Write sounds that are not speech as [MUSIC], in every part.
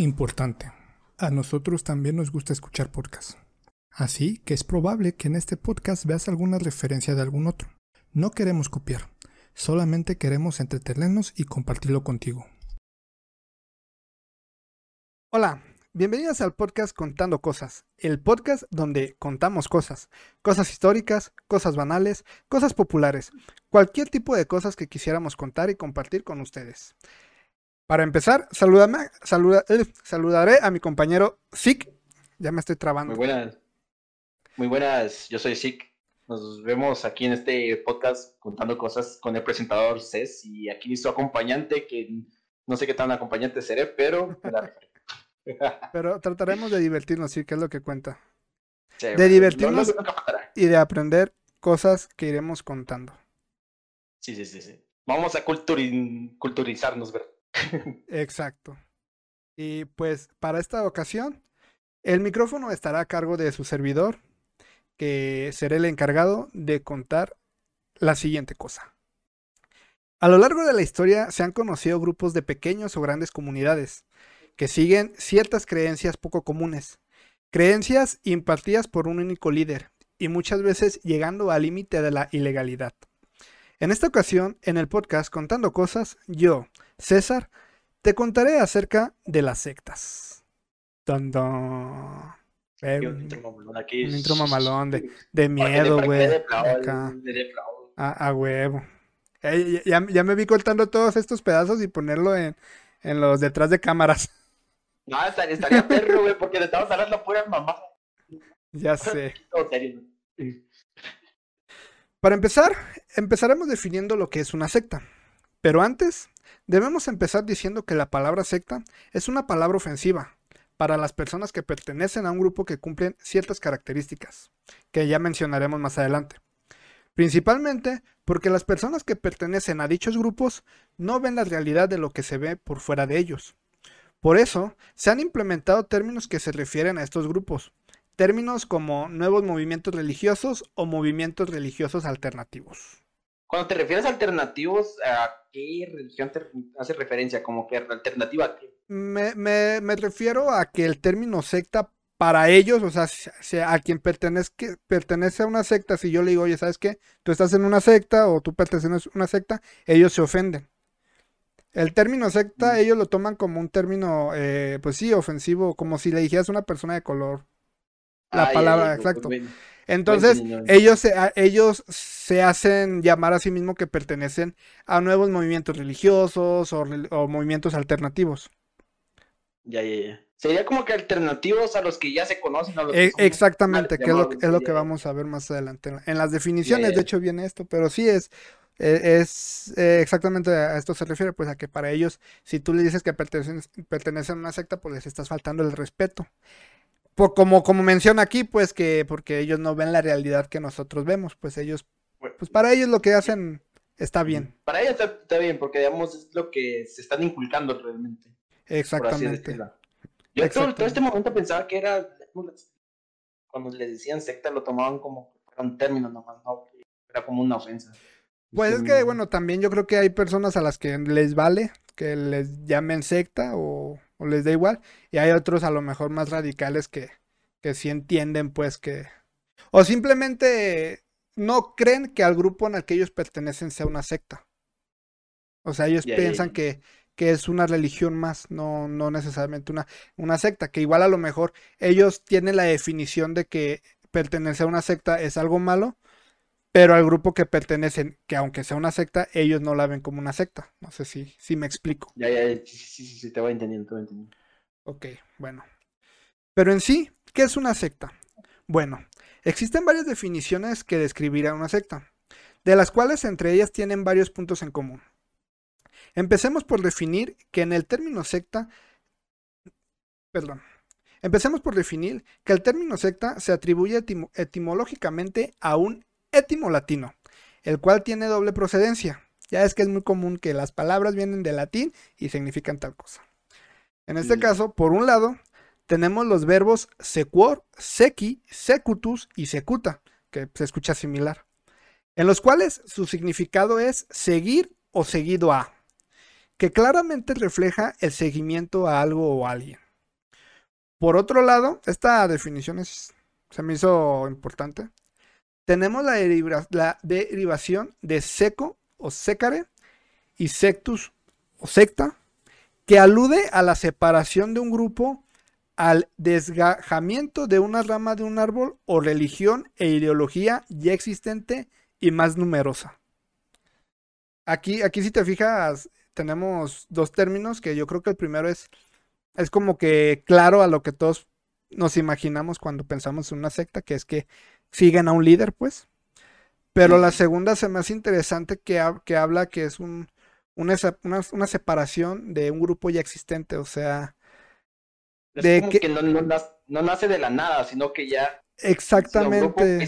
Importante. A nosotros también nos gusta escuchar podcasts. Así que es probable que en este podcast veas alguna referencia de algún otro. No queremos copiar, solamente queremos entretenernos y compartirlo contigo. Hola, bienvenidos al podcast Contando Cosas, el podcast donde contamos cosas, cosas históricas, cosas banales, cosas populares, cualquier tipo de cosas que quisiéramos contar y compartir con ustedes. Para empezar, saludame, saluda, eh, saludaré a mi compañero Zik. Ya me estoy trabando. Muy buenas. Muy buenas, yo soy Zik. Nos vemos aquí en este podcast contando cosas con el presentador Cés y aquí su acompañante, que no sé qué tan acompañante seré, pero... [LAUGHS] pero trataremos de divertirnos, sí, que es lo que cuenta. de divertirnos y de aprender cosas que iremos contando. Sí, sí, sí, sí. Vamos a culturizarnos, ¿verdad? [LAUGHS] Exacto. Y pues para esta ocasión, el micrófono estará a cargo de su servidor, que será el encargado de contar la siguiente cosa. A lo largo de la historia se han conocido grupos de pequeños o grandes comunidades que siguen ciertas creencias poco comunes, creencias impartidas por un único líder y muchas veces llegando al límite de la ilegalidad. En esta ocasión, en el podcast Contando Cosas, yo, César, te contaré acerca de las sectas. un intro mamalón de, [LAUGHS] de miedo, güey. A, huevo. ya, me vi cortando todos estos pedazos y ponerlo en, en los detrás de cámaras. [LAUGHS] No, estaría perro, güey, porque le estamos hablando pura mamá. Ya sé. [LAUGHS] Para empezar, empezaremos definiendo lo que es una secta. Pero antes, debemos empezar diciendo que la palabra secta es una palabra ofensiva para las personas que pertenecen a un grupo que cumplen ciertas características, que ya mencionaremos más adelante. Principalmente porque las personas que pertenecen a dichos grupos no ven la realidad de lo que se ve por fuera de ellos. Por eso, se han implementado términos que se refieren a estos grupos, términos como nuevos movimientos religiosos o movimientos religiosos alternativos. Cuando te refieres a alternativos, ¿a qué religión te hace referencia? ¿Como que alternativa a qué? Me, me, me refiero a que el término secta para ellos, o sea, a quien pertenezca, pertenece a una secta, si yo le digo, oye, ¿sabes qué? Tú estás en una secta o tú perteneces a una secta, ellos se ofenden. El término secta, mm. ellos lo toman como un término, eh, pues sí, ofensivo, como si le dijeras a una persona de color la palabra, exacto. Entonces, ellos se, ellos se hacen llamar a sí mismos que pertenecen a nuevos movimientos religiosos o, movimientos alternativos. Ya, ya, ya. Sería como que alternativos a los que ya se conocen. E, exactamente, que es lo, es lo que vamos a ver más adelante. En las definiciones, de hecho, viene esto, pero sí es, e, es, eh, exactamente a esto se refiere, pues a que para ellos, si tú le dices que pertenecen, pertenecen a una secta, pues les estás faltando el respeto como, como menciona aquí, pues que porque ellos no ven la realidad que nosotros vemos, pues ellos, pues para ellos lo que hacen está bien. Para ellos está, bien, porque digamos es lo que se están inculcando realmente. Exactamente. Yo Todo, este momento pensaba que era, cuando le decían secta lo tomaban como un término nomás, no, era como una ofensa. Pues es que, bueno, también yo creo que hay personas a las que les vale que les llamen secta o o les da igual. Y hay otros a lo mejor más radicales que, que sí entienden pues que... O simplemente no creen que al grupo en el que ellos pertenecen sea una secta. O sea, ellos piensan Que, que, es una religión más, no, no necesariamente una, una secta, que igual a lo mejor ellos tienen la definición de que pertenecer a una secta es algo malo, pero al grupo que pertenecen, que aunque sea una secta, ellos no la ven como una secta. No sé si, si me explico. Ya, ya, sí, sí, sí, te voy entendiendo, te voy entendiendo. Ok, bueno. Pero en sí, ¿qué es una secta? Bueno, existen varias definiciones que describirán una secta, de las cuales entre ellas tienen varios puntos en común. Empecemos por definir que en el término secta, perdón, empecemos por definir que el término secta se atribuye etimológicamente a un étimo latino, el cual tiene doble procedencia. Ya es que es muy común que las palabras vienen de latín y significan tal cosa. En este caso, por un lado, tenemos los verbos sequor, sequi, secutus y secuta, que se escucha similar, en los cuales su significado es seguir o seguido a, que claramente refleja el seguimiento a algo o a alguien. Por otro lado, esta definición se me hizo importante. Tenemos la, derivación de seco o secare y sectus o secta, que alude a la separación de un grupo, al desgajamiento de una rama de un árbol o religión e ideología ya existente y más numerosa. Aquí, aquí si te fijas, tenemos dos términos que yo creo que el primero es, es como que claro a lo que todos nos imaginamos cuando pensamos en una secta, que es que siguen a un líder, pues. Pero la segunda se me hace interesante que, que habla que es un, una, una, separación de un grupo ya existente, o sea... de que, no, no, nace de la nada, sino que ya... Exactamente.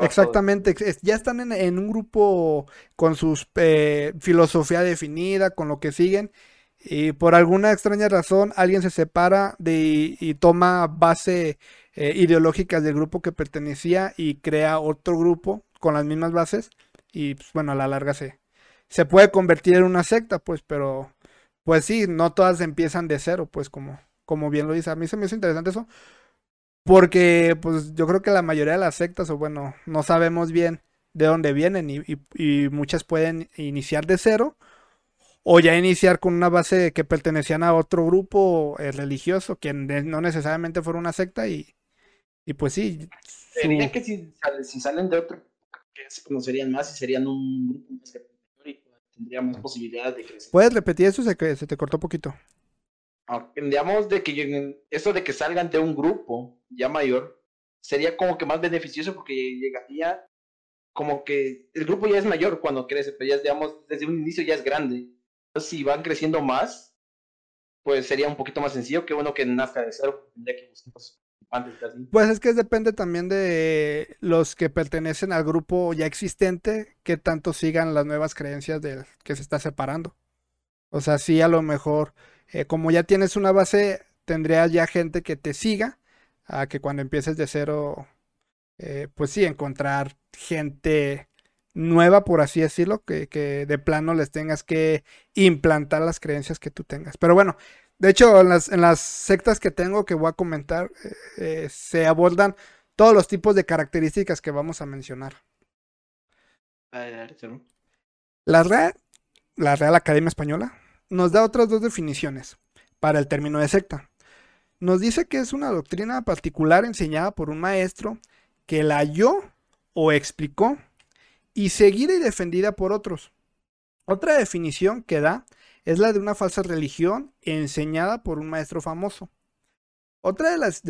Exactamente, ya están en, un grupo con su eh, filosofía definida, con lo que siguen, y por alguna extraña razón alguien se separa de, y, toma base eh, ideológicas del grupo que pertenecía y crea otro grupo con las mismas bases, y pues, bueno, a la larga se, se puede convertir en una secta, pues, pero pues sí, no todas empiezan de cero, pues como, como bien lo dice. A mí se me hizo interesante eso, porque, pues, yo creo que la mayoría de las sectas, o bueno, no sabemos bien de dónde vienen y, muchas pueden iniciar de cero o ya iniciar con una base que pertenecían a otro grupo religioso, que no necesariamente fuera una secta y, y pues sí. Sería que si, salen de otro, que se conocerían más y serían un grupo más tendríamos posibilidades de crecer. ¿Puedes repetir eso? Se, se te cortó un poquito. Digamos de que eso de que salgan de un grupo ya mayor sería como que más beneficioso porque llegaría como que el grupo ya es mayor cuando crece, pero ya digamos desde un inicio ya es grande. Entonces si van creciendo más, pues sería un poquito más sencillo que bueno que nazca de cero, tendría que Pues es que depende también de los que pertenecen al grupo ya existente, que tanto sigan las nuevas creencias del que se está separando. O sea, sí, a lo mejor eh, como ya tienes una base, tendrías ya gente que te siga, a que cuando empieces de cero, eh, pues sí, encontrar gente nueva, por así decirlo, que, de plano les tengas que implantar las creencias que tú tengas. Pero bueno, de hecho, en las, en las sectas que tengo que voy a comentar, eh, se abordan todos los tipos de características que vamos a mencionar. La Real, la Real Academia Española nos da otras dos definiciones para el término de secta. Nos dice que es una doctrina particular enseñada por un maestro que la halló o explicó y seguida y defendida por otros. Otra definición que da es la de una falsa religión enseñada por un maestro famoso. Otra de las...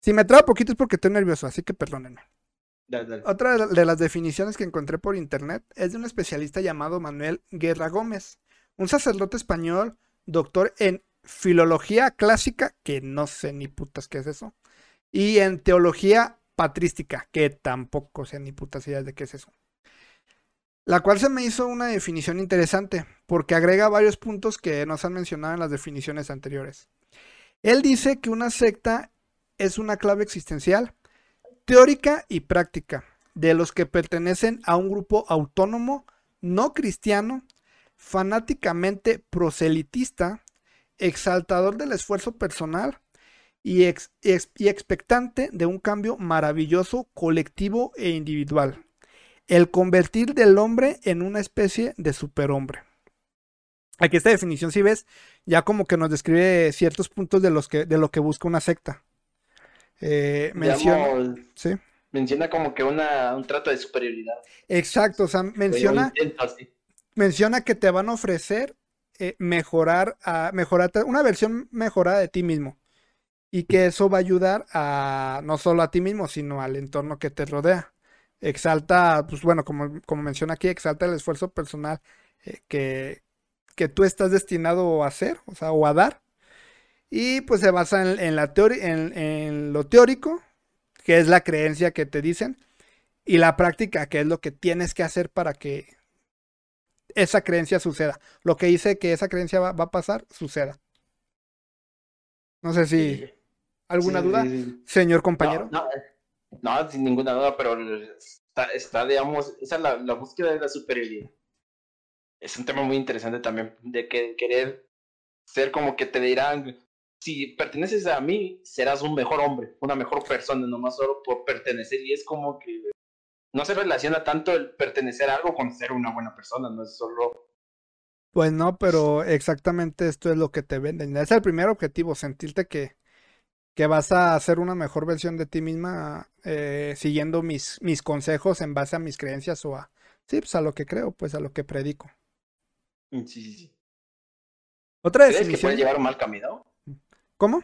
si me trago poquito es porque estoy nervioso, así que perdónenme. Otra de las definiciones que encontré por internet es de un especialista llamado Manuel Guerra Gómez, un sacerdote español, doctor en filología clásica, que no sé ni putas qué es eso, y en teología patrística, que tampoco sé ni putas ideas de qué es eso. La cual se me hizo una definición interesante, porque agrega varios puntos que no se han mencionado en las definiciones anteriores. Él dice que una secta es una clave existencial teórica y práctica de los que pertenecen a un grupo autónomo, no cristiano, fanáticamente proselitista, exaltador del esfuerzo personal y, y expectante de un cambio maravilloso, colectivo e individual. El convertir del hombre en una especie de superhombre. Aquí esta definición, si ves, ya como que nos describe ciertos puntos de, los que, de lo que busca una secta. Eh, menciona, menciona como que una, un trato de superioridad. Exacto, o sea, menciona, menciona que te van a ofrecer eh, mejorar, a, mejorar, una versión mejorada de ti mismo. Y que eso va a ayudar a no solo a ti mismo, sino al entorno que te rodea. Exalta, pues bueno, como, como menciona aquí, exalta el esfuerzo personal eh, que, que tú estás destinado a hacer, o sea, o a dar y pues se basa en, la en, lo teórico, que es la creencia que te dicen, y la práctica, que es lo que tienes que hacer para que esa creencia suceda. Lo que dice que esa creencia va, a pasar, suceda. No sé si... ¿Alguna duda, señor compañero? No, sin ninguna duda, pero está, digamos, esa es la, la, búsqueda de la superioridad. Es un tema muy interesante también, de que querer ser como que te dirán, si perteneces a mí, serás un mejor hombre, una mejor persona, nomás solo por pertenecer. Y es como que no se relaciona tanto el pertenecer a algo con ser una buena persona, no es solo... Pues no, pero exactamente esto es lo que te venden. Es el primer objetivo, sentirte que, que vas a hacer una mejor versión de ti misma eh, siguiendo mis, mis consejos en base a mis creencias o a, sí, pues a lo que creo, pues a lo que predico. Sí, sí, sí. Otra ¿Crees que pueden llevar un mal camino? ¿Cómo?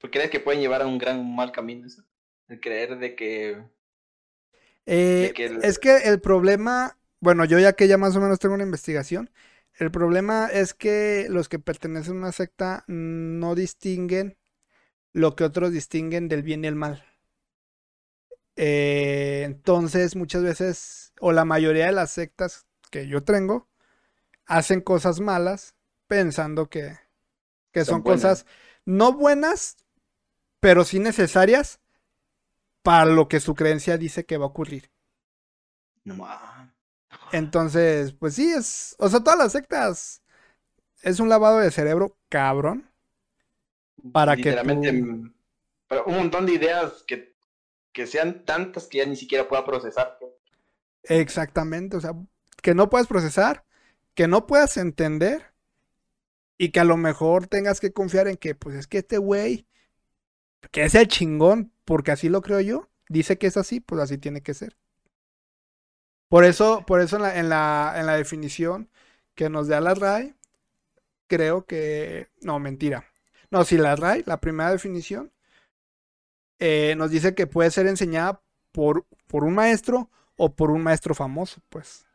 ¿Por crees que pueden llevar a un gran mal camino eso? El creer de que... Eh, que el- Es que el problema, bueno, yo ya que ya más o menos tengo una investigación, el problema es que los que pertenecen a una secta no distinguen lo que otros distinguen del bien y el mal. Eh, entonces, muchas veces, o la mayoría de las sectas que yo tengo, hacen cosas malas pensando que, que Son cosas no buenas, pero sí necesarias para lo que su creencia dice que va a ocurrir. No. Entonces, pues sí, es, o sea, todas las sectas es un lavado de cerebro cabrón. Para que tú- mm, un montón de ideas que, que sean tantas que ya ni siquiera pueda procesar. Exactamente, o sea, que no puedas procesar, que no puedas entender y que a lo mejor tengas que confiar en que, pues es que este güey, que es el chingón, porque así lo creo yo, dice que es así, pues así tiene que ser. Por eso, por eso en la, en la, en la definición que nos da la RAE, creo que, no, mentira. No, si la RAE, la primera definición, eh, nos dice que puede ser enseñada por, por un maestro o por un maestro famoso, pues.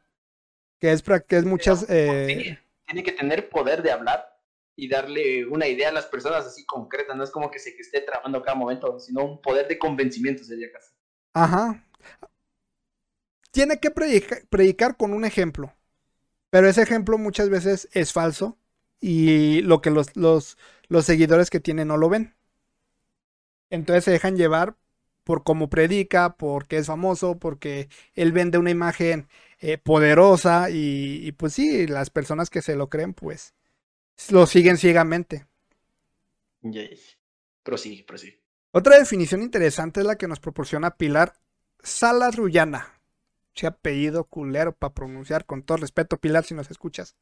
Que es, que es muchas... eh, Tiene, que tener poder de hablar y darle una idea a las personas así concreta. No es como que se que esté trabajando a cada momento, sino un poder de convencimiento sería casi. Ajá. Tiene que predica- predicar con un ejemplo. Pero ese ejemplo muchas veces es falso y lo que los, los, los seguidores que tiene no lo ven. Entonces se dejan llevar por cómo predica, porque es famoso, porque él vende una imagen eh, poderosa y, y pues sí, las personas que se lo creen pues lo siguen ciegamente. Yay. Prosigue, prosigue. Otra definición interesante es la que nos proporciona Pilar Salas Rullana. Ese apellido culero para pronunciar con todo respeto, Pilar, si nos escuchas.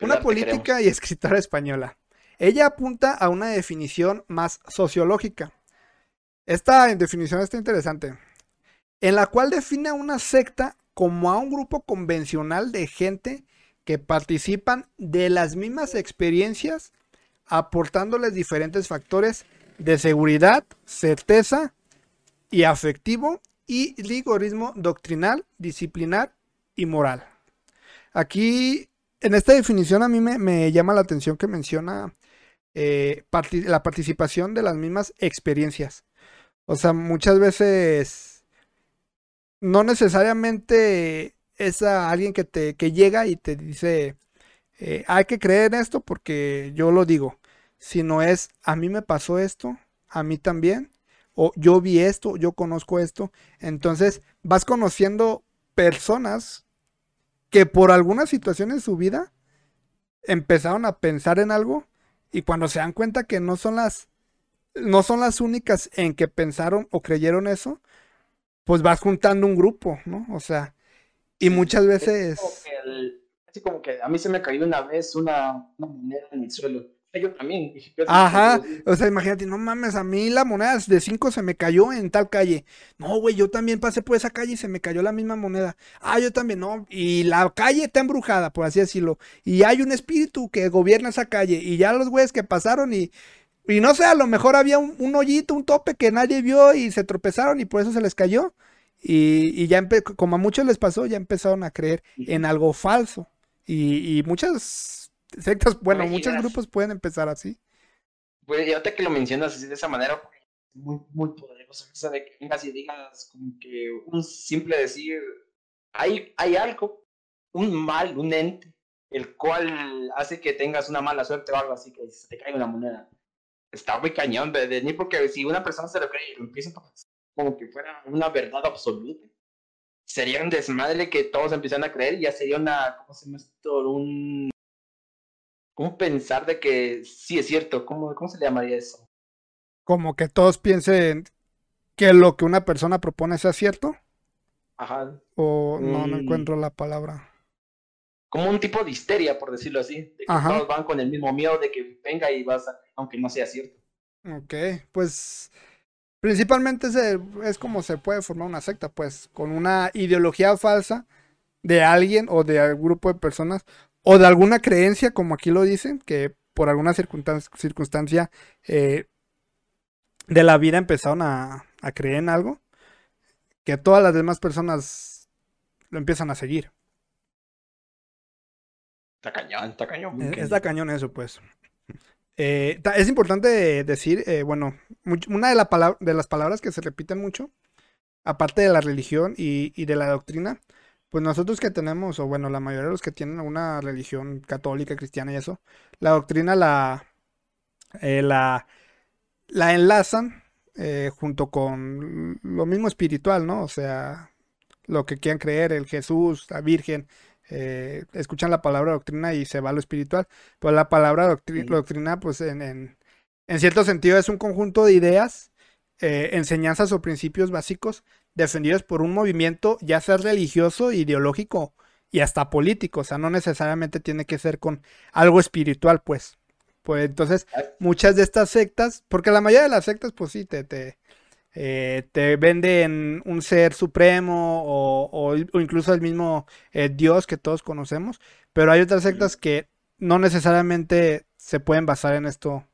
Una política y escritora española. Ella apunta a una definición más sociológica. Esta definición está interesante. En la cual define a una secta como a un grupo convencional de gente que participan de las mismas experiencias, aportándoles diferentes factores de seguridad, certeza y afectivo y rigorismo doctrinal, disciplinar y moral. Aquí, en esta definición a mí me, llama la atención que menciona eh, la participación de las mismas experiencias. O sea, muchas veces no necesariamente es a alguien que te llega y te dice eh, hay que creer en esto porque yo lo digo, sino es a mí me pasó esto, a mí también, o yo vi esto, yo conozco esto. Entonces vas conociendo personas que por alguna situación en su vida empezaron a pensar en algo y cuando se dan cuenta que no son las no son las únicas en que pensaron o creyeron eso, pues vas juntando un grupo, ¿no? O sea, y muchas Es veces como así como que a mí se me cayó una vez una, una moneda en el suelo. Yo también. dije, ¿qué es Ajá, o sea, imagínate, no mames, a mí la moneda de 5 se me cayó en tal calle. No, güey, yo también pasé por esa calle y se me cayó la misma moneda. Ah, yo también, no. Y la calle está embrujada, por así decirlo. Y hay un espíritu que gobierna esa calle. Y ya los güeyes que pasaron y, y no sé, a lo mejor había un, un hoyito, un tope que nadie vio y se tropezaron y por eso se les cayó. Y, y ya, como a muchos les pasó, ya empezaron a creer en algo falso. Y, y muchas sectas, bueno, muchos grupos pueden empezar así. Pues, y ahorita que lo mencionas así de esa manera, pues, muy, muy poderoso. Eso de que vengas y digas como que un simple decir, hay, hay algo, un mal, un ente, el cual hace que tengas una mala suerte o algo así, que se te caiga una moneda. Está muy cañón, de, ni porque si una persona se lo cree y lo empieza a tomar como que fuera una verdad absoluta, sería un desmadre que todos empiezan a creer y ya sería una, ¿cómo se llama esto? Un ¿Cómo pensar de que sí es cierto? ¿Cómo, cómo se le llamaría eso? Como que todos piensen que lo que una persona propone sea cierto. Ajá. O no, no Mm. encuentro la palabra. Como un tipo de histeria, por decirlo así. De que Ajá. todos van con el mismo miedo de que venga y vas a, aunque no sea cierto. Ok, pues principalmente se- es como se puede formar una secta, pues con una ideología falsa de alguien o de algún grupo de personas o de alguna creencia, como aquí lo dicen, que por alguna circunstan- circunstancia eh, de la vida empezaron a, a creer en algo, que todas las demás personas lo empiezan a seguir. Está cañón, está cañón. Eh, cañón. Está cañón eso, pues. Eh, ta- es importante decir, eh, bueno, una de, la palab- de las palabras que se repiten mucho, aparte de la religión y, y de la doctrina, pues nosotros que tenemos, o bueno, la mayoría de los que tienen una religión católica, cristiana y eso, la doctrina la, eh, la, la enlazan eh, junto con lo mismo espiritual, ¿no? O sea, lo que quieran creer, el Jesús, la Virgen, eh, escuchan la palabra doctrina y se va a lo espiritual. Pues la palabra doctri- Sí. doctrina, pues en, en, en cierto sentido es un conjunto de ideas, eh, enseñanzas o principios básicos defendidos por un movimiento, ya sea religioso, ideológico y hasta político. O sea, no necesariamente tiene que ser con algo espiritual, pues. Pues entonces, muchas de estas sectas, porque la mayoría de las sectas, pues sí, te, te, eh, te venden un ser supremo o, o- o incluso el mismo eh, Dios que todos conocemos, pero hay otras sectas que no necesariamente se pueden basar en esto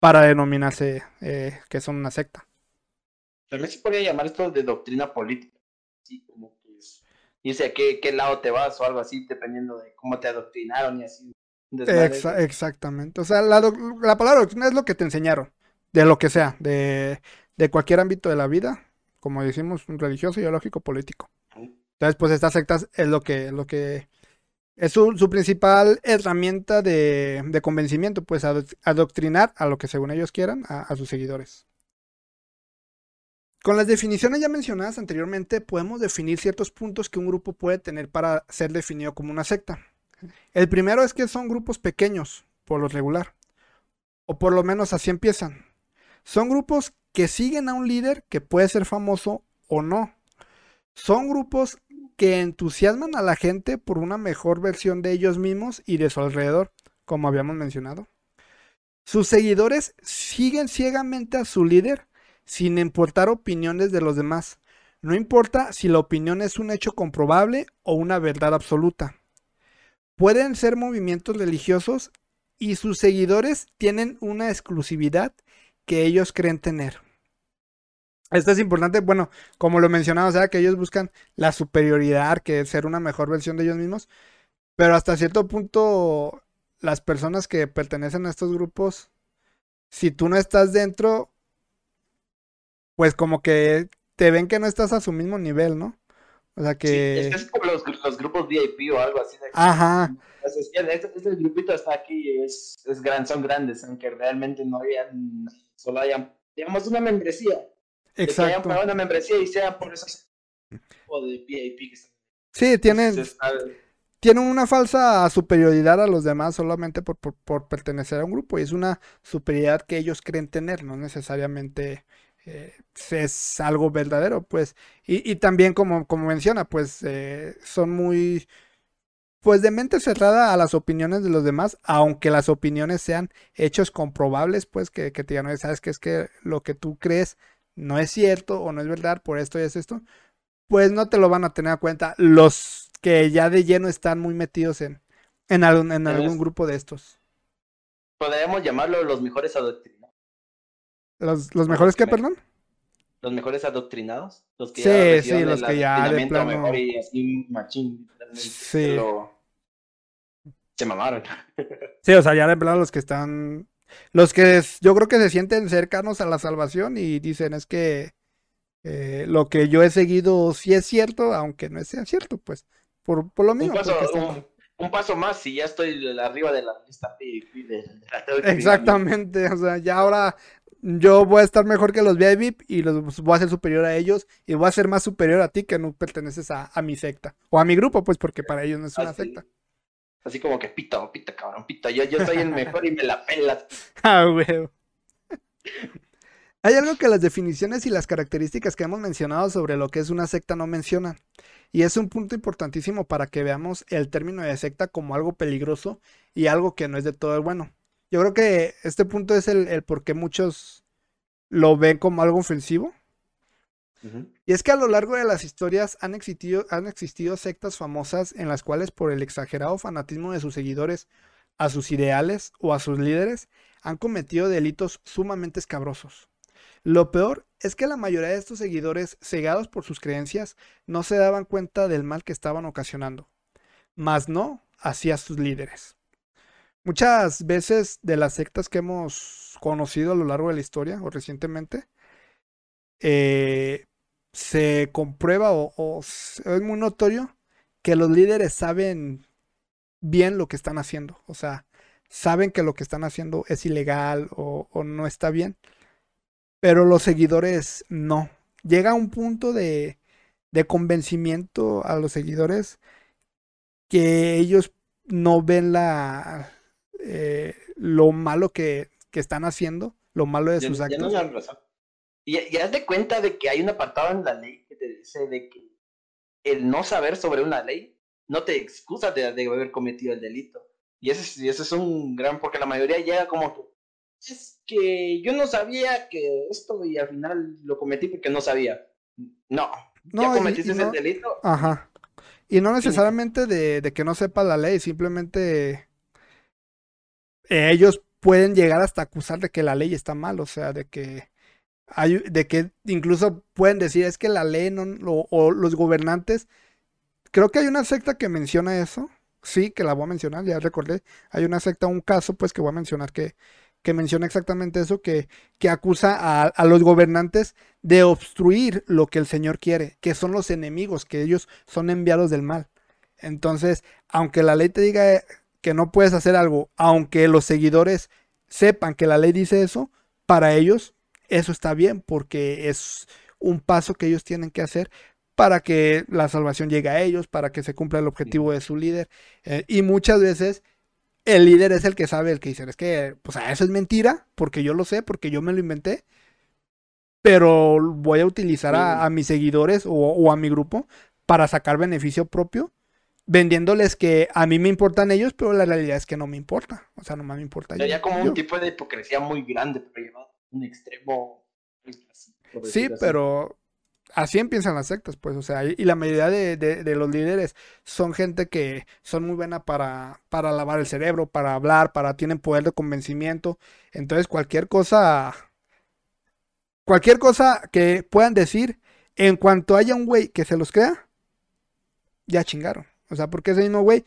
para denominarse eh, que son una secta. También se podría llamar esto de doctrina política. Sí, como que es- a qué, qué lado te vas o algo así, dependiendo de cómo te adoctrinaron y así. Exa- exactamente. O sea, la, la palabra doctrina es lo que te enseñaron, de lo que sea, de, de cualquier ámbito de la vida, como decimos, un religioso, ideológico, político. Entonces, pues estas sectas es lo que, lo que es su, su principal herramienta de, de convencimiento, pues adoc- adoctrinar a lo que según ellos quieran a, a sus seguidores. Con las definiciones ya mencionadas anteriormente, podemos definir ciertos puntos que un grupo puede tener para ser definido como una secta. El primero es que son grupos pequeños, por lo regular, o por lo menos así empiezan. Son grupos que siguen a un líder que puede ser famoso o no. Son grupos que entusiasman a la gente por una mejor versión de ellos mismos y de su alrededor, como habíamos mencionado. Sus seguidores siguen ciegamente a su líder sin importar opiniones de los demás. No importa si la opinión es un hecho comprobable o una verdad absoluta. Pueden ser movimientos religiosos y sus seguidores tienen una exclusividad que ellos creen tener. Esto es importante, bueno, como lo mencionaba, o sea, que ellos buscan la superioridad, que ser una mejor versión de ellos mismos, pero hasta cierto punto las personas que pertenecen a estos grupos, si tú no estás dentro, pues como que te ven que no estás a su mismo nivel, ¿no? O sea Sí, que... es, que es como los, los grupos VIP o algo así. de Ajá, Pues es que este, este grupito está aquí, es, es gran, son grandes, aunque realmente no hayan, solo hayan, digamos, una membresía. De que hayan exacto. pagado una membresía y sea por esos tipo de VIP que están. Sí, tienen, está- tienen una falsa superioridad a los demás solamente por, por, por pertenecer a un grupo y es una superioridad que ellos creen tener, no necesariamente eh, es algo verdadero, pues. Y, y también como, como menciona, pues eh, son muy, pues de mente cerrada a las opiniones de los demás, aunque las opiniones sean hechos comprobables, pues que, que te digan, "Oye, sabes que es que lo que tú crees no es cierto o no es verdad por esto y es esto, pues no te lo van a tener en cuenta los que ya de lleno están muy metidos en, en, algún, en algún grupo de estos. podríamos llamarlo los mejores. ¿Los, los mejores que, me- perdón? Los mejores adoctrinados. Los que Sí, ya sí, los que ya de plano- mejor y así machín, literalmente, Sí. pero se mamaron. Sí, o sea, ya de plano los que están, los que es- yo creo que se sienten cercanos a la salvación y dicen es que eh, lo que yo he seguido sí es cierto, aunque no sea cierto, pues, por, por lo Un mismo. paso, un, un paso más y ya estoy arriba de la lista de, de. Exactamente, o sea, ya ahora yo voy a estar mejor que los VIP y los voy a ser superior a ellos y voy a ser más superior a ti que no perteneces a, a mi secta o a mi grupo, pues porque para ellos no es una secta. Así como que pita, pita, cabrón, pita. Yo, yo soy el mejor y me la pelas. [LAUGHS] Ah, güey. Hay algo que las definiciones y las características que hemos mencionado sobre lo que es una secta no mencionan. Y es un punto importantísimo para que veamos el término de secta como algo peligroso y algo que no es de todo el bueno. Yo creo que este punto es el, el por qué muchos lo ven como algo ofensivo. Y es que a lo largo de las historias han existido, han existido sectas famosas en las cuales por el exagerado fanatismo de sus seguidores a sus ideales o a sus líderes han cometido delitos sumamente escabrosos. Lo peor es que la mayoría de estos seguidores, cegados por sus creencias, no se daban cuenta del mal que estaban ocasionando, mas no hacia sus líderes. Muchas veces de las sectas que hemos conocido a lo largo de la historia o recientemente, eh, se comprueba o, es muy notorio que los líderes saben bien lo que están haciendo. O sea, saben que lo que están haciendo es ilegal o, no está bien. Pero los seguidores no. Llega un punto de, de convencimiento a los seguidores que ellos no ven la eh, lo malo que, que, están haciendo, lo malo de sus actos. Y, haz de cuenta de que hay un apartado en la ley que te dice de que el no saber sobre una ley no te excusa de, haber cometido el delito. Y ese, ese es un gran, porque la mayoría llega como que, es que yo no sabía que esto y al final lo cometí porque no sabía. No, no ya cometiste el delito. Ajá. Y no necesariamente de, de, que no sepa la ley, simplemente ellos pueden llegar hasta acusar de que la ley está mal, o sea, de que de que incluso pueden decir es que la ley no, o los gobernantes, creo que hay una secta que menciona eso, sí, que la voy a mencionar, ya recordé, hay una secta, un caso pues que voy a mencionar que, que menciona exactamente eso, que, que acusa a, a, los gobernantes de obstruir lo que el Señor quiere, que son los enemigos, que ellos son enviados del mal. Entonces, aunque la ley te diga que no puedes hacer algo, aunque los seguidores sepan que la ley dice eso, para ellos eso está bien porque es un paso que ellos tienen que hacer para que la salvación llegue a ellos, para que se cumpla el objetivo de su líder. Eh, y muchas veces el líder es el que sabe, el que dice, es que, pues eso es mentira, porque yo lo sé, porque yo me lo inventé, pero voy a utilizar a, mis seguidores o, a mi grupo para sacar beneficio propio, vendiéndoles que a mí me importan ellos, pero la realidad es que no me importa, o sea, nomás me importa. Sería como un tipo de hipocresía muy grande, pero llevado un extremo. Sí, pero así empiezan las sectas, pues, o sea, y, la mayoría de, los líderes son gente que son muy buena para, para lavar el cerebro, para hablar, para tienen poder de convencimiento. Entonces, cualquier cosa, cualquier cosa que puedan decir, en cuanto haya un güey que se los crea, ya chingaron. O sea, porque ese mismo güey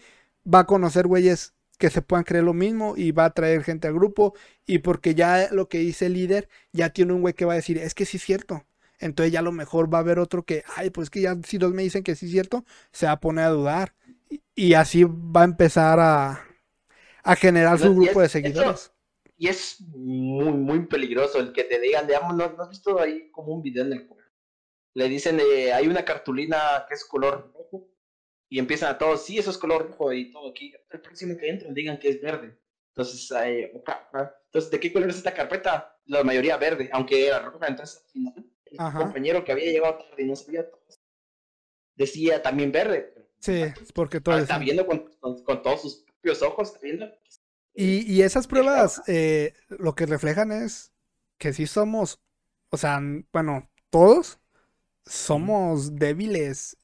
va a conocer güeyes que se puedan creer lo mismo y va a traer gente al grupo y porque ya lo que dice el líder ya tiene un güey que va a decir, es que sí es cierto. Entonces ya a lo mejor va a haber otro que, ay, pues que ya si dos me dicen que sí es cierto, se va a poner a dudar. Y, así va a empezar a, a generar su grupo de seguidores. y es muy, muy peligroso el que te digan, digamos, ¿no, has visto ahí como un video en el Le dicen, eh, hay una cartulina que es color y empiezan a todos, sí, eso es color rojo y todo aquí. El próximo que entren digan que es verde. Entonces, entonces, ¿de qué color es esta carpeta? La mayoría verde, aunque era roja. Entonces, al final, el compañero que había llegado tarde y no sabía todo, decía también verde. Sí, porque todo está viendo con, con, todos sus propios ojos, está viendo. Y, y esas pruebas eh, lo que reflejan es que sí somos, o sea, bueno, todos somos débiles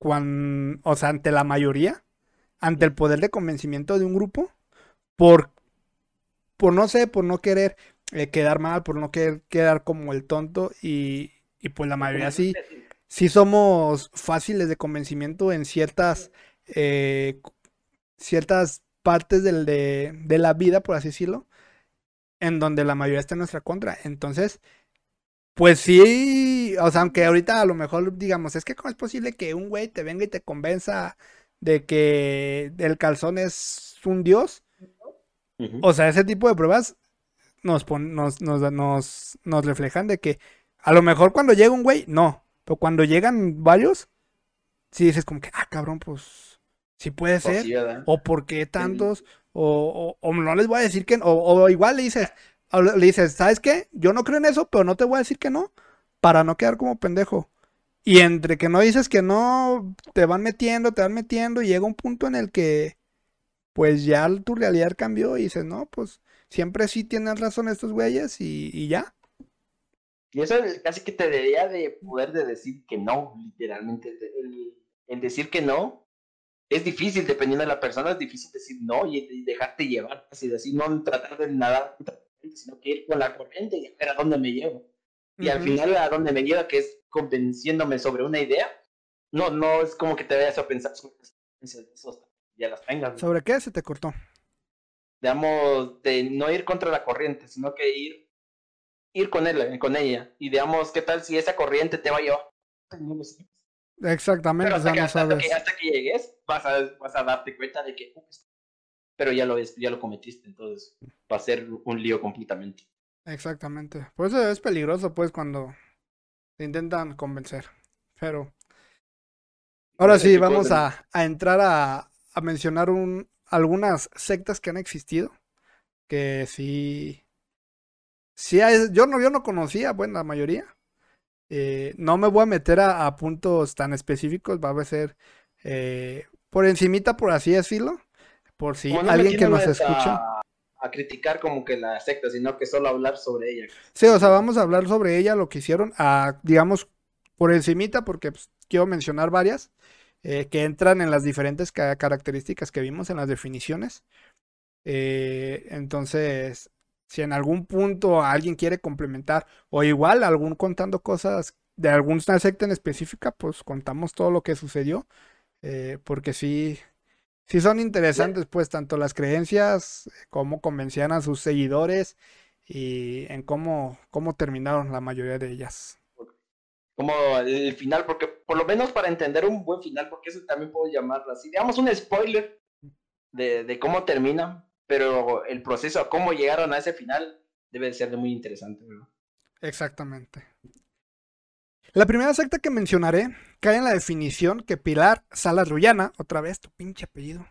cuando, o sea, ante la mayoría, ante el poder de convencimiento de un grupo, por, por no sé, por no querer eh, quedar mal, por no querer quedar como el tonto y, y pues la mayoría sí, sí somos fáciles de convencimiento en ciertas, eh, ciertas partes del, de, de la vida, por así decirlo, en donde la mayoría está en nuestra contra. Entonces, pues sí, o sea, aunque ahorita a lo mejor digamos, es que cómo es posible que un güey te venga y te convenza de que el calzón es un dios. O sea, ese tipo de pruebas nos, nos, nos, nos, reflejan de que a lo mejor cuando llega un güey, no. Pero cuando llegan varios, sí dices como que, ah, cabrón, pues Sí puede ser. o por qué tantos. O, o, no les voy a decir que o, o igual le dices, le dices, ¿sabes qué? Yo no creo en eso, pero no te voy a decir que no, para no quedar como pendejo. Y entre que no dices que no, te van metiendo, te van metiendo, y llega un punto en el que, pues ya tu realidad cambió y dices, no, pues siempre sí tienen razón estos güeyes y, ya. Y eso casi que te debería de poder de decir que no, literalmente. El, decir que no es difícil, dependiendo de la persona, es difícil decir no y, dejarte llevar, así decir, no tratar de nada, sino que ir con la corriente y ver a dónde me llevo. Y al final a dónde me lleva, que es convenciéndome sobre una idea, no, no es como que te vayas a pensar sobre eso, ya las tengas. ¿Sobre qué se te cortó? Digamos, de no ir contra la corriente, sino que ir, ir con él, con ella. Y digamos, ¿qué tal si esa corriente te va a llevar? Exactamente, hasta, que, hasta, que, llegues, vas a, vas a darte cuenta de que, pero ya lo, ya lo cometiste, entonces va a ser un lío completamente. Exactamente. Por eso es peligroso, pues, cuando intentan convencer. Pero. Ahora sí, vamos a, a entrar a, a mencionar un, algunas sectas que han existido. Que sí. Sí, yo no, yo no conocía, bueno, la mayoría. Eh, no me voy a meter a, puntos tan específicos, va a ser eh, por encimita, por así decirlo. Por si alguien que nos escucha. A criticar como que la secta, sino que solo hablar sobre ella. Sí, o sea, vamos a hablar sobre ella, lo que hicieron, a, digamos, por encimita, porque pues, quiero mencionar varias eh, que entran en las diferentes características que vimos en las definiciones. Eh, entonces, si en algún punto alguien quiere complementar, o igual algún contando cosas de alguna secta en específica, pues contamos todo lo que sucedió, eh, porque sí, sí son interesantes, pues, tanto las creencias, como convencían a sus seguidores y en cómo, cómo terminaron la mayoría de ellas. Como el final, porque por lo menos para entender un buen final, porque eso también puedo llamarlo así, digamos un spoiler de, de cómo termina, pero el proceso a cómo llegaron a ese final debe ser de muy interesante. Exactamente. La primera secta que mencionaré cae en la definición que Pilar Salas Rullana, otra vez tu pinche apellido,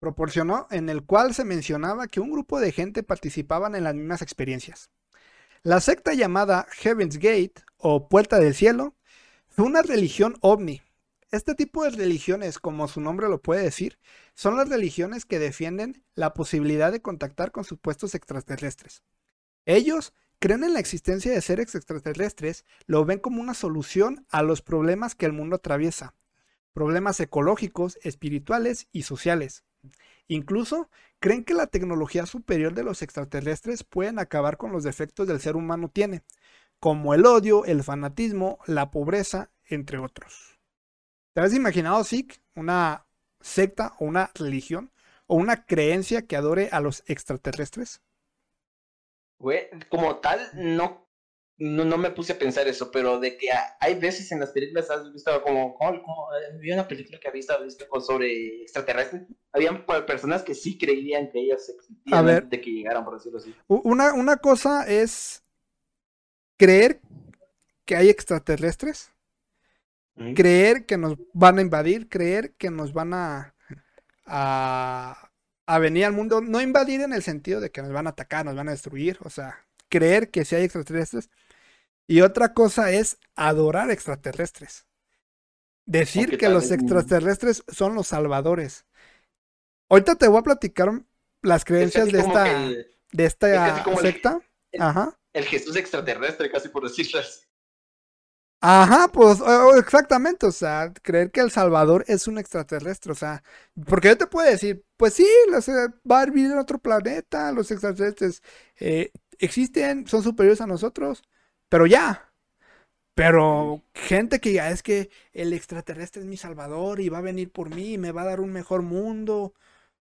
proporcionó, en el cual se mencionaba que un grupo de gente participaban en las mismas experiencias. La secta llamada Heaven's Gate o Puerta del Cielo fue una religión ovni. Este tipo de religiones, como su nombre lo puede decir, son las religiones que defienden la posibilidad de contactar con supuestos extraterrestres. Ellos creen en la existencia de seres extraterrestres, lo ven como una solución a los problemas que el mundo atraviesa, problemas ecológicos, espirituales y sociales. Incluso creen que la tecnología superior de los extraterrestres pueden acabar con los defectos del ser humano tiene, como el odio, el fanatismo, la pobreza, entre otros. ¿Te has imaginado, Sikh, una secta o una religión o una creencia que adore a los extraterrestres? Güey, como tal, no, no, me puse a pensar eso, pero de que hay veces en las películas has visto como, como, había una película que había visto sobre extraterrestres, habían personas que sí creían que ellas existían antes de que llegaran, por decirlo así. Una, una cosa es creer que hay extraterrestres, creer que nos van a invadir, creer que nos van a, a a venir al mundo, no invadir en el sentido de que nos van a atacar, nos van a destruir, o sea, creer que sí hay extraterrestres. Y otra cosa es adorar extraterrestres. Decir que los extraterrestres son los salvadores. Ahorita te voy a platicar las creencias de esta, de esta secta. Ajá. El Jesús extraterrestre, casi por decirlo así. Ajá, pues exactamente, o sea, creer que El Salvador es un extraterrestre, o sea, porque yo te puedo decir, pues sí, los, va a vivir en otro planeta, los extraterrestres eh, existen, son superiores a nosotros, pero ya. Pero gente que ya es que el extraterrestre es mi salvador y va a venir por mí y me va a dar un mejor mundo.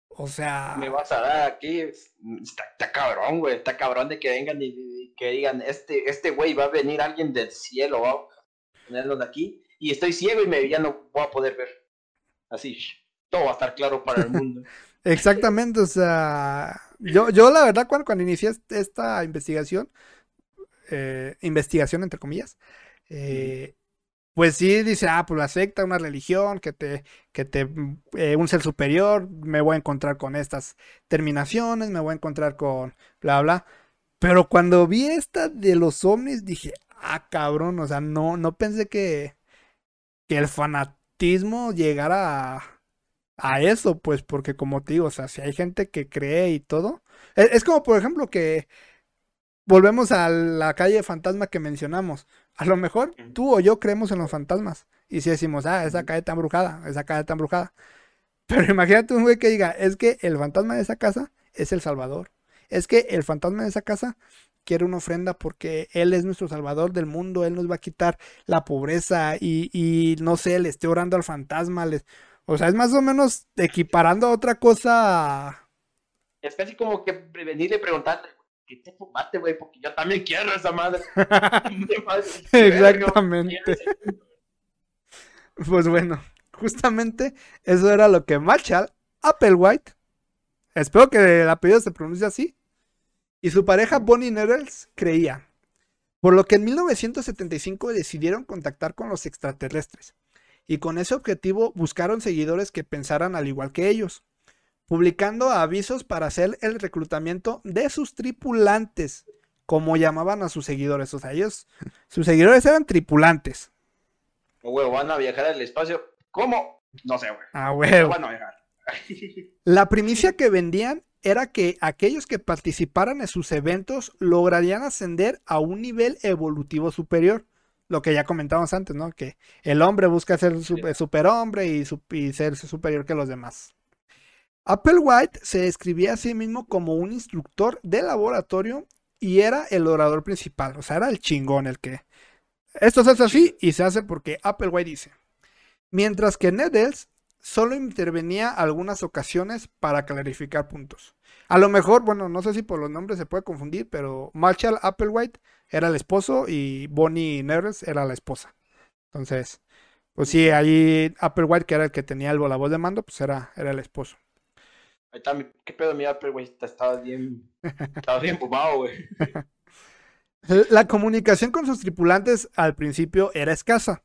O sea. Me vas a dar aquí. Está, cabrón, güey. Está cabrón de que vengan y, que digan: Este, este güey va a venir alguien del cielo, va, ponerlo de aquí, y estoy ciego y me, ya no voy a poder ver. Así, todo va a estar claro para el mundo. [LAUGHS] Exactamente, o sea, yo, yo la verdad cuando, cuando inicié esta investigación, eh, investigación entre comillas, eh, pues sí dice, ah, pues la secta, una religión, que te, que te, eh, un ser superior, me voy a encontrar con estas terminaciones, me voy a encontrar con bla, bla. Pero cuando vi esta de los ovnis, dije, ah, cabrón, o sea, no, no pensé que, que el fanatismo llegara a, a eso, pues, porque como te digo, o sea, si hay gente que cree y todo, es, es como, por ejemplo, que volvemos a la calle fantasma que mencionamos. A lo mejor tú o yo creemos en los fantasmas. Y si decimos, ah, esa calle está embrujada, esa calle está embrujada. Pero [LAUGHS] imagínate un güey que diga, es que el fantasma de esa casa es el Salvador. Es que el fantasma de esa casa quiere una ofrenda porque Él es nuestro Salvador del mundo, Él nos va a quitar la pobreza y, y no sé, le esté orando al fantasma. Les... O sea, es más o menos equiparando a otra cosa. Es casi como que venirle y preguntarle, ¿qué te fumaste, güey? Porque yo también quiero esa madre. [LAUGHS] [LAUGHS] Exactamente. Pues bueno, justamente eso era lo que Marshall Applewhite, espero que el apellido se pronuncie así, y su pareja Bonnie Nettles creía. Por lo que en 1975 decidieron contactar con los extraterrestres. Y con ese objetivo buscaron seguidores que pensaran al igual que ellos publicando avisos para hacer el reclutamiento de sus tripulantes, como llamaban a sus seguidores. O sea, ellos, sus seguidores eran tripulantes. Huevo, van a viajar al espacio. ¿Cómo? No sé, güey. Ah, huevo. Van a viajar. [LAUGHS] La primicia que vendían era que aquellos que participaran en sus eventos lograrían ascender a un nivel evolutivo superior. Lo que ya comentamos antes, ¿no? Que el hombre busca ser superhombre y, y ser superior que los demás. Applewhite se describía a sí mismo como un instructor de laboratorio y era el orador principal, o sea, era el chingón el que... Esto se hace así y se hace porque Applewhite dice. Mientras que Nettles solo intervenía algunas ocasiones para clarificar puntos. A lo mejor, bueno, no sé si por los nombres se puede confundir, pero Marshall Applewhite era el esposo y Bonnie Nettles era la esposa. Entonces, pues sí, ahí Applewhite, que era el que tenía la voz de mando, pues era, era el esposo. Ahí está, qué pedo mi Apple, güey. Estaba bien. [LAUGHS] Estaba bien fumado, güey. [LAUGHS] La comunicación con sus tripulantes al principio era escasa,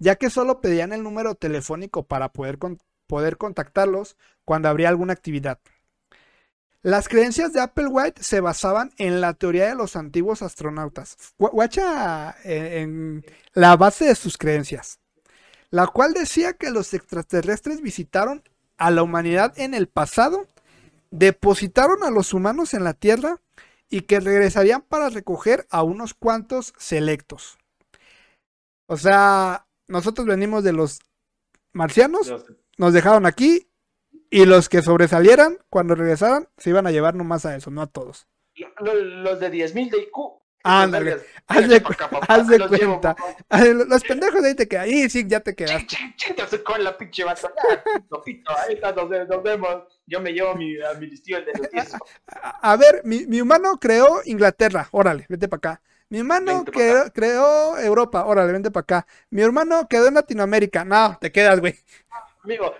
ya que solo pedían el número telefónico para poder, poder contactarlos cuando habría alguna actividad. Las creencias de Applewhite se basaban en la teoría de los antiguos astronautas. Guacha en la base de sus creencias, la cual decía que los extraterrestres visitaron a la humanidad en el pasado, depositaron a los humanos en la Tierra y que regresarían para recoger a unos cuantos selectos. O sea, nosotros venimos de los marcianos, nos dejaron aquí y los que sobresalieran cuando regresaran se iban a llevar nomás a eso, no a todos. Los de 10.000 de IQ Ándale, [LAUGHS] haz de, haz de cuenta. Los pendejos de ahí te quedan. Ahí sí, ya te quedas. con la pinche. [LAUGHS] Ahí está, nos, vemos. Yo me llevo mi, a mi listillo de noticias. [LAUGHS] A ver, mi, mi humano creó Inglaterra. Órale, vete para acá. Mi hermano creó, creó, Europa. Órale, vente para acá. Mi hermano quedó en Latinoamérica. No, te quedas, güey. Amigo,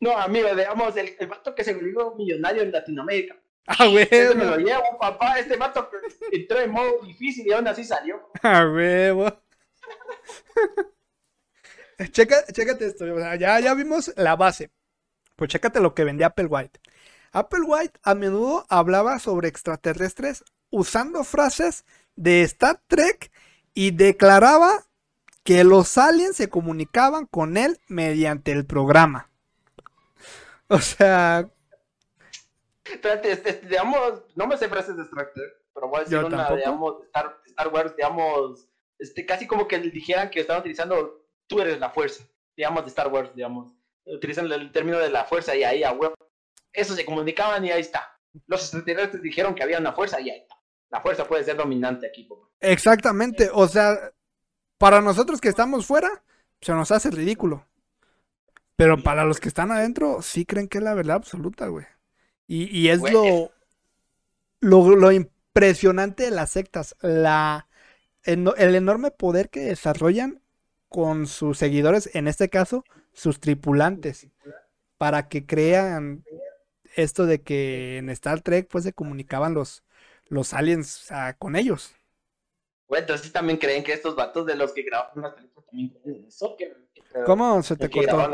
no, amigo, digamos, el, el vato que se volvió millonario en Latinoamérica Ah, huevo. Este me lo llevo, papá. Este mato entró en modo difícil y aún así salió. Ah, huevo. Checa, chécate esto. ya, ya vimos la base. Pues chécate lo que vendía Applewhite. Applewhite a menudo hablaba sobre extraterrestres usando frases de Star Trek y declaraba que los aliens se comunicaban con él mediante el programa. O sea, Espérate, este, este, digamos, no me sé frases de Star pero voy a decir una, digamos, Star, Star, Wars, digamos, este, casi como que dijeran que estaban utilizando, tú eres la fuerza, digamos, de Star Wars, digamos. Utilizan el término de la fuerza y ahí a web. Eso se comunicaban y ahí está. Los extraterrestres dijeron que había una fuerza y ahí está. La fuerza puede ser dominante aquí. Exactamente, o sea, para nosotros que estamos fuera, se nos hace ridículo. Pero para los que están adentro, sí creen que es la verdad absoluta, güey. Y, es lo, lo, impresionante de las sectas, la, el, enorme poder que desarrollan con sus seguidores, en este caso, sus tripulantes, para que crean esto de que en Star Trek pues se comunicaban los, los aliens con ellos. Bueno, entonces también creen que estos vatos de los que grabaron las películas también creen en eso. Que, ¿Cómo se te cortó?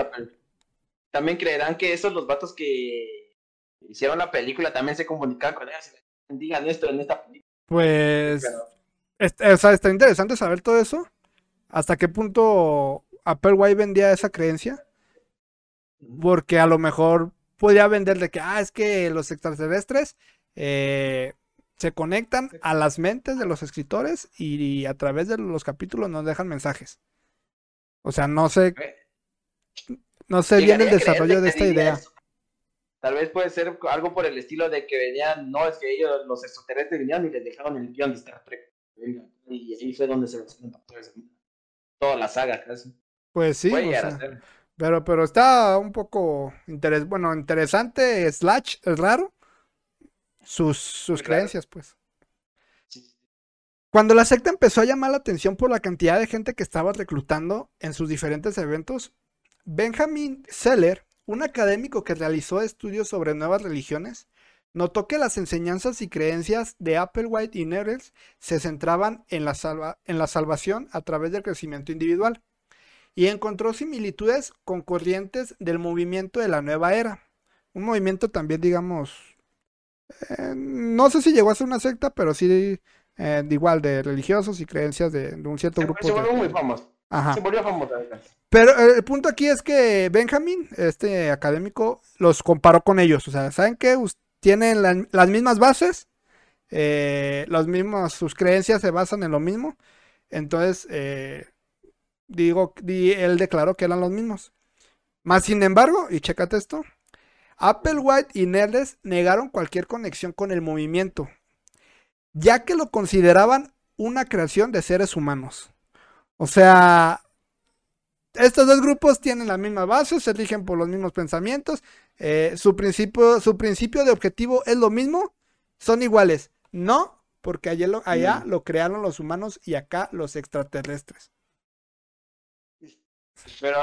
También creerán que esos los vatos que hicieron la película también se comunican con ellos y digan esto en esta película. Pues, o sea, está interesante saber todo eso. ¿Hasta qué punto Applewhite vendía esa creencia? Porque a lo mejor podía vender de que, ah, es que los extraterrestres eh, se conectan a las mentes de los escritores y, a través de los capítulos nos dejan mensajes. O sea, no sé, no sé bien el desarrollo de esta idea. Tal vez puede ser algo por el estilo de que venían, no, es que ellos, los extraterrestres venían y les dejaron el guion de Star Trek. Y ahí fue donde se toda la saga casi. Pues sí, pero, pero está un poco bueno, interesante, slash, es raro, sus, sus creencias, pues. Cuando la secta empezó a llamar la atención por la cantidad de gente que estaba reclutando en sus diferentes eventos, Benjamin Seller, un académico que realizó estudios sobre nuevas religiones, notó que las enseñanzas y creencias de Applewhite y Nettles se centraban en la, en la salvación a través del crecimiento individual y encontró similitudes con corrientes del movimiento de la nueva era. Un movimiento también, digamos, eh, no sé si llegó a ser una secta, pero sí eh, igual de religiosos y creencias de, un cierto grupo. Se volvió muy famoso. Ajá. Se volvió. Pero el punto aquí es que Benjamin, este académico, los comparó con ellos. O sea, ¿saben qué? Tienen las mismas bases, eh, los mismos, sus creencias se basan en lo mismo. Entonces, digo, él declaró que eran los mismos. Más sin embargo, y chécate esto, Applewhite y Nerdes negaron cualquier conexión con el movimiento, ya que lo consideraban una creación de seres humanos. O sea, estos dos grupos tienen la misma base, se rigen por los mismos pensamientos, eh, su, principio, su principio de objetivo es lo mismo, son iguales. No, porque allá lo, allá mm. lo crearon los humanos y acá los extraterrestres. Pero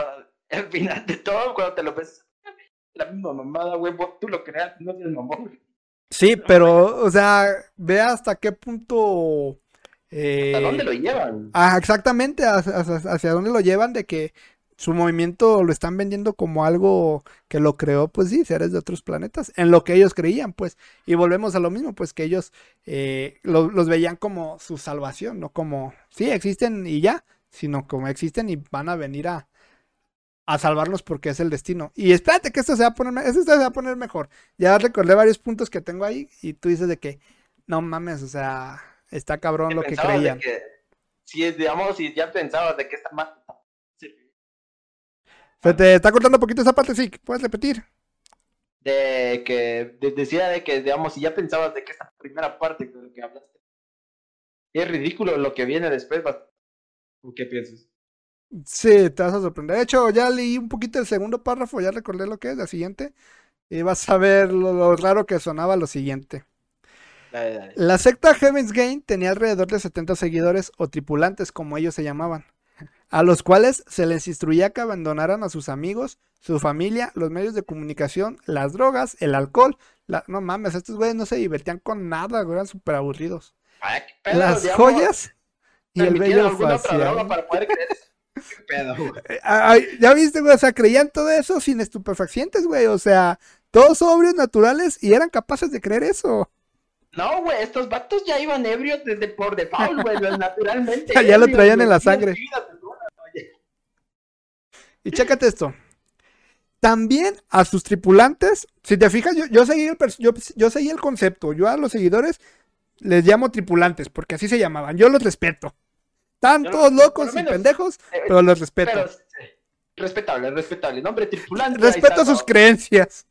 al final de todo, cuando te lo ves la misma mamada, güey, tú lo creas, no tienes mamón, Sí, pero, o sea, ve hasta qué punto... Eh... ¿Hasta dónde lo llevan? Ah, exactamente, hacia, dónde lo llevan de que su movimiento lo están vendiendo como algo que lo creó, pues sí, seres de otros planetas, en lo que ellos creían, pues. Y volvemos a lo mismo, pues que ellos eh, los veían como su salvación, no como, sí, existen y ya, sino como existen y van a venir a, a salvarnos porque es el destino. Y espérate que esto se va a poner, esto se va a poner mejor. Ya recordé varios puntos que tengo ahí y tú dices de que no mames, o sea, está cabrón lo que creían. si digamos, si ya pensabas de que está mal. Se te está cortando un poquito esa parte, sí, puedes repetir. De que decía de que, digamos, si ya pensabas de que esta primera parte de lo que hablaste es ridículo lo que viene después, ¿qué piensas? Sí, te vas a sorprender. De hecho, ya leí un poquito el segundo párrafo, ya recordé lo que es, la siguiente. Y vas a ver lo, raro que sonaba lo siguiente. La secta Heaven's Gate tenía alrededor de 70 seguidores o tripulantes, como ellos se llamaban, a los cuales se les instruía que abandonaran a sus amigos, su familia, los medios de comunicación, las drogas, el alcohol. no mames, estos güeyes no se divertían con nada, eran súper aburridos. las joyas y el bello facial. Para poder creer [LAUGHS] eh, ya viste, güey, o sea, creían todo eso sin estupefacientes, güey, o sea, todos sobrios, naturales, y eran capaces de creer eso. No, güey, estos vatos ya iban ebrios desde por default, güey, naturalmente. [LAUGHS] ya lo traían en la sangre. Y chécate esto. También a sus tripulantes, si te fijas, yo, yo, seguí el, yo, yo seguí el concepto. Yo a los seguidores les llamo tripulantes, porque así se llamaban. Yo los respeto. Están todos locos y pendejos, eh, pero los respeto. respetable, respetable. Nombre tripulante. Respeto sus creencias.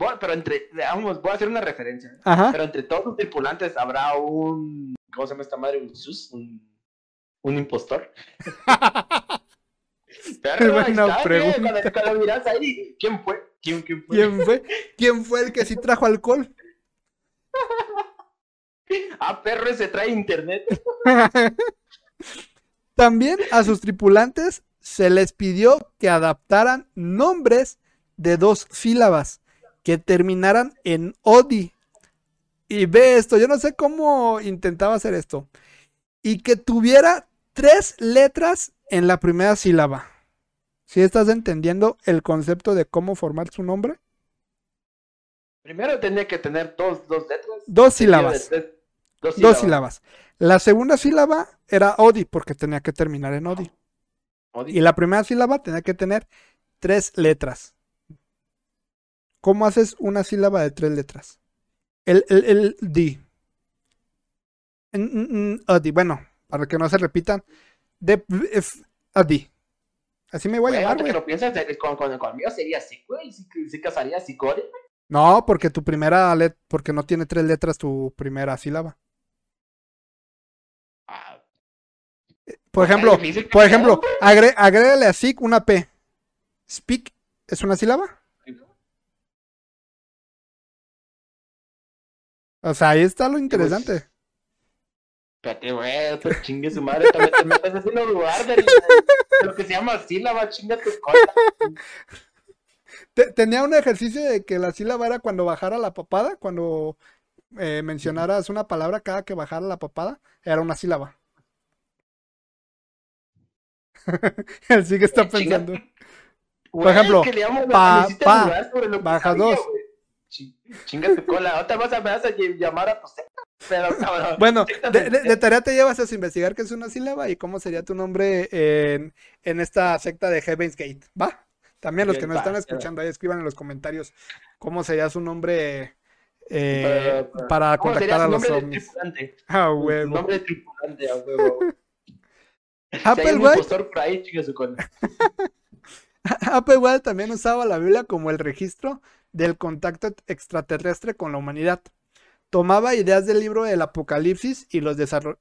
Bueno, pero entre, vamos, voy a hacer una referencia. Pero entre todos los tripulantes habrá un, ¿cómo se llama esta madre? Un sus, un, un impostor. [LAUGHS] Pero buena pregunta. ahí, ¿quién fue? ¿Quién, quién fue? ¿Quién fue? ¿Quién fue el que sí trajo alcohol? [LAUGHS] ah, perro, se trae internet. [LAUGHS] También a sus tripulantes se les pidió que adaptaran nombres de dos sílabas que terminaran en Odi. Y ve esto, yo no sé cómo intentaba hacer esto. y que tuviera tres letras en la primera sílaba. ¿Sí estás entendiendo el concepto de cómo formar su nombre? Primero tenía que tener dos, dos letras. Dos sílabas. Dos sílabas. La segunda sílaba era Odi, porque tenía que terminar en Odi. Y la primera sílaba tenía que tener tres letras. ¿Cómo haces una sílaba de tres letras? El, el, el di. Bueno, para que no se repitan. De, Odi. Así me voy a llamar, que lo piensas, con, con, conmigo sería güey. Si, casaría así, güey. No, porque tu primera letra, porque no tiene tres letras tu primera sílaba. Ah. Por ejemplo, por ejemplo, agrégale a SIC una P. Speak es una sílaba. O sea, ahí está lo interesante. Espérate, güey, pues chingue su madre, también te metes así en el lugar de lo que se llama sílaba, chinga tu cola. Tenía un ejercicio de que la sílaba era cuando bajara la papada, cuando eh, mencionaras una palabra cada que bajara la papada, era una sílaba. [LAUGHS] Él sí que está pensando. Por ejemplo, pa, pa, baja dos. Chinga tu cola, otra vas a, vas a llamar a tu Pero, bueno, de, tarea te llevas a investigar qué es una sílaba y cómo sería tu nombre en, en esta secta de Heaven's Gate, ¿va? También los que nos están escuchando ahí escriban en los comentarios cómo sería su nombre eh, para contactar a los ovnis. [LAUGHS] Ah, huevo. Nombre de tripulante, a huevo. [LAUGHS] Applewhite. [LAUGHS] [LAUGHS] Applewhite también usaba la Biblia como el registro del contacto extraterrestre con la humanidad. Tomaba ideas del libro del Apocalipsis y los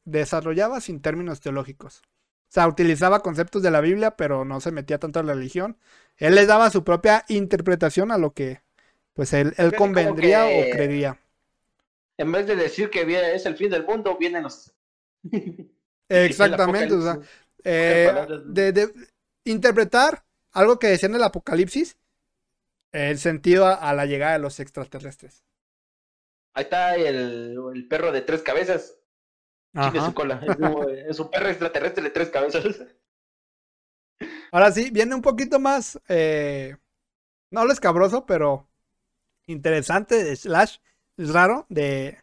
desarrollaba sin términos teológicos. O sea, utilizaba conceptos de la Biblia, pero no se metía tanto en la religión. Él le daba su propia interpretación a lo que pues él, él convendría o creería. En vez de decir que viene, es el fin del mundo, vienen los... [LAUGHS] Exactamente, o sea, [LAUGHS] eh, de, interpretar algo que decía en el Apocalipsis, el sentido a, la llegada de los extraterrestres. Ahí está el, el perro de tres cabezas. Chique su cola. Es un, perro extraterrestre de tres cabezas. [LAUGHS] Ahora sí, viene un poquito más, eh, no lo escabroso, pero interesante, slash, es raro, de,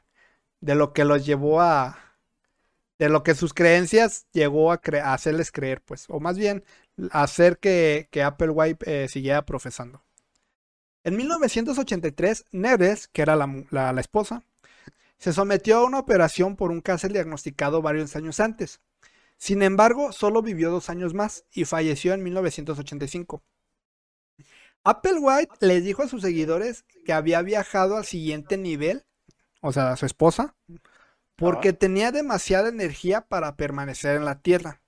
de lo que los llevó a, de lo que sus creencias llegó a, hacerles creer, pues, o más bien hacer que, que Applewhite eh, siguiera profesando. En 1983, Neves, que era la, la, esposa, se sometió a una operación por un cáncer diagnosticado varios años antes. Sin embargo, solo vivió dos años más y falleció en 1985. Applewhite le dijo a sus seguidores que había viajado al siguiente nivel, o sea, a su esposa, porque tenía demasiada energía para permanecer en la Tierra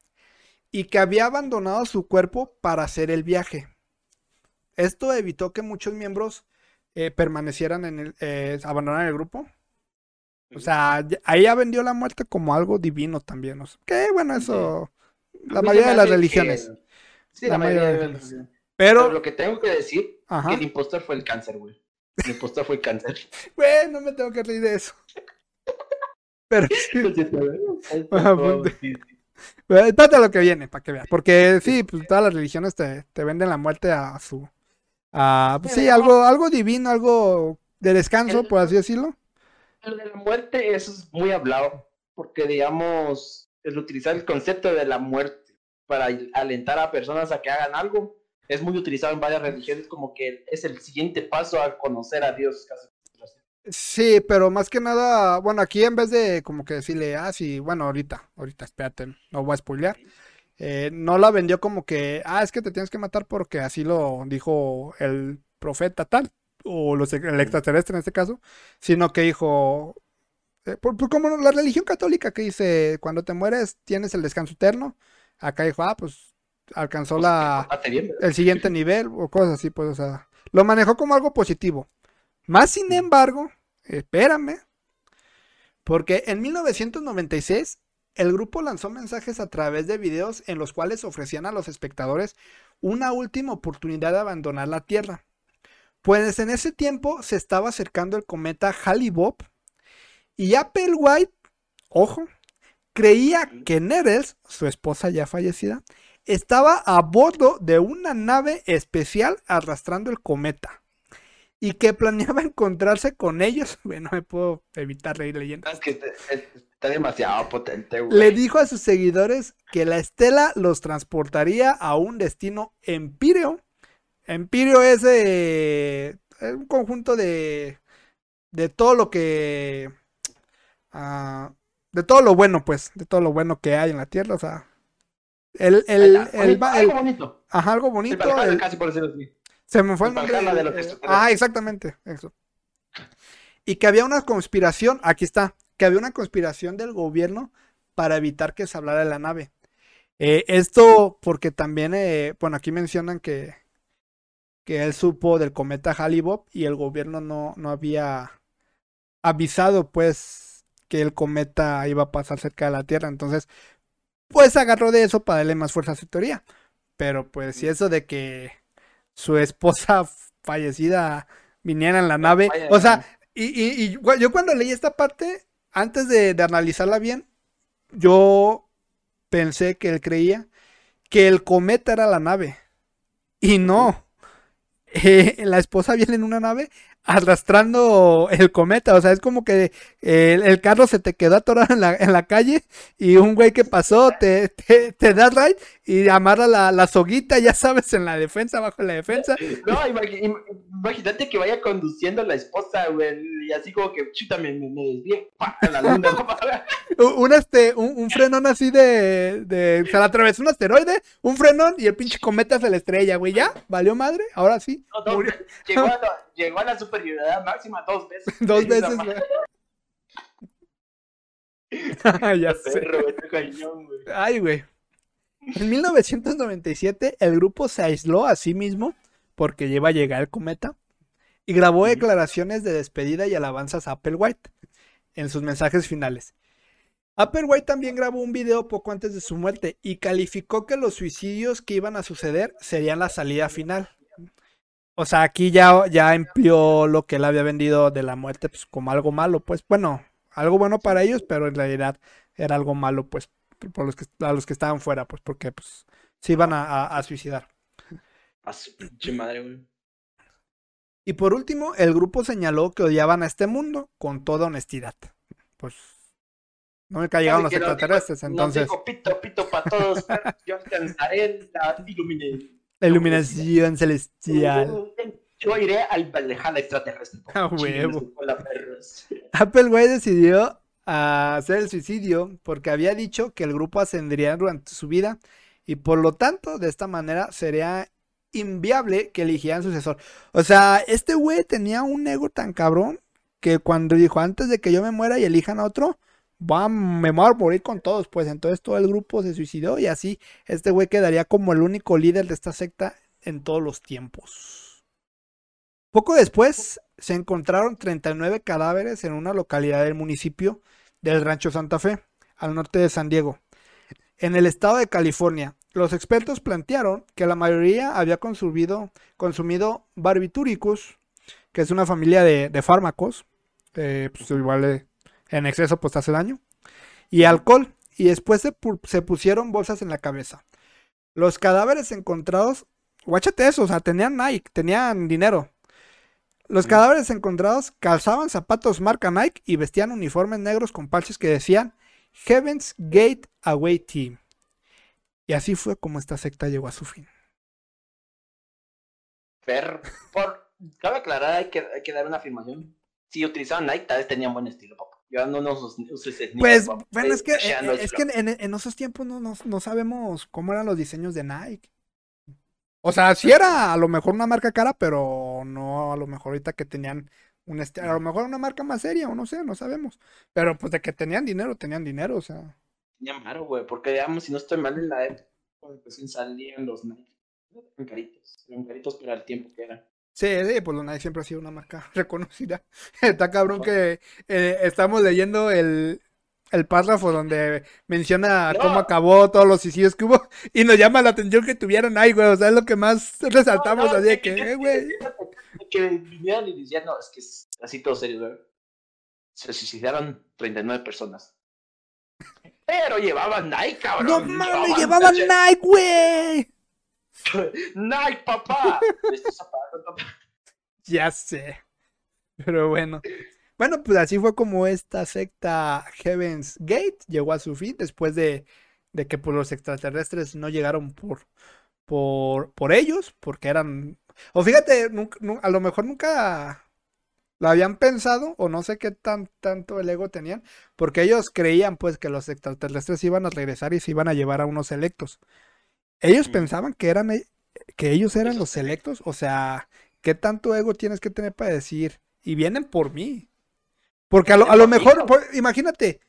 y que había abandonado su cuerpo para hacer el viaje. Esto evitó que muchos miembros eh, permanecieran en el, eh, abandonaran el grupo. O sea, ahí ya vendió la muerte como algo divino también. que bueno, eso. La mayoría de las religiones. Sí, la, mayoría de las religiones. Pero, lo que tengo que decir que el impostor fue el cáncer, güey. El impostor fue el cáncer. [LAUGHS] Güey, no me tengo que reír de eso. [LAUGHS] Pero sí. Espérate lo que viene, para que veas. Porque sí, pues todas las religiones te, te venden la muerte a su. A, pues, sí, algo, algo divino, algo de descanso, por así decirlo. El de la muerte, eso es muy hablado. Porque, digamos, el utilizar el concepto de la muerte para alentar a personas a que hagan algo es muy utilizado en varias religiones como que es el siguiente paso a conocer a Dios. Casi. Sí, pero más que nada, bueno, aquí en vez de como que decirle, ah, sí, bueno, ahorita, ahorita, espérate, no voy a spoilear. Eh, no la vendió como que, ah, es que te tienes que matar porque así lo dijo el profeta tal, o los, el extraterrestre en este caso, sino que dijo, eh, por, como la religión católica que dice, cuando te mueres tienes el descanso eterno, acá dijo, ah, pues alcanzó pues, la, el siguiente nivel o cosas así, pues, o sea, lo manejó como algo positivo. Más sin embargo, espérame, porque en 1996 el grupo lanzó mensajes a través de videos en los cuales ofrecían a los espectadores una última oportunidad de abandonar la Tierra. Pues en ese tiempo se estaba acercando el cometa Halley-Bopp y Applewhite, ojo, creía que Nettles, su esposa ya fallecida, estaba a bordo de una nave especial arrastrando el cometa y que planeaba [LAUGHS] encontrarse con ellos. [LAUGHS] Bueno, no me puedo evitar reír leyendo. Es que está demasiado potente, güey. Le dijo a sus seguidores que la estela los transportaría a un destino empíreo. Empíreo es eh, un conjunto de, de todo lo que... ah, de todo lo bueno, pues, de todo lo bueno que hay en la Tierra, o sea... El, el, el, algo bonito. ajá, algo bonito. Casi por decirlo así. Se me fue el nombre. De los eh, ah, exactamente, eso. Y que había una conspiración, aquí está, que había una conspiración del gobierno para evitar que se hablara de la nave. Eh, esto porque también, eh, bueno, aquí mencionan que, que él supo del cometa Halley-Bob y el gobierno no, no había avisado, pues, que el cometa iba a pasar cerca de la Tierra. Entonces, pues agarró de eso para darle más fuerza a su teoría. Pero pues, si eso de que su esposa [LAUGHS] fallecida viniera en la nave, o sea, y, y- yo cuando leí esta parte, antes de, de analizarla bien, yo pensé que él creía que el cometa era la nave. Y no. [LAUGHS] Eh, la esposa viene en una nave arrastrando el cometa. O sea, es como que el, el carro se te quedó atorado en la, en la calle y un güey que pasó te, te, te da ride y amarra la, la soguita, ya sabes, en la defensa, bajo la defensa. No, imagínate que vaya conduciendo la esposa, güey, y así como que, chuta, me, me, desvié, [LAUGHS] la luna. [LAUGHS] Un, este, un, un frenón así de, de. Se le atravesó un asteroide, un frenón y el pinche cometa se le estrella, güey. ¿Ya? ¿Valió madre? Ahora sí. No, no, Murió. llegó, a [LAUGHS] la, llegó a la superioridad máxima dos veces. Dos veces, güey. Ya sé. cañón, güey. Ay, güey. En 1997, el grupo se aisló a sí mismo porque lleva a llegar el cometa y grabó declaraciones de despedida y alabanzas a Applewhite en sus mensajes finales. Applewhite también grabó un video poco antes de su muerte y calificó que los suicidios que iban a suceder serían la salida final. O sea, aquí ya, ya empleó lo que él había vendido de la muerte pues, como algo malo, pues bueno, algo bueno para ellos, pero en realidad era algo malo, pues, por los que, a los que estaban fuera, pues, porque pues se iban a, a- a suicidar. A su pinche madre, güey. Y por último, el grupo señaló que odiaban a este mundo con toda honestidad. Pues nunca llegaron los Así que nos extraterrestres, dijo- entonces dijo pito, pito para todos, yo alcanzaré la iluminé. la iluminación celestial. Yo iré al Valhalla extraterrestre. A Chinguen huevo. Applewhite decidió a hacer el suicidio porque había dicho que el grupo ascendería durante su vida y por lo tanto de esta manera sería inviable que eligieran sucesor. O sea, este güey tenía un ego tan cabrón que cuando dijo antes de que yo me muera y elijan a otro, va, me voy a morir con todos, pues entonces todo el grupo se suicidó y así este güey quedaría como el único líder de esta secta en todos los tiempos. Poco después se encontraron 39 cadáveres en una localidad del municipio del Rancho Santa Fe, al norte de San Diego, en el estado de California. Los expertos plantearon que la mayoría había consumido, consumido barbitúricos, que es una familia de, fármacos, eh, pues igual eh, en exceso pues hace daño, y alcohol, y después se, pu- se pusieron bolsas en la cabeza. Los cadáveres encontrados, guáchate eso, o sea, tenían Nike, tenían dinero. Los Mm. cadáveres encontrados calzaban zapatos marca Nike y vestían uniformes negros con parches que decían Heaven's Gate Away Team. Y así fue como esta secta llegó a su fin. Pero, por, cabe aclarar, hay que, hay que dar una afirmación. Si utilizaban Nike, tal vez tenían buen estilo, papá. Yo no, no usos, uses sneakers, Pues papá. bueno, es que, eh, es el que en, en esos tiempos no, no, no sabemos cómo eran los diseños de Nike. O sea, sí era a lo mejor una marca cara, pero no a lo mejor ahorita que tenían un este, a lo mejor una marca más seria o no sé, no sabemos. Pero pues de que tenían dinero, tenían dinero, o sea. Tenía malo, güey, porque digamos, si no estoy mal en la época, recién salían los Nike. Eran caritos, eran caritos para el tiempo que era. Sí, sí, pues los Nike siempre ha sido una marca [LAUGHS] reconocida. Está cabrón que eh, estamos leyendo el, el párrafo donde menciona No. cómo acabó todos los suicidios que hubo [LAUGHS] y nos llama la atención que tuvieran ahí, güey. O sea, es lo que más resaltamos No, no, así es que, eh, güey. Que vinieran y decían, no, es que es así todo serio, güey. Se suicidaron 39 personas. Pero llevaban Nike, cabrón. No mames, llevaban Nike, güey. [LAUGHS] Nike, papá. [LAUGHS] Estos zapatos, papá. Ya sé. Pero bueno. Bueno, pues así fue como esta secta Heaven's Gate llegó a su fin después de, de que pues, los extraterrestres no llegaron por, por, por ellos, porque eran... O fíjate, nunca- nu- a lo mejor nunca lo habían pensado, o no sé qué tan, tanto el ego tenían, porque ellos creían pues que los extraterrestres iban a regresar y se iban a llevar a unos selectos. Ellos Mm. pensaban que eran e- que ellos eran los selectos, o sea, ¿qué tanto ego tienes que tener para decir? Y vienen por mí. Porque a lo, a lo por mejor, pues, imagínate,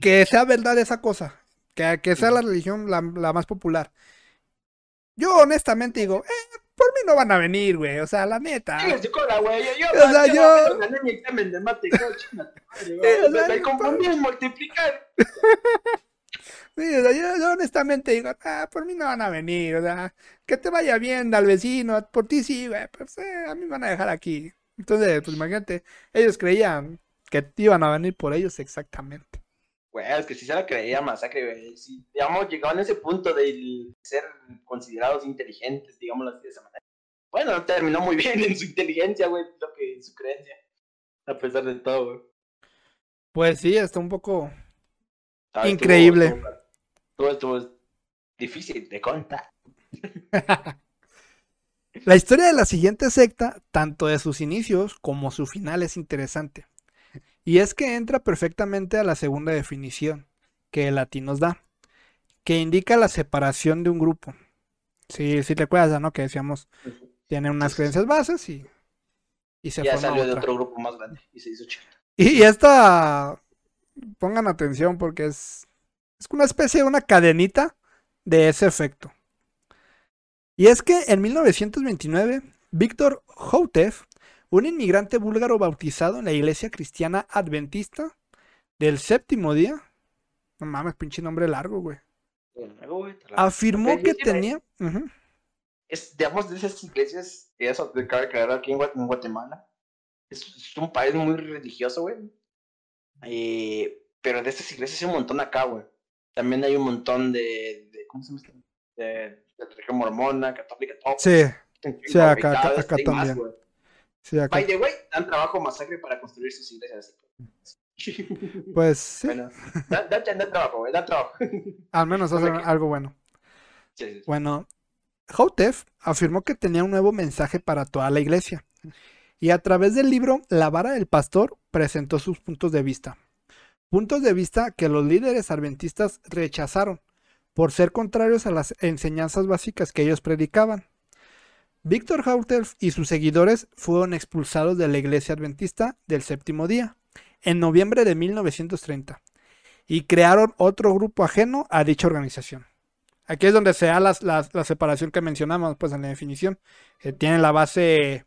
que sea verdad esa cosa, que, que sea la religión la, la más popular. Yo honestamente digo, eh, por mí no van a venir, güey, o sea, la neta. Güey. Yo, O sea, yo, yo- examen de mate. Sí, Me multiplicar. Sí, o sea, yo, yo honestamente digo, ah, por mí no van a venir, o sea, que te vaya bien al vecino, por ti sí, güey, pues eh, a mí me van a dejar aquí. Entonces, pues imagínate, ellos creían que iban a venir por ellos exactamente. Güey, es que si se la creía masacre, güey. Si, digamos, llegaban a ese punto de ser considerados inteligentes, digámoslo así de esa manera. Bueno, terminó muy [LAUGHS] bien en su inteligencia, güey, lo que en su creencia. A pesar de todo, güey. Pues sí, está un poco... Ah, Increíble. Todo esto es difícil de contar. [LAUGHS] La historia de la siguiente secta, tanto de sus inicios como su final, es interesante. Y es que entra perfectamente a la segunda definición que el latín nos da, que indica la separación de un grupo. Sí, sí te acuerdas, ¿no? Que decíamos, tiene unas creencias bases y, y se ya salió de otra. otro grupo más grande y se hizo chido. Y esta, pongan atención porque es, es una especie de una cadenita de ese efecto. Y es que en 1929, Víctor Houteff, un inmigrante búlgaro bautizado en la iglesia cristiana adventista del séptimo día, no mames, pinche nombre largo, güey, afirmó que te- tenía... ujú, es, digamos, de esas iglesias, eso de cabe aclarar aquí en, Gua- en Guatemala. Es, es un país muy religioso, güey. Eh, pero de estas iglesias hay un montón acá, güey. También hay un montón de, de ¿cómo se llama? De, de la religión mormona, católica, todo. Sí, sí, acá- acá- acá más, también. güey. Sí, acá. By the way, dan trabajo masacre para construir sus iglesias así. [LAUGHS] Pues sí, Bueno, dan, dan, dan trabajo, dan trabajo. [LAUGHS] al menos no me hacen algo bueno. Sí, sí, sí. Bueno, Houteff afirmó que tenía un nuevo mensaje para toda la iglesia y a través del libro La vara del pastor presentó sus puntos de vista. Puntos de vista que los líderes adventistas rechazaron por ser contrarios a las enseñanzas básicas que ellos predicaban. Víctor Houteff y sus seguidores fueron expulsados de la iglesia adventista del séptimo día en noviembre de 1930 y crearon otro grupo ajeno a dicha organización. Aquí es donde se da las- la separación que mencionamos pues en la definición. Eh, tiene la base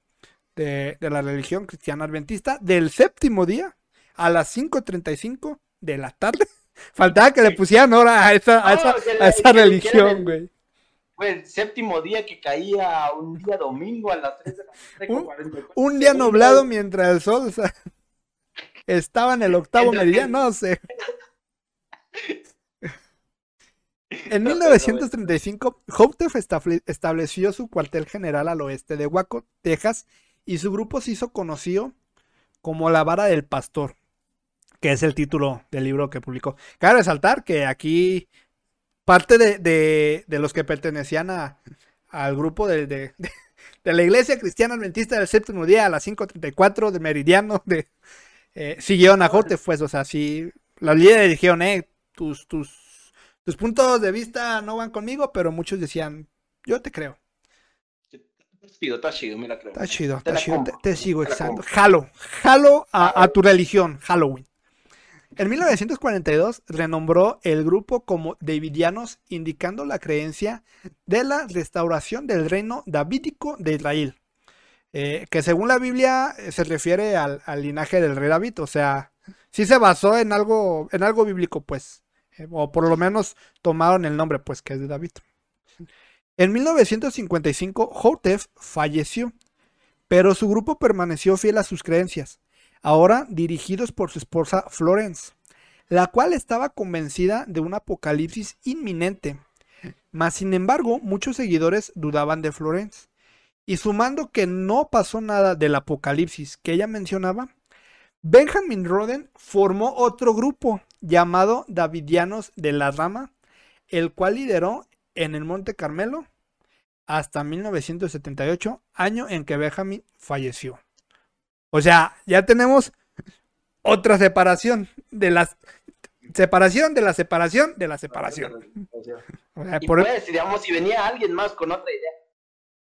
de, de la religión cristiana adventista del séptimo día a las 5.35 de la tarde. [LAUGHS] Faltaba que le pusieran hora a esa, a esa, a religión, güey. Fue el séptimo día que caía un día domingo a las 3 de la tarde. Un- 44 Un día nublado mientras el sol o sea, estaba en el octavo meridiano, no sé. En No, pero, 1935, Houteff estable- estableció su cuartel general al oeste de Waco, Texas, y su grupo se hizo conocido como la vara del pastor, que es el título del libro que publicó. Cabe resaltar que aquí parte de, de- de los que pertenecían a- al grupo de, de- de- la iglesia cristiana adventista del séptimo día a las 5.34 de meridiano de, eh, siguieron a Houteff, pues, o sea, sí, los líderes dijeron, eh, tus, tus, tus puntos de vista no van conmigo, pero muchos decían, yo te creo. Está chido, está chido, mira, creo. Está chido, Te está chido. Te, sigo te compro. Jalo, jalo a, a tu religión, Halloween. En 1942 renombró el grupo como Davidianos, indicando la creencia de la restauración del reino davídico de Israel. Eh, que según la Biblia eh, se refiere al, linaje del rey David, o sea, sí se basó en algo, en algo bíblico, pues, eh, o por lo menos tomaron el nombre, pues, que es de David. En 1955, Houteff falleció, pero su grupo permaneció fiel a sus creencias, ahora dirigidos por su esposa Florence. la cual estaba convencida de un apocalipsis inminente. Mas, sin embargo, muchos seguidores dudaban de Florence. Y sumando que no pasó nada del apocalipsis que ella mencionaba, Benjamin Roden formó otro grupo llamado Davidianos de la Rama, el cual lideró en el Monte Carmelo hasta 1978, año en que Benjamin falleció. O sea, ya tenemos otra separación de las separación de la separación de la separación. [LAUGHS] O sea, y pues, digamos, si venía alguien más con otra idea,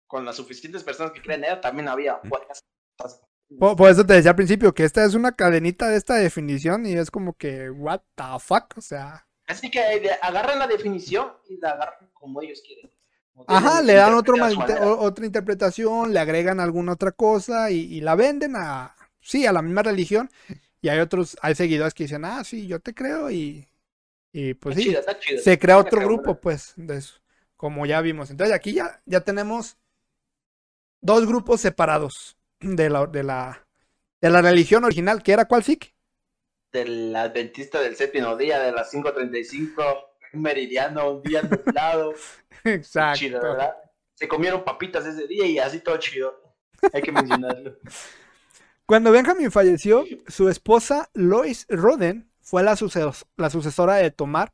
con las suficientes personas que creen en ella, también había por, eso te decía al principio que esta es una cadenita de esta definición y es como que, what the fuck, o sea. Así que agarran la definición y la agarran como ellos quieren. Ajá, le dan otro otra interpretación, le agregan alguna otra cosa y, la venden a, sí, a la misma religión. Y hay otros, hay seguidores que dicen, ah, sí, yo te creo y, y pues sí, se crea otro grupo, pues, de eso, como ya vimos. Entonces aquí ya, ya tenemos dos grupos separados de la, de la, de la religión original, que era cuál, sí? Del adventista del séptimo día, de las 5.35, un meridiano, un día nublado. [LAUGHS] Exacto. Chido, ¿verdad? Se comieron papitas ese día y así todo chido. Hay que mencionarlo. [LAUGHS] Cuando Benjamin falleció, su esposa Lois Roden fue la, la sucesora de tomar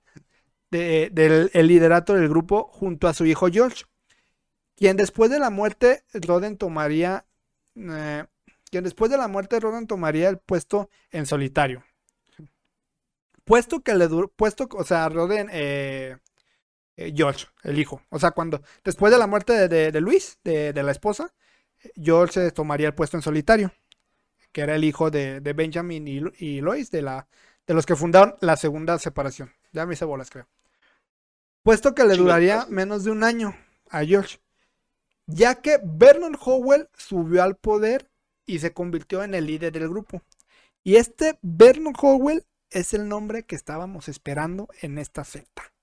del el liderato del grupo junto a su hijo George, quien después de la muerte Roden tomaría eh, quien después de la muerte de Roden tomaría el puesto en solitario. Puesto que le duró, puesto, o sea, Roden, eh, eh, George, el hijo. O sea, cuando, después de la muerte de, Luis, de, la esposa, George se tomaría el puesto en solitario, que era el hijo de, Benjamin y, y, Lois, de, la, de los que fundaron la segunda separación. Ya me hice bolas, creo. Puesto que le duraría menos de un año a George, ya que Vernon Howell subió al poder y se convirtió en el líder del grupo. Y este Vernon Howell es el nombre que estábamos esperando en esta secta.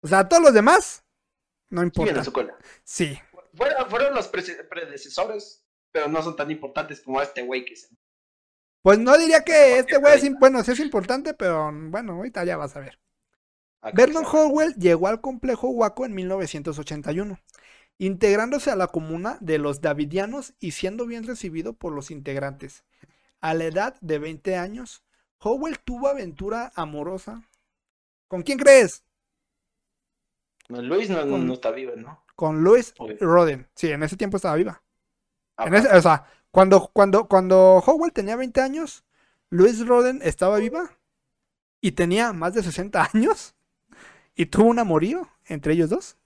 O sea, todos los demás, no importa. Sí. Fueron, los predecesores, pero no son tan importantes como este güey que se... Pues no diría que este güey es, bueno, sí es importante, pero bueno, ahorita ya vas a ver. Vernon Howell llegó al complejo Waco en 1981, integrándose a la comuna de los Davidianos y siendo bien recibido por los integrantes. A la edad de 20 años, Howell tuvo aventura amorosa. ¿Con quién crees? Luis no, está viva, ¿no? Con Luis Roden. Sí, en ese tiempo estaba viva. Ah, o sea, cuando, cuando, cuando Howell tenía 20 años, Luis Roden estaba viva y tenía más de 60 años y tuvo un amorío entre ellos dos.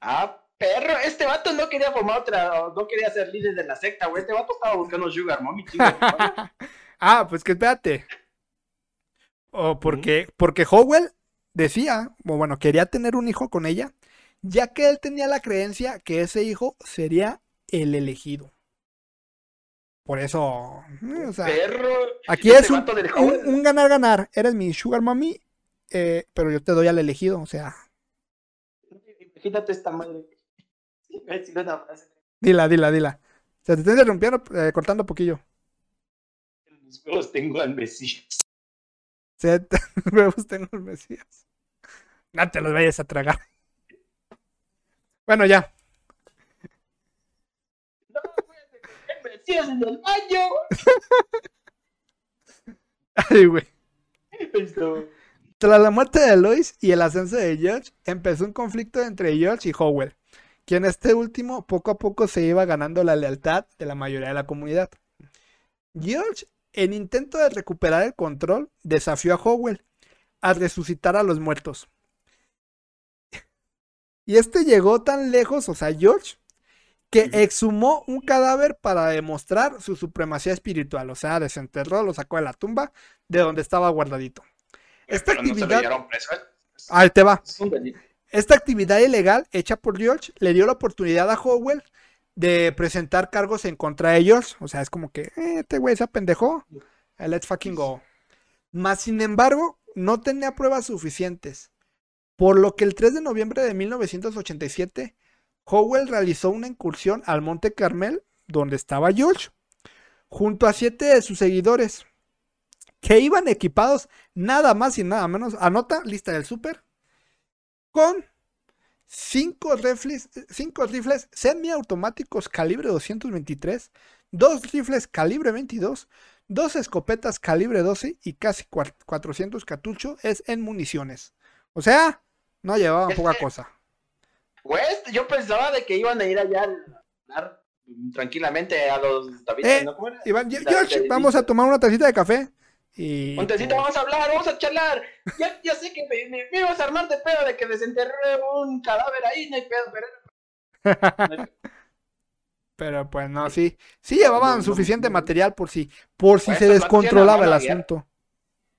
Ah, perro, este vato no quería formar otra, no quería ser líder de la secta, güey. Este vato estaba buscando Sugar Mommy, [LAUGHS] ah, pues que espérate. O porque, porque Howell decía, o bueno, quería tener un hijo con ella, ya que él tenía la creencia que ese hijo sería el elegido. Por eso, eh, o sea, aquí es un ganar-ganar. Eres mi sugar mommy, eh, pero yo te doy al elegido, o sea. Imagínate esta madre. Dila, dila, dila. Se te está interrumpiendo, eh, cortando poquillo. En mis huevos tengo al Mesías. [LAUGHS] Se te... [LAUGHS] huevos tengo al Mesías. No te los vayas a tragar. Bueno, ya. No, el Mesías en el baño. [LAUGHS] Ay, güey. Tras la muerte de Lois y el ascenso de George, empezó un conflicto entre George y Howell quien este último poco a poco se iba ganando la lealtad de la mayoría de la comunidad. George, en intento de recuperar el control, desafió a Howell a resucitar a los muertos. Y este llegó tan lejos, o sea, George, que exhumó un cadáver para demostrar su supremacía espiritual. O sea, desenterró, lo sacó de la tumba de donde estaba guardadito. Esta actividad. Ahí te va. Esta actividad ilegal hecha por George le dio la oportunidad a Howell de presentar cargos en contra de George. O sea, es como que, eh, este güey se apendejó. Let's fucking go. Más sin embargo, no tenía pruebas suficientes. Por lo que el 3 de noviembre de 1987, Howell realizó una incursión al Monte Carmel, donde estaba George, junto a siete de sus seguidores, que iban equipados nada más y nada menos, anota, lista del súper, con cinco rifles, cinco rifles semiautomáticos calibre 223, dos rifles calibre 22, dos escopetas calibre 12 y casi 400 cartuchos es en municiones. O sea, no llevaban poca cosa. Pues yo pensaba de que iban a ir allá a tranquilamente a los David, eh, ¿no? George, vamos a tomar una tacita de café. Y... Vamos a hablar, vamos a charlar. Ya, ya sé que me, me, ibas a armar de pedo de que desenterré un cadáver ahí, no hay pedo, pero... [LAUGHS] pero pues no, sí. Sí llevaban suficiente material por si, por si se descontrolaba el asunto.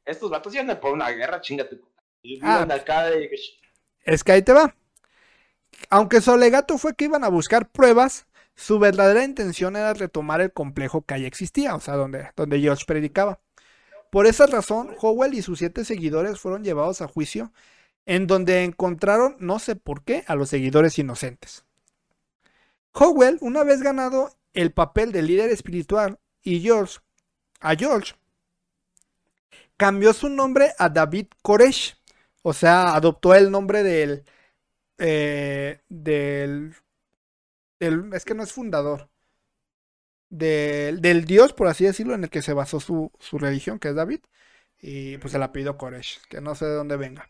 Estos vatos iban por una guerra, chingate. Ah, es que ahí te va. Aunque su alegato fue que iban a buscar pruebas, su verdadera intención era retomar el complejo que ahí existía, o sea, donde, donde George predicaba. Por esa razón, Howell y sus siete seguidores fueron llevados a juicio, en donde encontraron, no sé por qué, a los seguidores inocentes. Howell, una vez ganado el papel de líder espiritual, y George, a George, cambió su nombre a David Koresh, o sea, adoptó el nombre del, eh, del, es que no es fundador, del, del, dios, por así decirlo, en el que se basó su, religión, que es David, y pues el apellido Koresh, que no sé de dónde venga.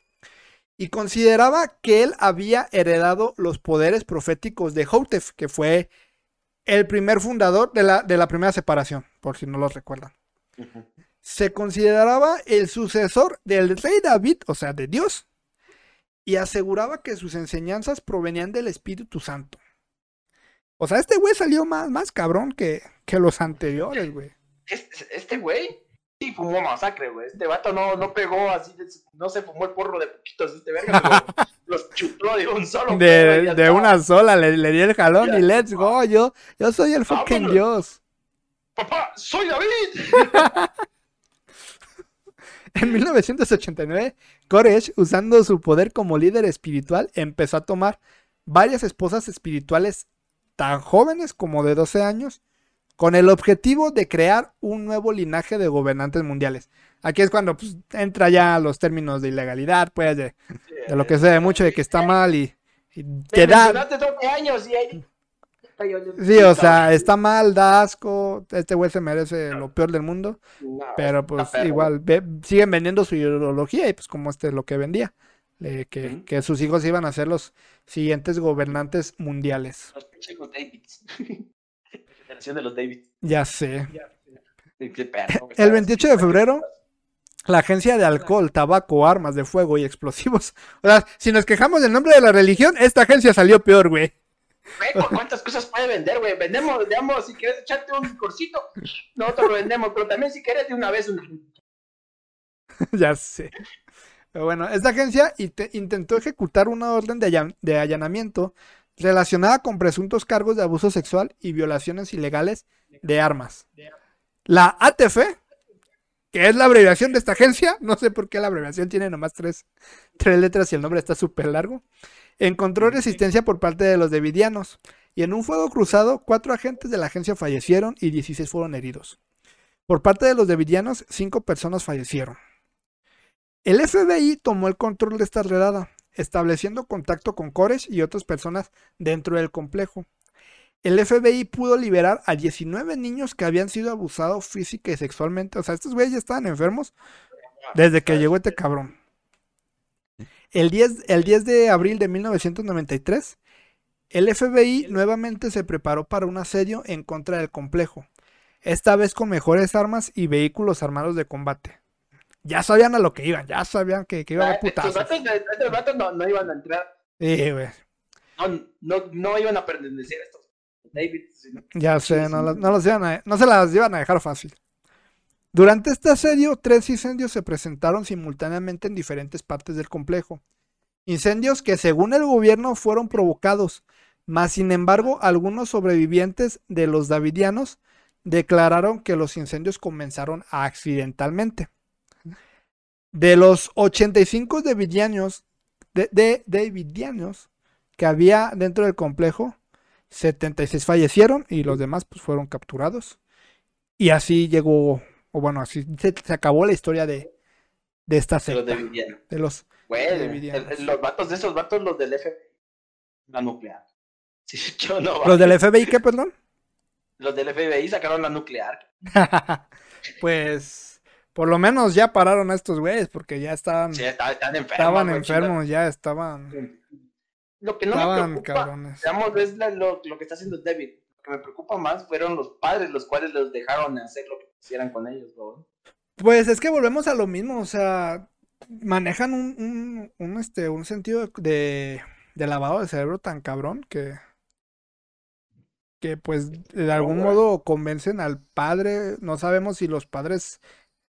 Y consideraba que él había heredado los poderes proféticos de Hotef, que fue el primer fundador de la, de la primera separación, por si no lo recuerdan. Se consideraba el sucesor del rey David, o sea, de Dios, y aseguraba que sus enseñanzas provenían del Espíritu Santo. O sea, este güey salió más, más cabrón que, que los anteriores, güey. Este güey sí fumó masacre, güey. Este vato no, no pegó así, no se fumó el porro de poquitos, este verga, pero [LAUGHS] los chutó de un solo. De, de una sola, le, le di el jalón y let's go. Yo, yo soy el fucking Dios. Papá, soy David. [LAUGHS] en 1989, Koresh, usando su poder como líder espiritual, empezó a tomar varias esposas espirituales tan jóvenes como de 12 años, con el objetivo de crear un nuevo linaje de gobernantes mundiales. Aquí es cuando pues, entra ya los términos de ilegalidad, pues, de, lo que se ve mucho de que está mal y, y te da... Sí, o sea, está mal, da asco, este güey se merece lo peor del mundo, pero pues igual siguen vendiendo su ideología y pues como este es lo que vendía, que, que, sus hijos iban a ser los siguientes gobernantes mundiales. Los Davids. [LAUGHS] Generación de los Davids. Ya sé. [LAUGHS] El 28 de febrero, la Agencia de Alcohol, Tabaco, Armas de Fuego y Explosivos. O sea, si nos quejamos del nombre de la religión, esta agencia salió peor, güey. ¿cuántas cosas puede vender, güey? Vendemos, digamos, si quieres echarte un cursito, nosotros lo vendemos, pero también si quieres de una vez una... [LAUGHS] ya sé. Pero bueno, esta agencia intentó ejecutar una orden de, allanamiento relacionada con presuntos cargos de abuso sexual y violaciones ilegales de armas. La ATF, que es la abreviación de esta agencia, no sé por qué la abreviación tiene nomás tres, tres letras y el nombre está súper largo, encontró resistencia por parte de los devidianos y en un fuego cruzado cuatro agentes de la agencia fallecieron y 16 fueron heridos. Por parte de los devidianos, cinco personas fallecieron. El FBI tomó el control de esta redada, estableciendo contacto con Koresh y otras personas dentro del complejo. El FBI pudo liberar a 19 niños que habían sido abusados física y sexualmente. O sea, estos güeyes ya estaban enfermos desde que llegó este cabrón. El 10, el 10 de abril de 1993, el FBI nuevamente se preparó para un asedio en contra del complejo, esta vez con mejores armas y vehículos armados de combate ya sabían a lo que iban, ya sabían que, que iban a haber putazos. Estos vatos, no, no, iban a entrar. Sí, güey. No, no, no, iban a pertenecer a estos David. Ya sé, no, no, los iban a, no se las iban a dejar fácil. Durante este asedio, tres incendios se presentaron simultáneamente en diferentes partes del complejo. Incendios que según el gobierno fueron provocados, mas sin embargo algunos sobrevivientes de los davidianos declararon que los incendios comenzaron accidentalmente. De los 85 davidianos, de, de que había dentro del complejo, 76 fallecieron y los demás pues, fueron capturados. Y así llegó o bueno, así se, se acabó la historia de, de esta De los secta. Davidianos. De los Davidianos. el- los vatos de esos vatos, los del FBI. La nuclear. [LAUGHS] Sí, yo no. los del FBI, ¿qué, perdón? Los del FBI sacaron la nuclear. [LAUGHS] pues por lo menos ya pararon a estos güeyes porque ya estaban, Sí, estaban, estaban enfermos. estaban enfermos, ya estaban. Lo que no me estaban preocupa, cabrones. digamos, es la- lo, lo que está haciendo David. Lo que me preocupa más fueron los padres, los cuales los dejaron hacer lo que quisieran con ellos, güey. Pues es que volvemos a lo mismo, o sea, manejan un, un, un, este, un sentido de, de lavado de cerebro tan cabrón que, que pues de algún modo convencen al padre, no sabemos si los padres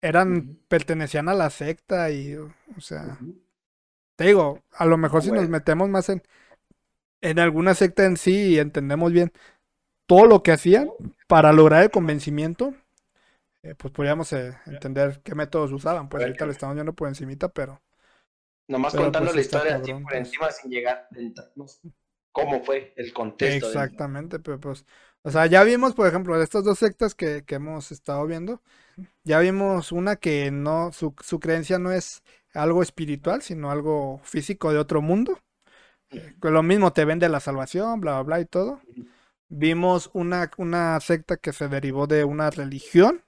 eran, pertenecían a la secta y, o sea, te digo, a lo mejor si nos metemos más en, en alguna secta en sí y entendemos bien todo lo que hacían para lograr el convencimiento, eh, pues podríamos eh, entender qué métodos usaban. Pues ahorita lo estamos viendo por encimita, pero Nomás Pero, contando pues, la historia así por pues. encima sin llegar a cómo fue el contexto. exactamente, pero pues, o sea, ya vimos, por ejemplo, de estas dos sectas que, que hemos estado viendo, ya vimos una que no, su, su creencia no es algo espiritual, sino algo físico de otro mundo. Eh, lo mismo te vende la salvación, bla, bla, bla y todo. Vimos una, una secta que se derivó de una religión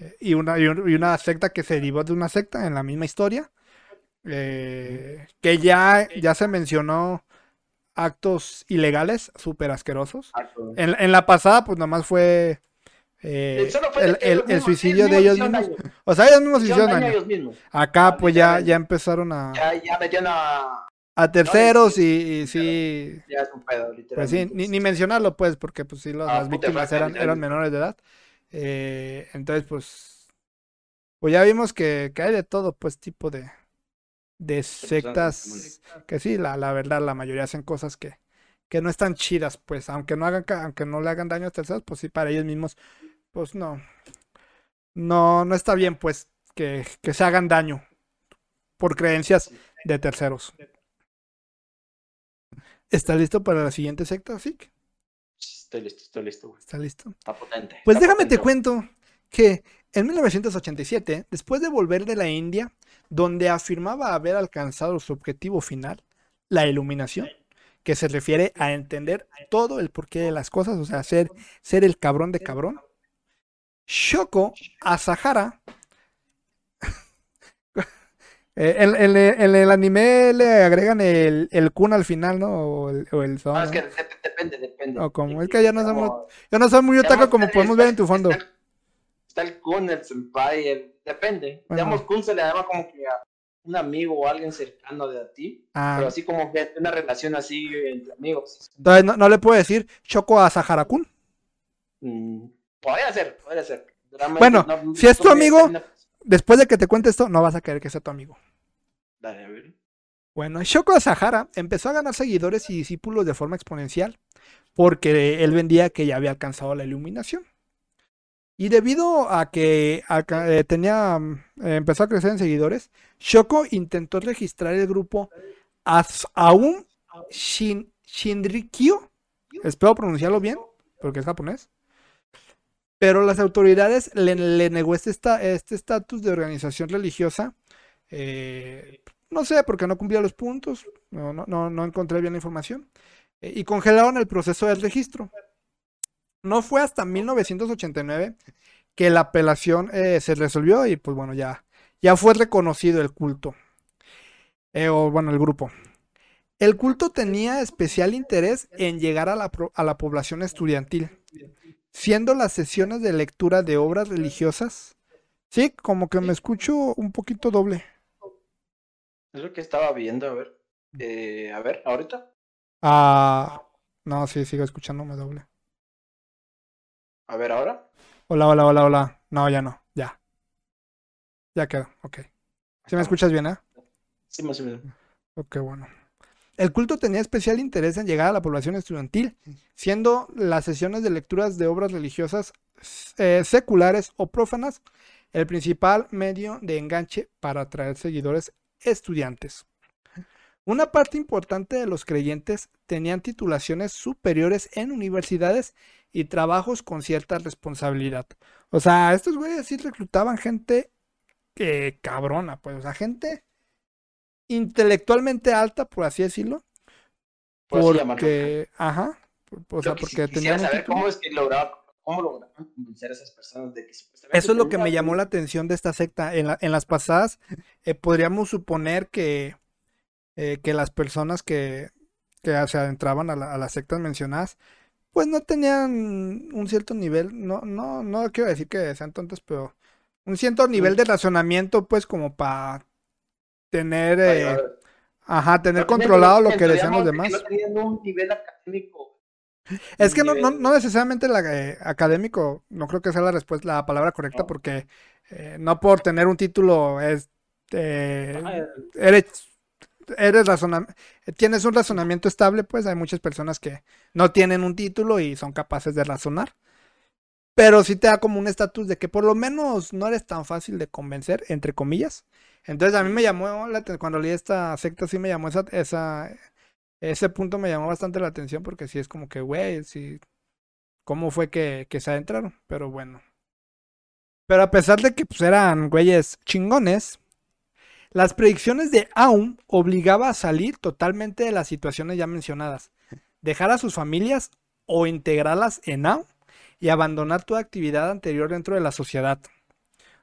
eh, y una, y un- y una secta que se derivó de una secta en la misma historia. eh, que ya, ya se mencionó actos ilegales súper asquerosos. En, en la pasada, pues nomás fue eh, Solo fue el, el- suicidio de ellos mismos. daño. O sea, ellos mismos se Hicieron daño ellos mismos. Acá, pues ya, ya empezaron a, Ya, ya metían a. a terceros y, y sí, Ya es un pedo, Pues sí, ni, ni mencionarlo, pues, porque pues sí, los- Ah, las víctimas eran, eran menores de edad. Eh, entonces, pues, pues ya vimos que, que hay de todo, pues, tipo de, de sectas, que sí, la, la verdad, la mayoría hacen cosas que, que no están chidas, pues, aunque no hagan, aunque no le hagan daño a terceros, pues sí, para ellos mismos, pues no, no, no está bien, pues, que, que se hagan daño por creencias de terceros. ¿Está listo para la siguiente secta, sí? Estoy listo, estoy listo, güey. ¿Está listo? Está potente. Pues está déjame te cuento que en 1987, después de volver de la India, donde afirmaba haber alcanzado su objetivo final, la iluminación, que se refiere a entender todo el porqué de las cosas, o sea, ser, ser el cabrón de cabrón, Shoko Asahara, [LAUGHS] eh, en, en- en el anime le agregan el, el kun al final, ¿no? O el, o el son, No, es que depende, depende. O como- es que ya no somos- Yo no soy muy otaku como podemos ver en tu fondo. Está, el Kun, el Senpai, el, depende. Bueno. Digamos, Kun se le llama como que a un amigo o alguien cercano de a ti, Ah, pero así como que una relación así entre amigos. Entonces no, no le puedo decir Choco a Sahara-kun. Mm, podría ser, podría ser. Realmente Bueno, no- si es tu amigo- Después de que te cuente esto, no vas a querer que sea tu amigo. Dale, a ver. Bueno, Shoko Asahara empezó a ganar seguidores y discípulos de forma exponencial porque él vendía que ya había alcanzado la iluminación. Y debido a que eh, tenía, mm, empezó a crecer en seguidores, Shoko intentó registrar el grupo As- Aum Shin- Shinrikyo, espero pronunciarlo bien, porque es japonés, pero las autoridades le, le negó este este estatus de organización religiosa, eh, no sé, porque no cumplía los puntos, no, no, no, no encontré bien la información, eh, y congelaron el proceso del registro. No fue hasta 1989 que la apelación eh, se resolvió y pues bueno, ya, ya fue reconocido el culto, eh, o bueno, el grupo. El culto tenía especial interés en llegar a la, a la población estudiantil, siendo las sesiones de lectura de obras religiosas, sí, como que me escucho un poquito doble. Es lo que estaba viendo, a ver. Eh, a ver, ahorita. Ah, no, sí, sigo escuchándome doble. A ver, ahora. Hola, hola, hola, hola. No, ya no, ya. Ya quedó, ok. ¿Sí me escuchas bien, eh? Sí, más o menos. Ok, bueno. El culto tenía especial interés en llegar a la población estudiantil, siendo las sesiones de lecturas de obras religiosas eh, seculares o prófanas el principal medio de enganche para atraer seguidores estudiantes. Una parte importante de los creyentes tenían titulaciones superiores en universidades y trabajos con cierta responsabilidad. O sea, estos güeyes sí reclutaban gente que cabrona, pues, o sea, gente intelectualmente alta, por así decirlo. porque, ajá, o sea, porque tenían saber cómo es que lograba, cómo lograban convencer a esas personas de que Eso es lo que me llamó la atención de esta secta. En, en las pasadas eh, podríamos suponer que, eh, que las personas que, que se adentraban a, la, a las sectas mencionadas pues no tenían un cierto nivel, no, no, no quiero decir que sean tontos, pero un cierto nivel de razonamiento, pues, como para tener, eh, ajá, tener controlado lo que decían los demás. No un nivel académico. Es que no, no, no, necesariamente la, eh, académico, no creo que sea la respuesta, la palabra correcta, porque eh, no por tener un título es eres eres tienes un razonamiento estable, pues hay muchas personas que no tienen un título y son capaces de razonar. Pero sí te da como un estatus de que por lo menos no eres tan fácil de convencer, entre comillas. Entonces a mí me llamó, cuando leí esta secta, sí me llamó esa, ese punto me llamó bastante la atención porque sí es como que, güey, sí, ¿cómo fue que, que se adentraron? Pero bueno. Pero a pesar de que pues, eran güeyes chingones, las predicciones de Aum obligaba a salir totalmente de las situaciones ya mencionadas, dejar a sus familias o integrarlas en Aum y abandonar toda actividad anterior dentro de la sociedad.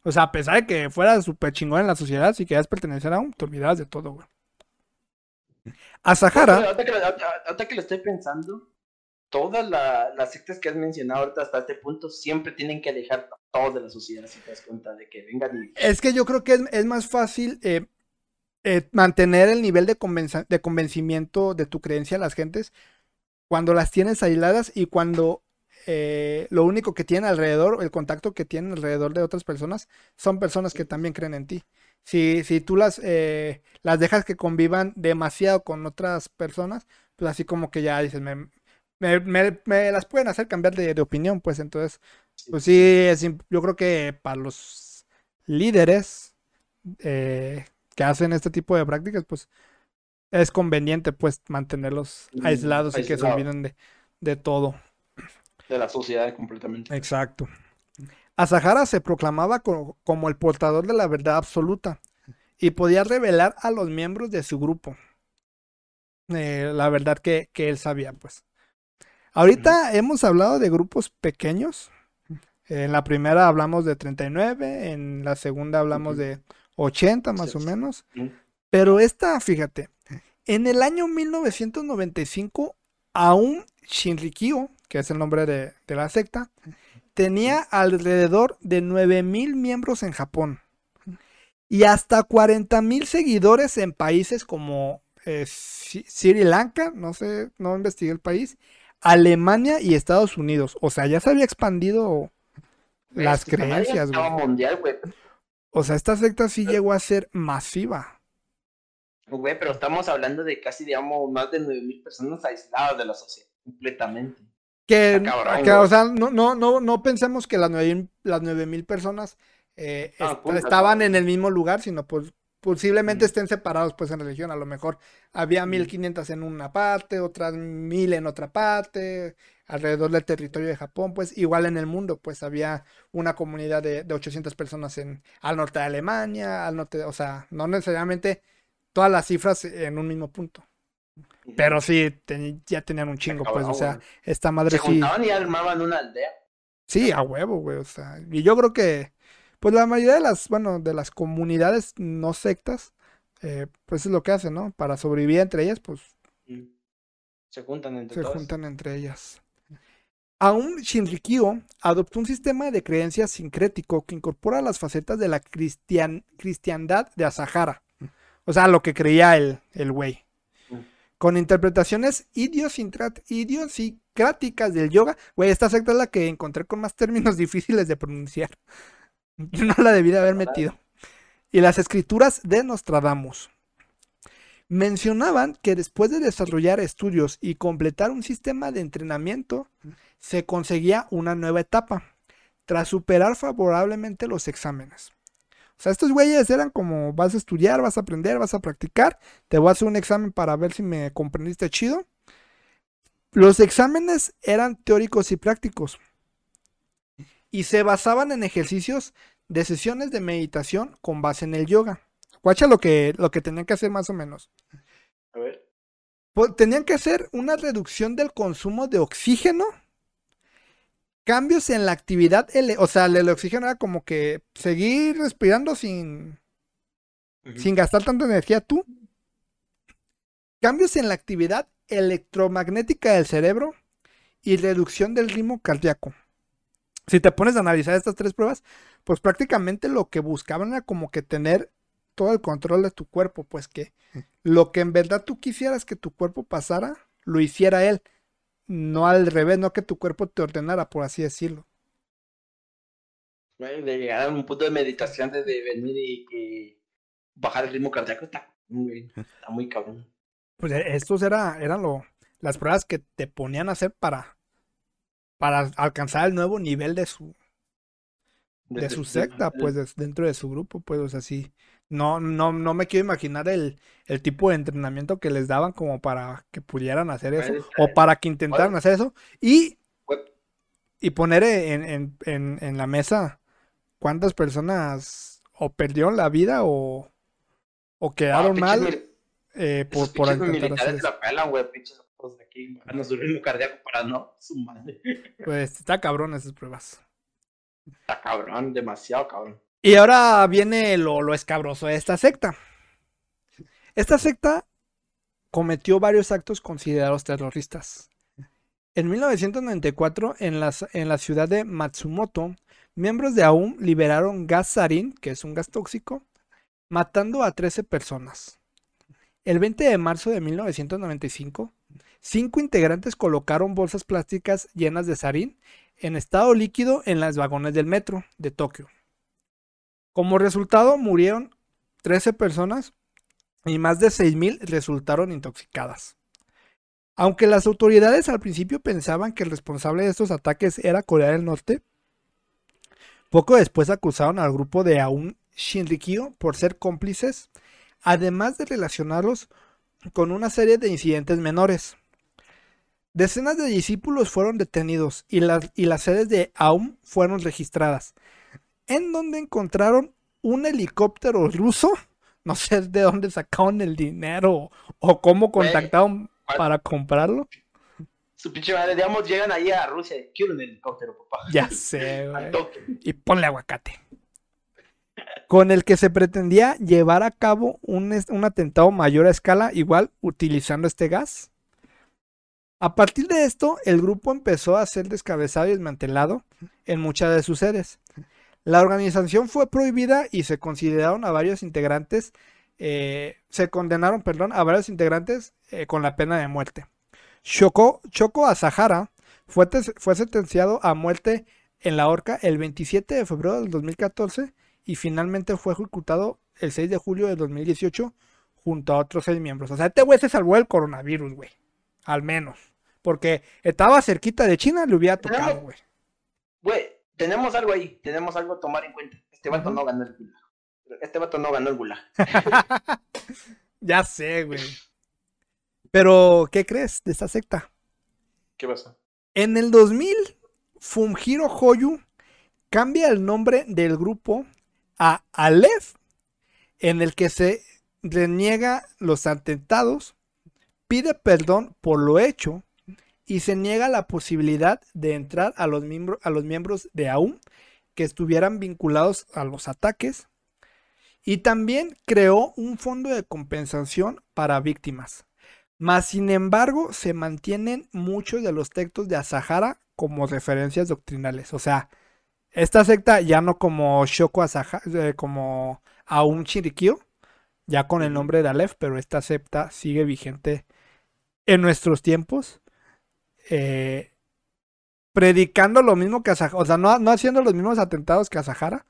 O sea, a pesar de que fuera súper chingón en la sociedad, si querías pertenecer a Aum, te olvidabas de todo, güey. A Sahara. Ahorita que, lo estoy pensando, todas las sectas que has mencionado ahorita hasta este punto siempre tienen que alejar todos de la sociedad si te das cuenta de que vengan y... Es que yo creo que es, más fácil eh, eh, mantener el nivel de, de convencimiento de tu creencia a las gentes cuando las tienes aisladas y cuando eh, lo único que tienen alrededor, el contacto que tienen alrededor de otras personas, son personas que también creen en ti. Si, si tú las, las dejas que convivan demasiado con otras personas, pues así como que ya dices, me, me, las pueden hacer cambiar de, opinión, pues entonces, pues sí, yo creo que para los líderes eh, que hacen este tipo de prácticas, pues es conveniente pues mantenerlos mm, aislados y que se olviden de, de, todo. De la sociedad completamente. Exacto. Asahara se proclamaba como, el portador de la verdad absoluta y podía revelar a los miembros de su grupo eh, la verdad que, que él sabía, pues. Ahorita hemos hablado de grupos pequeños. En la primera hablamos de 39, en la segunda hablamos de 80 más o menos. Pero esta, fíjate, en el año 1995, aún Shinrikyo, que es el nombre de, la secta, tenía alrededor de 9000 miembros en Japón. Y hasta 40.000 seguidores en países como eh, Sri Lanka, no sé, no investigué el país, Alemania y Estados Unidos. O sea, ya se había expandido las creencias, güey. mundial, güey. O sea, esta secta sí llegó a ser masiva. Güey, pero estamos hablando de casi, digamos, más de 9.000 personas aisladas de la sociedad, completamente. Que, o sea, no, no, no, no pensemos que las 9.000 las personas eh, estaban en el mismo lugar, sino pues posiblemente estén separados pues en religión, a lo mejor había 1500 en una parte, otras 1000 en otra parte, alrededor del territorio de Japón, pues igual en el mundo, pues había una comunidad de, de 800 personas en, al norte de Alemania, al norte, o sea, no necesariamente todas las cifras en un mismo punto. Pero sí, ya tenían un chingo, pues, o sea, esta madre Se juntaban y armaban una aldea. Sí, a huevo, güey, o sea, y yo creo que pues la mayoría de las, bueno, de las comunidades no sectas, eh, pues es lo que hacen, ¿no? Para sobrevivir entre ellas, pues... Mm. Se juntan entre Se juntan entre ellas. Aún Shinrikyo adoptó un sistema de creencias sincrético que incorpora las facetas de la cristian, cristiandad de Asahara. O sea, lo que creía el, el güey. Mm. Con interpretaciones idiosincráticas del yoga. Güey, esta secta es la que encontré con más términos [LAUGHS] difíciles de pronunciar. [LAUGHS] Yo no la debí de haber metido. Y las escrituras de Nostradamus. Mencionaban que después de desarrollar estudios y completar un sistema de entrenamiento, se conseguía una nueva etapa, tras superar favorablemente los exámenes. O sea, estos güeyes eran como vas a estudiar, vas a aprender, vas a practicar, te voy a hacer un examen para ver si me comprendiste chido. Los exámenes eran teóricos y prácticos y se basaban en ejercicios de sesiones de meditación con base en el yoga. Guacha lo que, lo que tenían que hacer más o menos. A ver. Pues, tenían que hacer una reducción del consumo de oxígeno, cambios en la actividad, o sea, el, el oxígeno era como que seguir respirando sin, sin gastar tanta energía tú. Cambios en la actividad electromagnética del cerebro y reducción del ritmo cardíaco. Si te pones a analizar estas tres pruebas, pues prácticamente lo que buscaban era como que tener todo el control de tu cuerpo, pues que lo que en verdad tú quisieras que tu cuerpo pasara, lo hiciera él, no al revés, no que tu cuerpo te ordenara, por así decirlo. De llegar a un punto de meditación de, venir y que bajar el ritmo cardíaco está, muy- está muy cabrón. Pues e- estos era, eran lo, las pruebas que te ponían a hacer para, para alcanzar el nuevo nivel de su, de su secta, pues dentro de su grupo, pues, o sea, sí. No, no, no me quiero imaginar el, el tipo de entrenamiento que les daban como para que pudieran hacer eso, o para que intentaran hacer eso, y, y poner en, en, en, en la mesa cuántas personas o perdieron la vida o, o ah, quedaron mal eh, por, por intentar hacer eso. la pelan, güey, pinches aquí, bajando su ritmo cardíaco para no, su madre. Pues está cabrón esas pruebas. Está cabrón, demasiado cabrón. Y ahora viene lo, lo escabroso de esta secta. Esta secta cometió varios actos considerados terroristas. En 1994, en, las- en la ciudad de Matsumoto, miembros de AUM liberaron gas sarin, que es un gas tóxico, matando a 13 personas. El 20 de marzo de 1995, cinco integrantes colocaron bolsas plásticas llenas de sarín en estado líquido en las vagones del metro de Tokio. Como resultado, murieron 13 personas y más de 6.000 resultaron intoxicadas. Aunque las autoridades al principio pensaban que el responsable de estos ataques era Corea del Norte, poco después acusaron al grupo de Aum Shinrikyo por ser cómplices, además de relacionarlos con una serie de incidentes menores. Decenas de discípulos fueron detenidos y las, y las sedes de Aum fueron registradas, en donde encontraron un helicóptero ruso. [LAUGHS] No sé de dónde sacaron el dinero o cómo contactaron para comprarlo. Su pinche madre, digamos, llegan ahí a Rusia. Quiero un helicóptero, papá. Ya sé, [LAUGHS] güey. Y ponle aguacate. Con el que se pretendía llevar a cabo un, un atentado mayor a escala, igual utilizando este gas. A partir de esto, el grupo empezó a ser descabezado y desmantelado en muchas de sus sedes. La organización fue prohibida y se consideraron a varios integrantes, eh, se condenaron, perdón, a varios integrantes eh, con la pena de muerte. Shoko, Choco Asahara fue, fue sentenciado a muerte en la horca el 27 de febrero del 2014 y finalmente fue ejecutado el 6 de julio del 2018 junto a otros seis miembros. O sea, este güey se salvó del coronavirus, güey. Al menos. Porque estaba cerquita de China, le hubiera tocado, güey. Güey, tenemos algo ahí, tenemos algo a tomar en cuenta. Este vato no ganó el gulag. Este vato no ganó el gulag. [LAUGHS] Ya sé, güey. Pero, ¿qué crees de esta secta? ¿Qué pasó? En el 2000, Fumhiro Hoyu cambia el nombre del grupo a Aleph, en el que se reniega los atentados, pide perdón por lo hecho y se niega la posibilidad de entrar a los, miembro- a los miembros de AUM que estuvieran vinculados a los ataques y también creó un fondo de compensación para víctimas. Mas, sin embargo, se mantienen muchos de los textos de Asahara como referencias doctrinales. O sea, esta secta ya no como Shoko Asahara, eh, como Aum Chirikyo, ya con el nombre de Aleph, pero esta secta sigue vigente en nuestros tiempos. eh, predicando lo mismo que Asahara, o sea, no, no haciendo los mismos atentados que Asahara,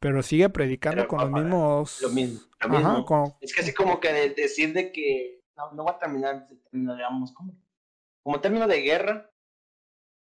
pero sigue predicando Pero, con los mismos. Lo mismo. Lo Ajá, mismo. con- Es que así como que de- decir de que. No, no va a terminar, digamos, como, como término de guerra.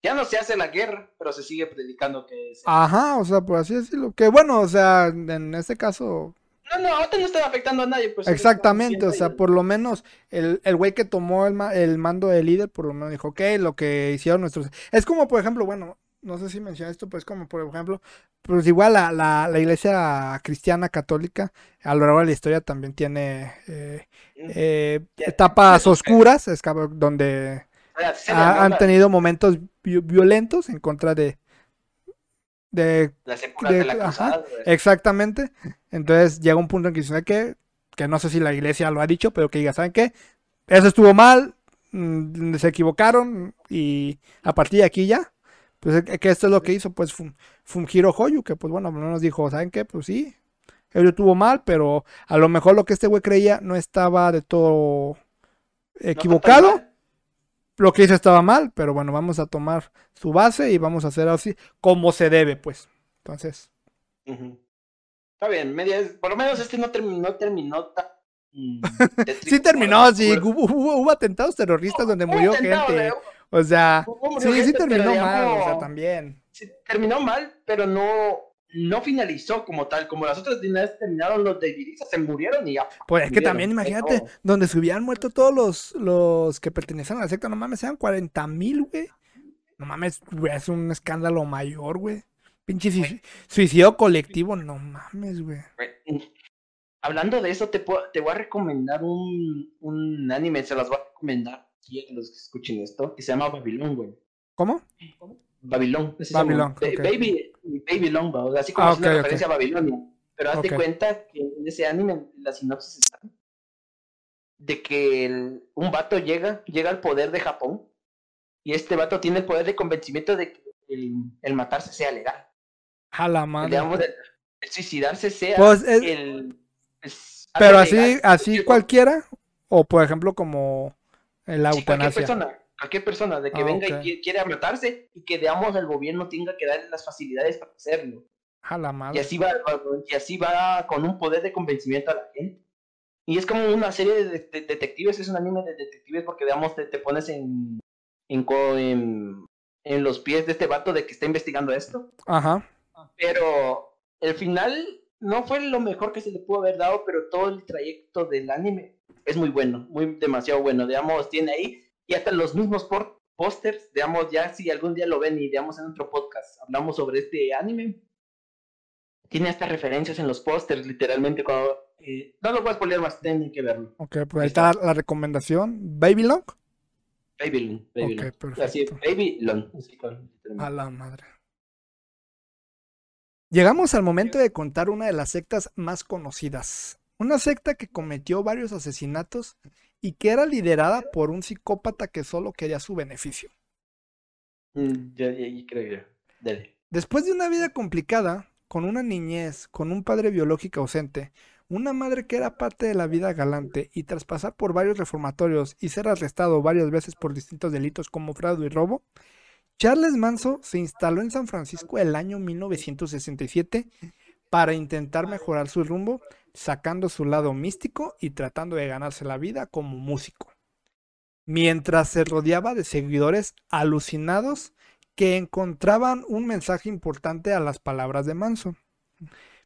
Ya no se hace la guerra, pero se sigue predicando que se- Ajá, o sea, por así decirlo. Que bueno, o sea, en este caso, No, no, ahorita no está afectando a nadie. Pues, Exactamente, o sea, por lo menos el, el güey que tomó el, el mando de líder, por lo menos dijo, ok, lo que hicieron nuestros... Es como, por ejemplo, bueno, no sé si mencioné esto, pues como por ejemplo, pues igual la, la, la, iglesia cristiana católica a lo largo de la historia también tiene eh, mm. eh, etapas oscuras, es donde han tenido momentos violentos en contra de... De, la de, la cruzada, exactamente. Entonces llega un punto en que dice que, que no sé si la iglesia lo ha dicho, pero que diga, ¿saben qué? Eso estuvo mal, mm, se equivocaron y a partir de aquí ya pues que esto es lo que hizo, pues, Fungiro Hoyu, que pues bueno, no nos dijo, ¿saben qué? Pues sí, él estuvo mal, pero a lo mejor lo que este güey creía no estaba de todo equivocado. Lo que hizo estaba mal, pero bueno, vamos a tomar su base y vamos a hacer así como se debe, pues. Entonces. Está bien, media, por lo menos este no terminó, terminó mm, [LAUGHS] sí terminó, sí, hubo, atentados terroristas donde murió gente. O sea, sí, sí terminó mal, o sea, también. Sí, terminó mal, pero no, no finalizó como tal. Como las otras dinastías terminaron, los de se murieron y ya. Pues es que también, imagínate, donde se hubieran muerto todos los, los que pertenecían a la secta, no mames, eran 40 mil, güey. No mames, güey, es un escándalo mayor, güey. Pinche suicidio colectivo, no mames, güey. Hablando de eso, te, te voy a recomendar un, un anime, se las voy a recomendar los que escuchen esto, que se llama Babilón, güey. ¿Cómo? Babilón. Babilón. Baby, Babylon, así como ah, es una referencia a Babilonia. Pero hazte cuenta que en ese anime la sinopsis está de que un vato llega, llega al poder de Japón y este vato tiene el poder de convencimiento de que el, matarse sea legal. A la madre. el, suicidarse sea pues el, pero así, así cualquiera, o por ejemplo como la cualquier persona, cualquier persona de que ah, venga y quiera matarse y que digamos el gobierno tenga que darle las facilidades para hacerlo. A la madre. Y así va, y así va con un poder de convencimiento a la gente. Y es como una serie de, detectives, es un anime de detectives porque digamos te, te pones en en, en, en los pies de este vato de que está investigando esto. Ajá. Pero el final no fue lo mejor que se le pudo haber dado, pero todo el trayecto del anime es muy bueno, muy demasiado bueno, digamos, tiene ahí, y hasta los mismos pósters, digamos, ya si algún día lo ven y digamos en otro podcast hablamos sobre este anime, tiene hasta referencias en los pósters, literalmente, cuando... Eh, no lo voy a spoiler más, tienen que verlo. Ok, pues ahí está la recomendación. ¿Babylon? Babylon, Babylon. Así Babylon. A la madre. Llegamos al momento de contar una de las sectas más conocidas, una secta que cometió varios asesinatos y que era liderada por un psicópata que solo quería su beneficio. Mm, ya, ya, creo Dale. Después de una vida complicada, con una niñez, con un padre biológico ausente, una madre que era parte de la vida galante y tras pasar por varios reformatorios y ser arrestado varias veces por distintos delitos como fraude y robo, Charles Manso se instaló en San Francisco el año 1967 para intentar mejorar su rumbo, sacando su lado místico y tratando de ganarse la vida como músico. Mientras se rodeaba de seguidores alucinados que encontraban un mensaje importante a las palabras de Manso.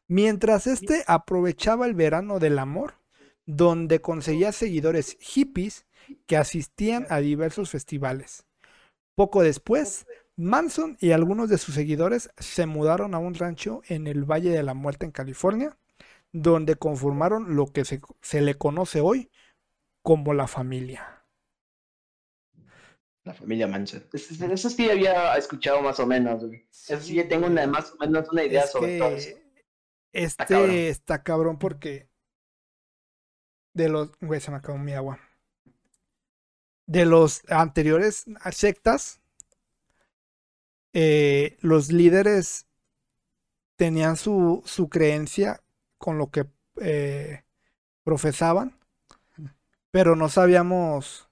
Mientras este aprovechaba el verano del amor, donde conseguía seguidores hippies que asistían a diversos festivales. Poco después, Manson y algunos de sus seguidores se mudaron a un rancho en el Valle de la Muerte en California, donde conformaron lo que se, le conoce hoy como la familia. La familia Manson. Eso sí había escuchado más o menos. Eso sí tengo una, más o menos una idea sobre todo eso. Este está cabrón. porque de los... Güey, se me acabó mi agua. De los anteriores sectas, eh, los líderes tenían su, su, creencia con lo que eh, profesaban, pero no sabíamos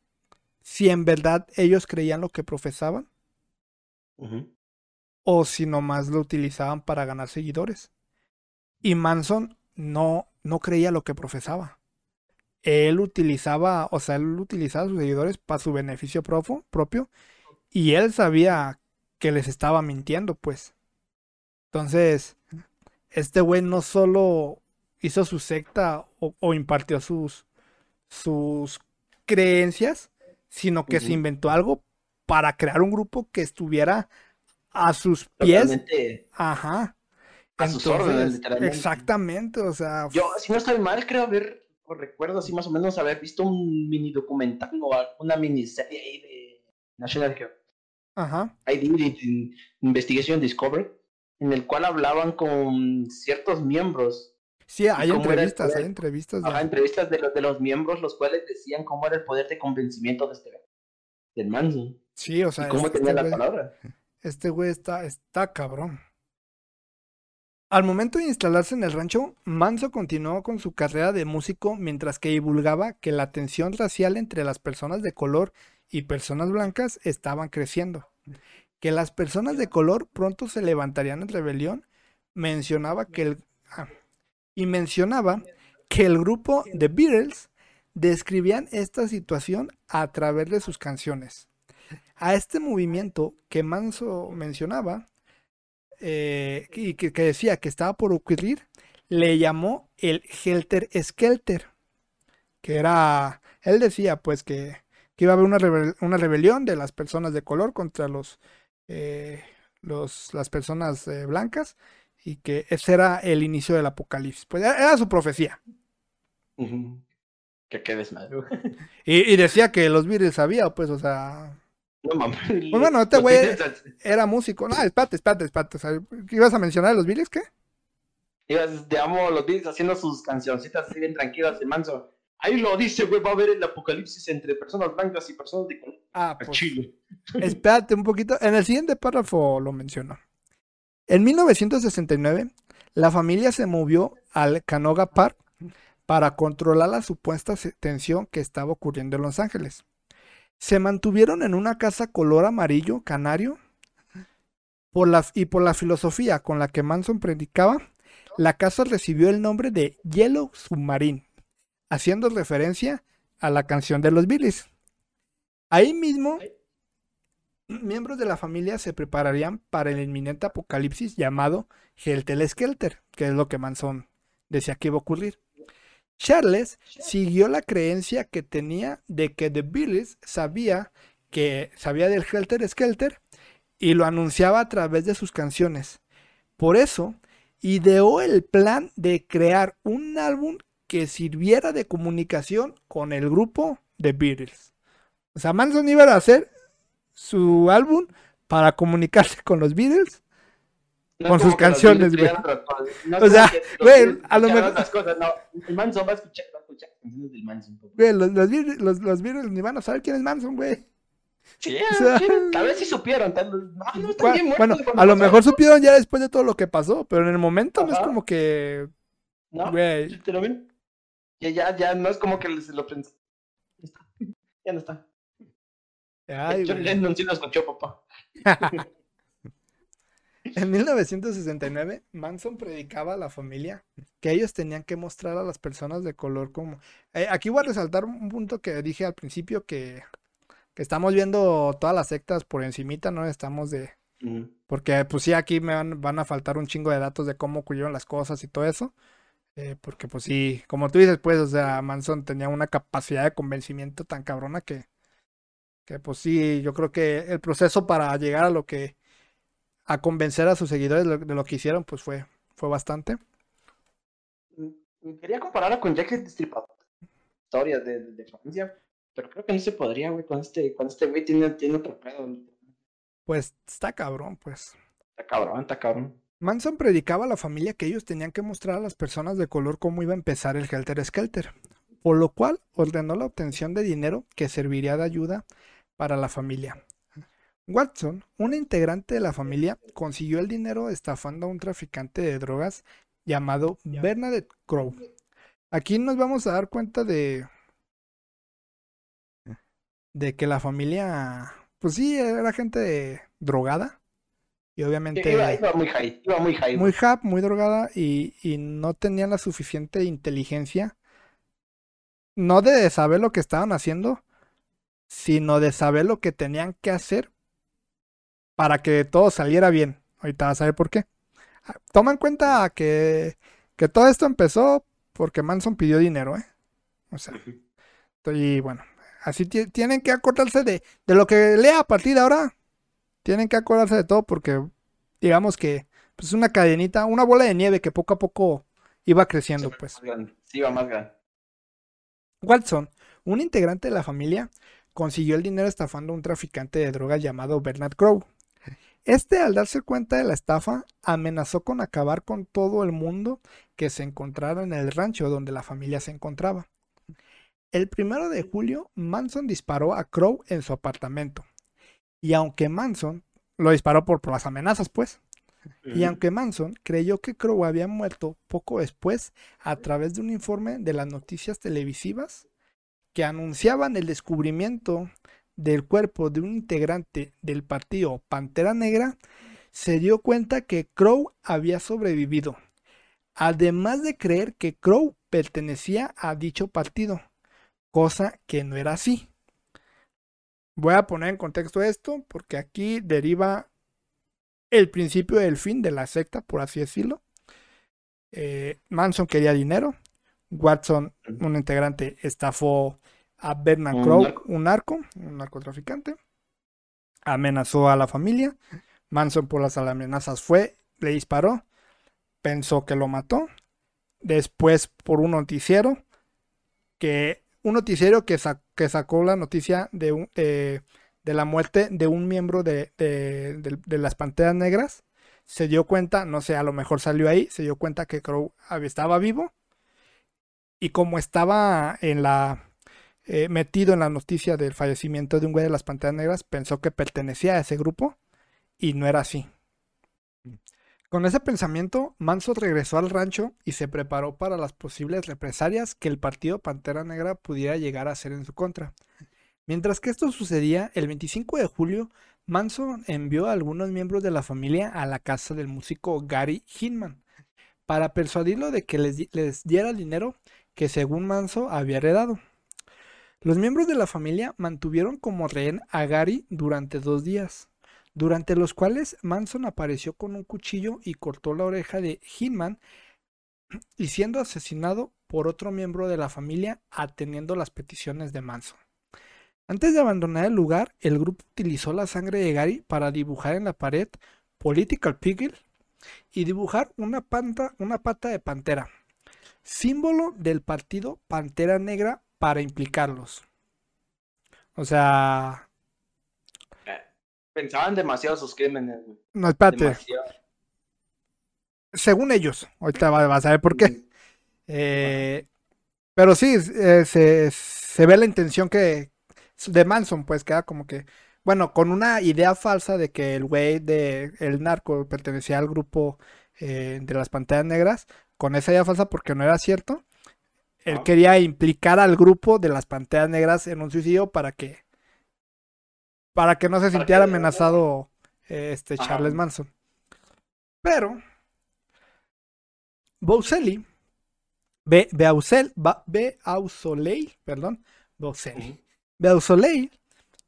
si en verdad ellos creían lo que profesaban o si nomás lo utilizaban para ganar seguidores. Y Manson no, no creía lo que profesaba. Él utilizaba, o sea, él utilizaba a sus seguidores para su beneficio propio y él sabía que les estaba mintiendo, pues. Entonces, este güey no solo hizo su secta o, impartió sus, sus creencias, sino que se inventó algo para crear un grupo que estuviera a sus pies. Ajá. A sus órdenes, literalmente. Exactamente, o sea. Yo, si no estoy mal, creo haber, o recuerdo así más o menos haber visto un mini documental o una miniserie ahí de National Geographic. Ajá. ID Investigation Discovery, en el cual hablaban con ciertos miembros. Sí, hay entrevistas, hay entrevistas. De... entrevistas de los, de los miembros, los cuales decían cómo era el poder de convencimiento de este del Manson. Sí, o sea. Y cómo tenía este la palabra. Este güey está, está cabrón. Al momento de instalarse en el rancho, Manso continuó con su carrera de músico mientras que divulgaba que la tensión racial entre las personas de color y personas blancas estaban creciendo, que las personas de color pronto se levantarían en rebelión, mencionaba que el ah, y mencionaba que el grupo The Beatles describían esta situación a través de sus canciones. A este movimiento que Manso mencionaba eh, y que, decía que estaba por ocurrir, le llamó el Helter Skelter, que era, él decía pues que, iba a haber una, una, rebelión de las personas de color contra los, eh, los las personas eh, blancas y que ese era el inicio del apocalipsis. Pues era, su profecía. Que qué desmadre. [LAUGHS] Y, y, decía que los Beatles sabía, pues, o sea, no mames. Pues bueno, este güey era músico. No, espérate, espérate, espérate. ¿Ibas a mencionar a los Billies qué? Ibas, te amo, los Billies haciendo sus cancioncitas así bien tranquilas y manso. Ahí lo dice, güey, va a haber el apocalipsis entre personas blancas y personas de color. Ah, pues. Chile. [LAUGHS] Espérate un poquito. En el siguiente párrafo lo menciono. En 1969, la familia se movió al Canoga Park para controlar la supuesta tensión que estaba ocurriendo en Los Ángeles. Se mantuvieron en una casa color amarillo canario por la, y por la filosofía con la que Manson predicaba, la casa recibió el nombre de Yellow Submarine, haciendo referencia a la canción de los Billys. Ahí mismo, miembros de la familia se prepararían para el inminente apocalipsis llamado Helter Skelter, que es lo que Manson decía que iba a ocurrir. Charles siguió la creencia que tenía de que The Beatles sabía que sabía del Helter Skelter y lo anunciaba a través de sus canciones. Por eso, ideó el plan de crear un álbum que sirviera de comunicación con el grupo The Beatles. O sea, Manson iba a hacer su álbum para comunicarse con los Beatles con sus canciones, güey. o sea, güey, a lo mejor. No, el Manson va a escuchar, va a escuchar canciones del Manson. Güey, los, los, los, los Beatles ni van a saber quién es Manson, güey. Sí, o sea, tal vez sí supieron. Tal, no, no están bien bueno, a lo mejor supieron ya después de todo lo que pasó, pero en el momento no es como que. No, güey. ¿Te lo ven? Ya, ya, ya no es como que se lo pensé. [LAUGHS] Ya no está. Ay, John Lennon sí lo escuchó, papá. [LAUGHS] En 1969, Manson predicaba a la familia que ellos tenían que mostrar a las personas de color como... Eh, aquí voy a resaltar un punto que dije al principio que, estamos viendo todas las sectas por encimita, ¿no? Estamos de... Porque pues sí, aquí me van, a faltar un chingo de datos de cómo ocurrieron las cosas y todo eso. Eh, porque pues sí, como tú dices, pues, o sea, Manson tenía una capacidad de convencimiento tan cabrona que, que pues sí, yo creo que el proceso para llegar a lo que a convencer a sus seguidores de lo, que hicieron, pues fue, fue bastante. Mm, quería compararla con Jack el Destripador. Historias de, de, Francia. Pero creo que no se podría, güey. Con este, con este güey tiene, tiene otro pedo. Pues está cabrón, pues. Está cabrón, está cabrón. Manson predicaba a la familia que ellos tenían que mostrar a las personas de color cómo iba a empezar el Helter Skelter, por lo cual ordenó la obtención de dinero que serviría de ayuda para la familia. Watson, un integrante de la familia, consiguió el dinero estafando a un traficante de drogas llamado Bernadette Crow. Aquí nos vamos a dar cuenta de de que la familia, pues sí, era gente drogada y obviamente iba, muy high, iba muy high, muy muy drogada y, y no tenían la suficiente inteligencia, no de saber lo que estaban haciendo, sino de saber lo que tenían que hacer para que todo saliera bien. Ahorita vas a ver por qué. Ah, toma en cuenta que, que todo esto empezó porque Manson pidió dinero, ¿eh? O sea, y bueno, así tienen que acordarse de, de lo que lea a partir de ahora. Tienen que acordarse de todo porque, digamos que pues, es una cadenita, una bola de nieve que poco a poco iba creciendo, pues. Sí, iba más grande. Watson, un integrante de la familia, consiguió el dinero estafando a un traficante de drogas llamado Bernard Crow. Este, al darse cuenta de la estafa, amenazó con acabar con todo el mundo que se encontrara en el rancho donde la familia se encontraba. El primero de julio, Manson disparó a Crow en su apartamento. Y aunque Manson lo disparó por, las amenazas, pues. Y aunque Manson creyó que Crow había muerto poco después a través de un informe de las noticias televisivas que anunciaban el descubrimiento del cuerpo de un integrante del partido Pantera Negra, se dio cuenta que Crow había sobrevivido, además de creer que Crow pertenecía a dicho partido, cosa que no era así. Voy a poner en contexto esto porque aquí deriva el principio del fin de la secta, por así decirlo. Eh, Manson quería dinero, Watson, un integrante, estafó a Bernard Crow, un narco, un narcotraficante. Amenazó a la familia. Manson por las amenazas fue, le disparó, pensó que lo mató. Después por un noticiero, que un noticiero que, que sacó la noticia de, de, la muerte de un miembro de, de, las Panteras Negras, se dio cuenta, no sé, a lo mejor salió ahí, se dio cuenta que Crow estaba vivo. Y como estaba en la eh, metido en la noticia del fallecimiento de un güey de las Panteras Negras, pensó que pertenecía a ese grupo y no era así. Con ese pensamiento, Manso regresó al rancho y se preparó para las posibles represalias que el partido Pantera Negra pudiera llegar a hacer en su contra. Mientras que esto sucedía, el 25 de julio, Manson envió a algunos miembros de la familia a la casa del músico Gary Hinman para persuadirlo de que les, les diera el dinero que según Manso había heredado. Los miembros de la familia mantuvieron como rehén a Gary durante dos días, durante los cuales Manson apareció con un cuchillo y cortó la oreja de Hinman y siendo asesinado por otro miembro de la familia atendiendo las peticiones de Manson. Antes de abandonar el lugar, el grupo utilizó la sangre de Gary para dibujar en la pared Political Piggle y dibujar una, una pata de pantera, símbolo del partido Pantera Negra para implicarlos. O sea... Eh, pensaban demasiado sus crímenes, No, espérate. Según ellos, ahorita vas a ver por qué. Eh, pero sí, eh, se, ve la intención que de Manson, pues queda como que, bueno, con una idea falsa de que el güey de el narco pertenecía al grupo de las pantallas negras, con esa idea falsa porque no era cierto, él quería implicar al grupo de las Panteras Negras en un suicidio para que para que no se sintiera amenazado este Charles Manson. Pero Bouselli Be, Beausel, Beausoleil, perdón, Beausoleil, Beausoleil,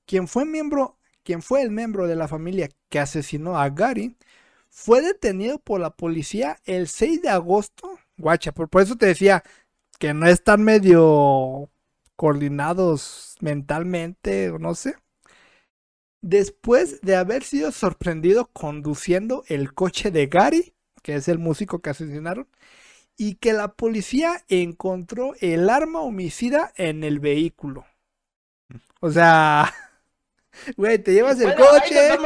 quien fue miembro, quien fue el miembro de la familia que asesinó a Gary, fue detenido por la policía el 6 de agosto. Guacha, por eso te decía, que no están medio coordinados mentalmente, o no sé. Después de haber sido sorprendido conduciendo el coche de Gary, que es el músico que asesinaron, y que la policía encontró el arma homicida en el vehículo. O sea, [LAUGHS] güey, te llevas el coche.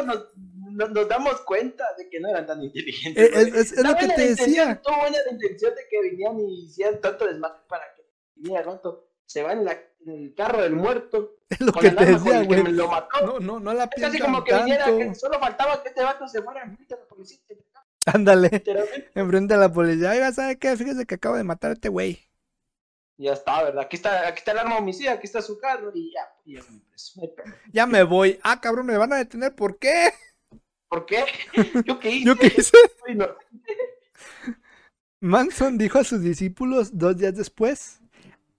Nos damos, cuenta de que no eran tan inteligentes. Es, lo que te decía. Tuvo buena intención de que vinieran y hicieran tanto desmadre para que viniera rato. Se va en, la, en, el carro del muerto. [LAUGHS] Es lo que te decía, güey. Lo mató. No, no, no la Es casi como que viniera, que solo faltaba que este vato se fuera enfrente a la policía. Ándale. [LAUGHS] Enfrente a la policía. Oiga, ¿sabe qué? Fíjese que acabo de matar a este güey. Ya está, ¿verdad? Aquí está, aquí está el arma homicida, aquí está su carro y ya, ya me preso. Ya me voy. Ah, cabrón, me van a detener. ¿Por qué? ¿Por qué? [LAUGHS] ¿Yo qué hice? ¿Yo qué hice? Manson dijo a sus discípulos dos días después,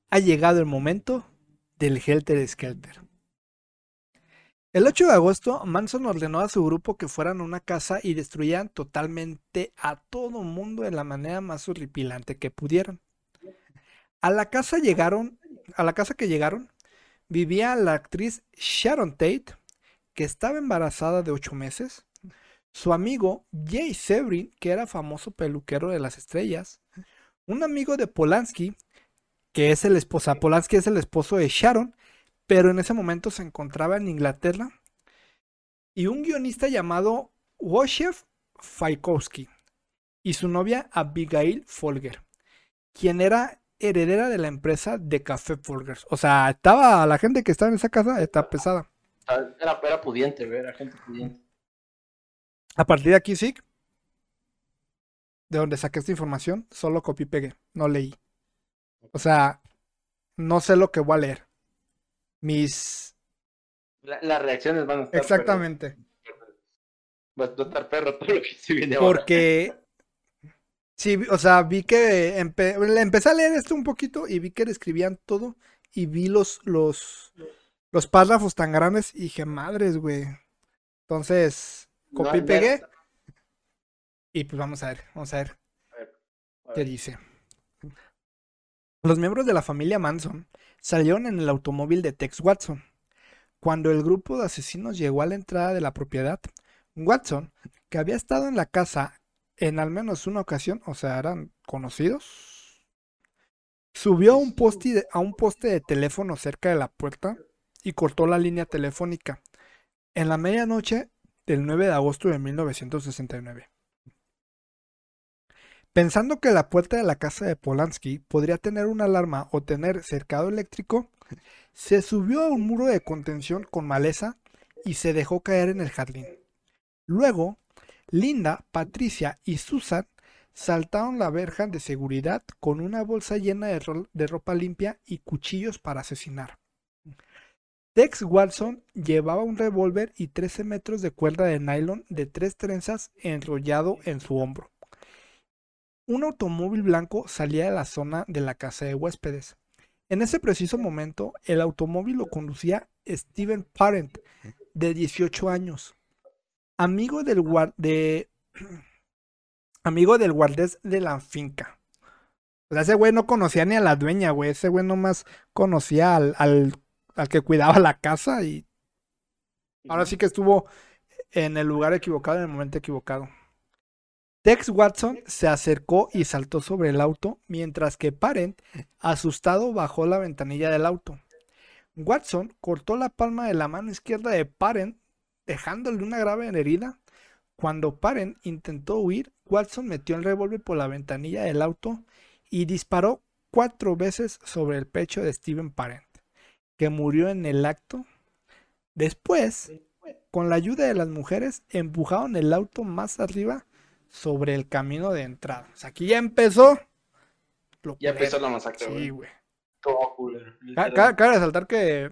ha llegado el momento del Helter Skelter. El 8 de agosto, Manson ordenó a su grupo que fueran a una casa y destruyeran totalmente a todo mundo de la manera más horripilante que pudieran. A la casa llegaron, a la casa que llegaron, vivía la actriz Sharon Tate, que estaba embarazada de ocho meses, su amigo Jay Severin, que era famoso peluquero de las estrellas, un amigo de Polanski, que es el esposo, Polanski es el esposo de Sharon, pero en ese momento se encontraba en Inglaterra, y un guionista llamado Wojciech Fajkowski y su novia Abigail Folger, quien era heredera de la empresa de Café Folgers. O sea, estaba la gente que estaba en esa casa, está pesada. Era, era pudiente, era gente pudiente. A partir de aquí, sí, de donde saqué esta información, solo copié y pegué, no leí. O sea, no sé lo que voy a leer. Mis... las reacciones van a estar... Exactamente. Va a estar perro todo lo que se viene Porque... Sí, o sea, vi que empecé a leer esto un poquito y vi que describían todo y vi los, los, los párrafos tan grandes y dije, madres, güey. Entonces, copié y pegué. Y pues vamos a ver, vamos a ver, qué dice. Los miembros de la familia Manson salieron en el automóvil de Tex Watson. Cuando el grupo de asesinos llegó a la entrada de la propiedad, Watson, que había estado en la casa en al menos una ocasión, o sea, eran conocidos, subió a un poste a un poste de teléfono cerca de la puerta y cortó la línea telefónica en la medianoche del 9 de agosto de 1969. Pensando que la puerta de la casa de Polanski podría tener una alarma o tener cercado eléctrico, se subió a un muro de contención con maleza y se dejó caer en el jardín. Luego, Linda, Patricia y Susan saltaron la verja de seguridad con una bolsa llena de, ropa limpia y cuchillos para asesinar. Tex Watson llevaba un revólver y 13 metros de cuerda de nylon de tres trenzas enrollado en su hombro. Un automóvil blanco salía de la zona de la casa de huéspedes. En ese preciso momento, el automóvil lo conducía Steven Parent, de 18 años, amigo del, de, [CLEARS THROAT] amigo del guardés de la finca. O sea, ese güey no conocía ni a la dueña, güey. Ese güey nomás conocía al, al, al que cuidaba la casa y ahora sí que estuvo en el lugar equivocado en el momento equivocado. Tex Watson se acercó y saltó sobre el auto, mientras que Parent, asustado, bajó la ventanilla del auto. Watson cortó la palma de la mano izquierda de Parent, dejándole una grave herida. Cuando Parent intentó huir, Watson metió el revólver por la ventanilla del auto y disparó cuatro veces sobre el pecho de Steven Parent, que murió en el acto. Después, con la ayuda de las mujeres, empujaron el auto más arriba sobre el camino de entrada. O sea, aquí ya empezó. ya empezó la masacre, Sí, güey. Todo cooler. Cabe resaltar que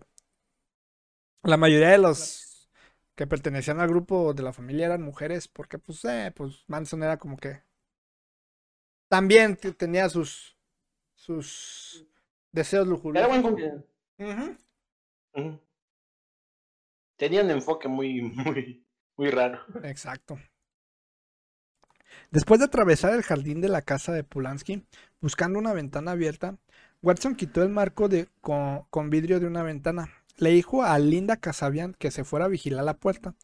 la mayoría de los que pertenecían al grupo de la familia eran mujeres, porque pues, eh, pues Manson era como que también tenía sus sus deseos lujuriosos. Era buen uh Tenía un enfoque muy, [LAUGHS] muy, muy raro. Exacto. Después de atravesar el jardín de la casa de Polanski, buscando una ventana abierta, Watson quitó el marco de, con, vidrio de una ventana. Le dijo a Linda Casabian que se fuera a vigilar la puerta.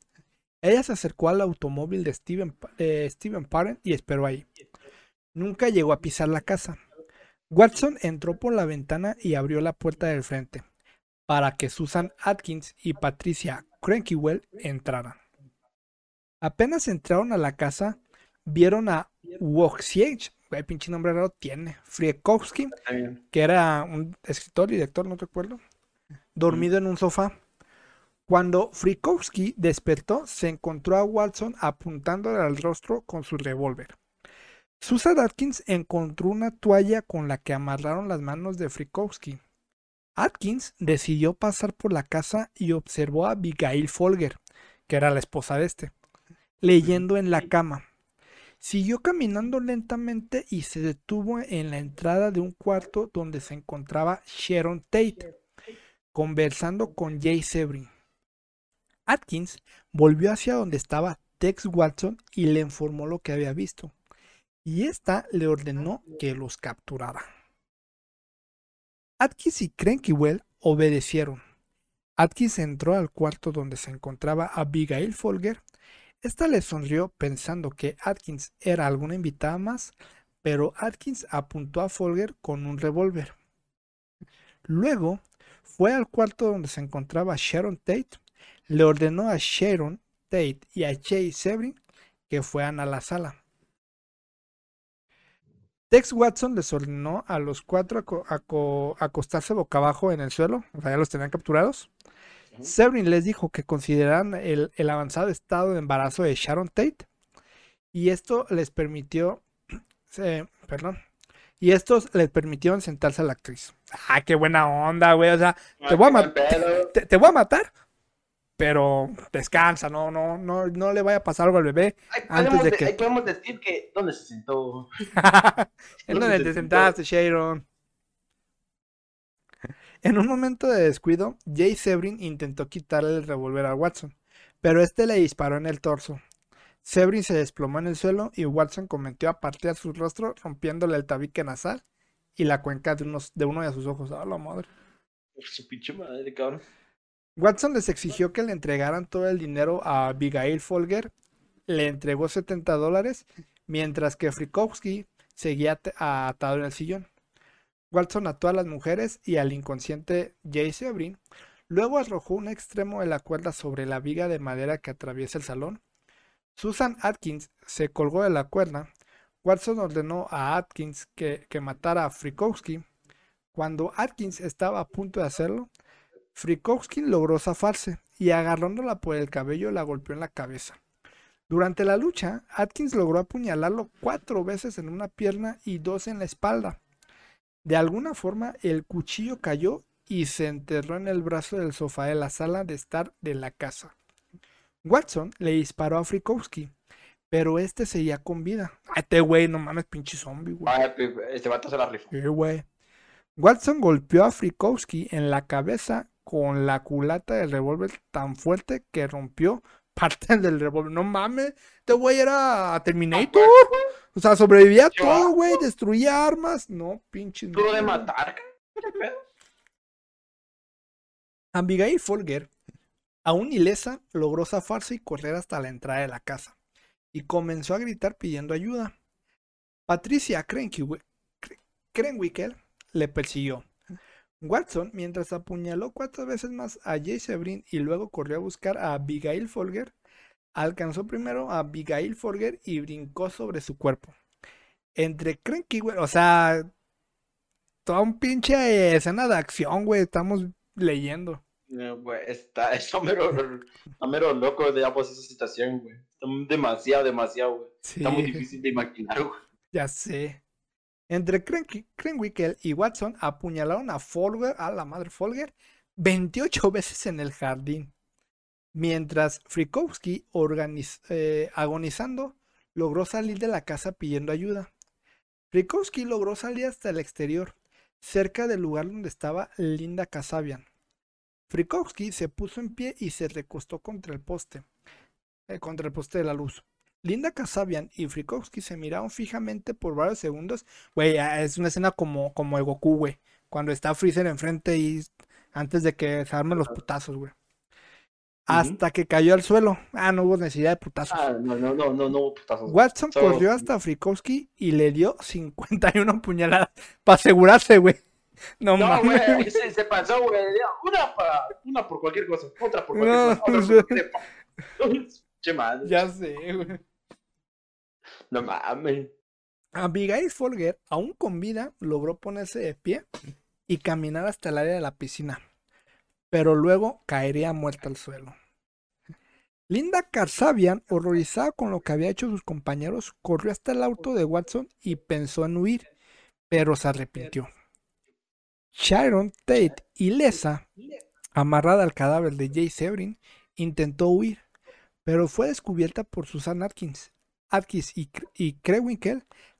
Ella se acercó al automóvil de Steven, Steven Parent y esperó ahí. Nunca llegó a pisar la casa. Watson entró por la ventana y abrió la puerta del frente para que Susan Atkins y Patricia Crankywell entraran. Apenas entraron a la casa, vieron a Wojciech, el pinche nombre raro tiene, Friekowski, que era un escritor y director, no recuerdo, dormido en un sofá. Cuando Frikowski despertó, se encontró a Watson apuntándole al rostro con su revólver. Susan Atkins encontró una toalla con la que amarraron las manos de Frikowski. Atkins decidió pasar por la casa y observó a Abigail Folger, que era la esposa de este, leyendo en la cama. Siguió caminando lentamente y se detuvo en la entrada de un cuarto donde se encontraba Sharon Tate, conversando con Jay Sebring. Atkins volvió hacia donde estaba Tex Watson y le informó lo que había visto, y ésta le ordenó que los capturara. Atkins y Crankywell obedecieron. Atkins entró al cuarto donde se encontraba Abigail Folger. Esta le sonrió pensando que Atkins era alguna invitada más, pero Atkins apuntó a Folger con un revólver. Luego fue al cuarto donde se encontraba Sharon Tate, le ordenó a Sharon Tate y a Jay Severin que fueran a la sala. Tex Watson les ordenó a los cuatro acostarse boca abajo en el suelo, ya los tenían capturados. Severin les dijo que consideraran el, avanzado estado de embarazo de Sharon Tate y esto les permitió, [CLEARS THROAT] perdón, y estos les permitieron sentarse a la actriz. Ah, qué buena onda, güey, o sea, te, voy a te, voy a matar, pero descansa, no, no, no, no le vaya a pasar algo al bebé antes de que. Ahí podemos decir que dónde se sentó. [LAUGHS] ¿En dónde te sentaste, Sharon? En un momento de descuido, Jay Sebring intentó quitarle el revólver a Watson, pero este le disparó en el torso. Sebring se desplomó en el suelo y Watson cometió a partir su rostro, rompiéndole el tabique nasal y la cuenca de, unos, de uno de sus ojos. ¡Ah, la madre! Su pinche madre, cabrón. Watson les exigió que le entregaran todo el dinero a Abigail Folger. Le entregó 70 dólares, mientras que Frikowski seguía atado en el sillón. Watson ató a las mujeres y al inconsciente Jay Sebring. Luego arrojó un extremo de la cuerda sobre la viga de madera que atraviesa el salón. Susan Atkins se colgó de la cuerda. Watson ordenó a Atkins que, matara a Frikowski. Cuando Atkins estaba a punto de hacerlo, Frikowski logró zafarse y agarrándola por el cabello la golpeó en la cabeza. Durante la lucha, Atkins logró apuñalarlo cuatro veces en una pierna y dos en la espalda. De alguna forma, el cuchillo cayó y se enterró en el brazo del sofá de la sala de estar de la casa. Watson le disparó a Frikowski, pero este seguía con vida. Este güey, no mames, pinche zombie, güey. este vato se la rifó. Sí, güey. Watson golpeó a Frikowski en la cabeza con la culata del revólver tan fuerte que rompió parte del revólver. No mames, este güey era Terminator. O sea, sobrevivía a todo, güey. Destruía armas. No, pinche. Puro de matar. Abigail Folger, aún ilesa, logró zafarse y correr hasta la entrada de la casa. Y comenzó a gritar pidiendo ayuda. Patricia Krenwickel le persiguió. Watson, mientras apuñaló cuatro veces más a Jay Sebrin y luego corrió a buscar a Abigail Folger, alcanzó primero a Abigail Folger y brincó sobre su cuerpo. Entre Cranky, güey, o sea, toda un pinche escena de acción, güey, estamos leyendo. güey, está, [LAUGHS] está mero, mero loco de esa situación, güey. Está demasiado, demasiado, güey. Está muy difícil de imaginar, güey. Ya sé. Entre Krenwickel y Watson apuñalaron a Folger, a la madre Folger, 28 [LAUGHS] veces en el jardín. Mientras Frikowski, eh, agonizando, logró salir de la casa pidiendo ayuda. Frikowski logró salir hasta el exterior, cerca del lugar donde estaba Linda Kasabian. Frikowski se puso en pie y se recostó contra el poste, eh, contra el poste de la luz. Linda Kasabian y Frikowski se miraron fijamente por varios segundos. Güey, ah, es una escena como, como el Goku, güey. Cuando está Freezer enfrente y antes de que se armen los putazos, güey. Hasta que cayó al suelo. Ah, no hubo necesidad de putazos. Ah, no, no, no, no, no hubo putazos. Watson corrió hasta Frikowski y le dio 51 [LAUGHS] puñaladas para asegurarse, güey. No, no güey, se, se, pasó, güey. Una, para, una por cualquier cosa, otra por cualquier cosa, otra por [LAUGHS] Che madre. Ya sé, güey. No mames. Abigail Folger, aún con vida, logró ponerse de pie y caminar hasta el área de la piscina, pero luego caería muerta al suelo. Linda Carsabian, horrorizada con lo que había hecho sus compañeros, corrió hasta el auto de Watson y pensó en huir, pero se arrepintió. Sharon Tate, ilesa, amarrada al cadáver de Jay Severin, intentó huir, pero fue descubierta por Susan Atkins. Atkins y, y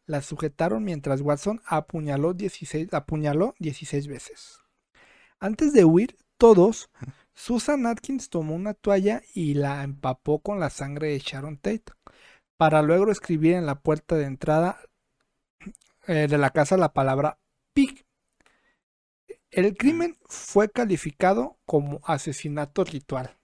la sujetaron mientras Watson apuñaló 16, apuñaló 16 veces. Antes de huir, todos, Susan Atkins tomó una toalla y la empapó con la sangre de Sharon Tate, para luego escribir en la puerta de entrada eh, de la casa la palabra pig. El crimen fue calificado como asesinato ritual.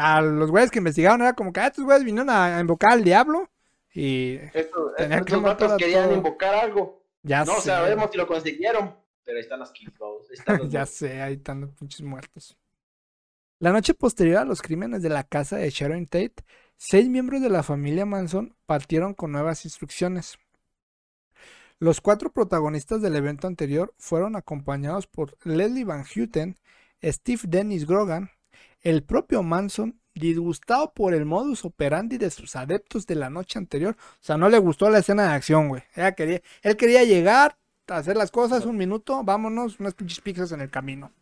A los güeyes que investigaron era como que ah, estos güeyes vinieron a invocar al diablo y Estos, Tenían estos querían invocar algo. ya no sé. sabemos si lo consiguieron. Pero ahí están las [LAUGHS] los ya sé, ahí están los pinches muertos. La noche posterior a los crímenes de la casa de Sharon Tate, seis miembros de la familia Manson partieron con nuevas instrucciones. Los cuatro protagonistas del evento anterior fueron acompañados por Leslie Van Houten, Steve Dennis Grogan, el propio Manson, disgustado por el modus operandi de sus adeptos de la noche anterior. O sea, no le gustó la escena de acción, güey. Ella quería, él quería llegar, hacer las cosas, un minuto, vámonos, unas pinches pizzas en el camino.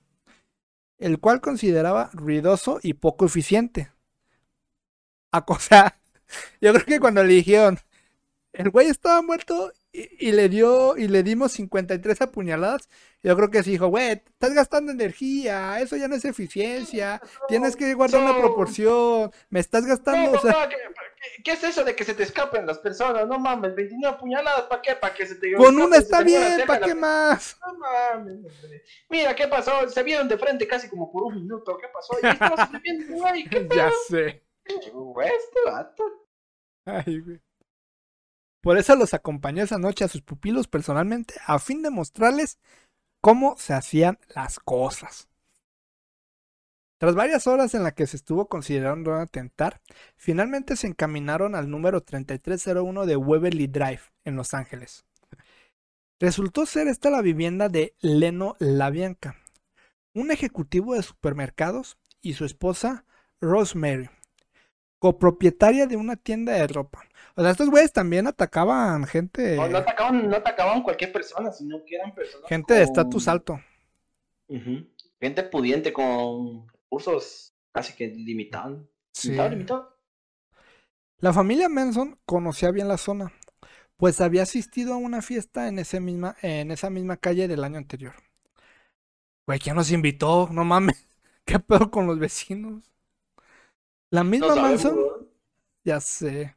El cual consideraba ruidoso y poco eficiente. A cosa, [LAUGHS] yo creo que cuando le dijeron, el güey estaba muerto y, y le dio, y le dimos 53 apuñaladas, yo creo que sí dijo, güey, estás gastando energía, eso ya no es eficiencia, tienes que guardar una proporción, me estás gastando, No, o sea, papá, ¿qué, es eso de que se te escapen las personas? No mames, 29 puñaladas, ¿para qué? ¿Para que se te con una se está bien, ¿para la- qué más? No mames, hombre. Mira, ¿qué pasó? Se vieron de frente casi como por un minuto. ¿Qué pasó? Y estaba sobreviviendo, [LAUGHS] güey. ¿Qué Ya sé. pedo? Este vato. Ay, güey. Por eso los acompañó esa noche a sus pupilos personalmente a fin de mostrarles cómo se hacían las cosas. Tras varias horas en las que se estuvo considerando atentar, finalmente se encaminaron al número 3301 de Weberly Drive, en Los Ángeles. Resultó ser esta la vivienda de Leno Labianca, un ejecutivo de supermercados, y su esposa Rosemary, copropietaria de una tienda de ropa. O sea, estos güeyes también atacaban gente, No, no atacaban, no atacaban cualquier persona, sino que eran personas. gente de estatus alto. Gente pudiente con recursos casi que limitados. Sí. Limitado, limitado. La familia Manson conocía bien la zona, pues había asistido a una fiesta en, ese misma, en esa misma calle del año anterior. Güey, ¿quién nos invitó? No mames. [LAUGHS] ¿Qué pedo con los vecinos? La misma No Manson, ya sé.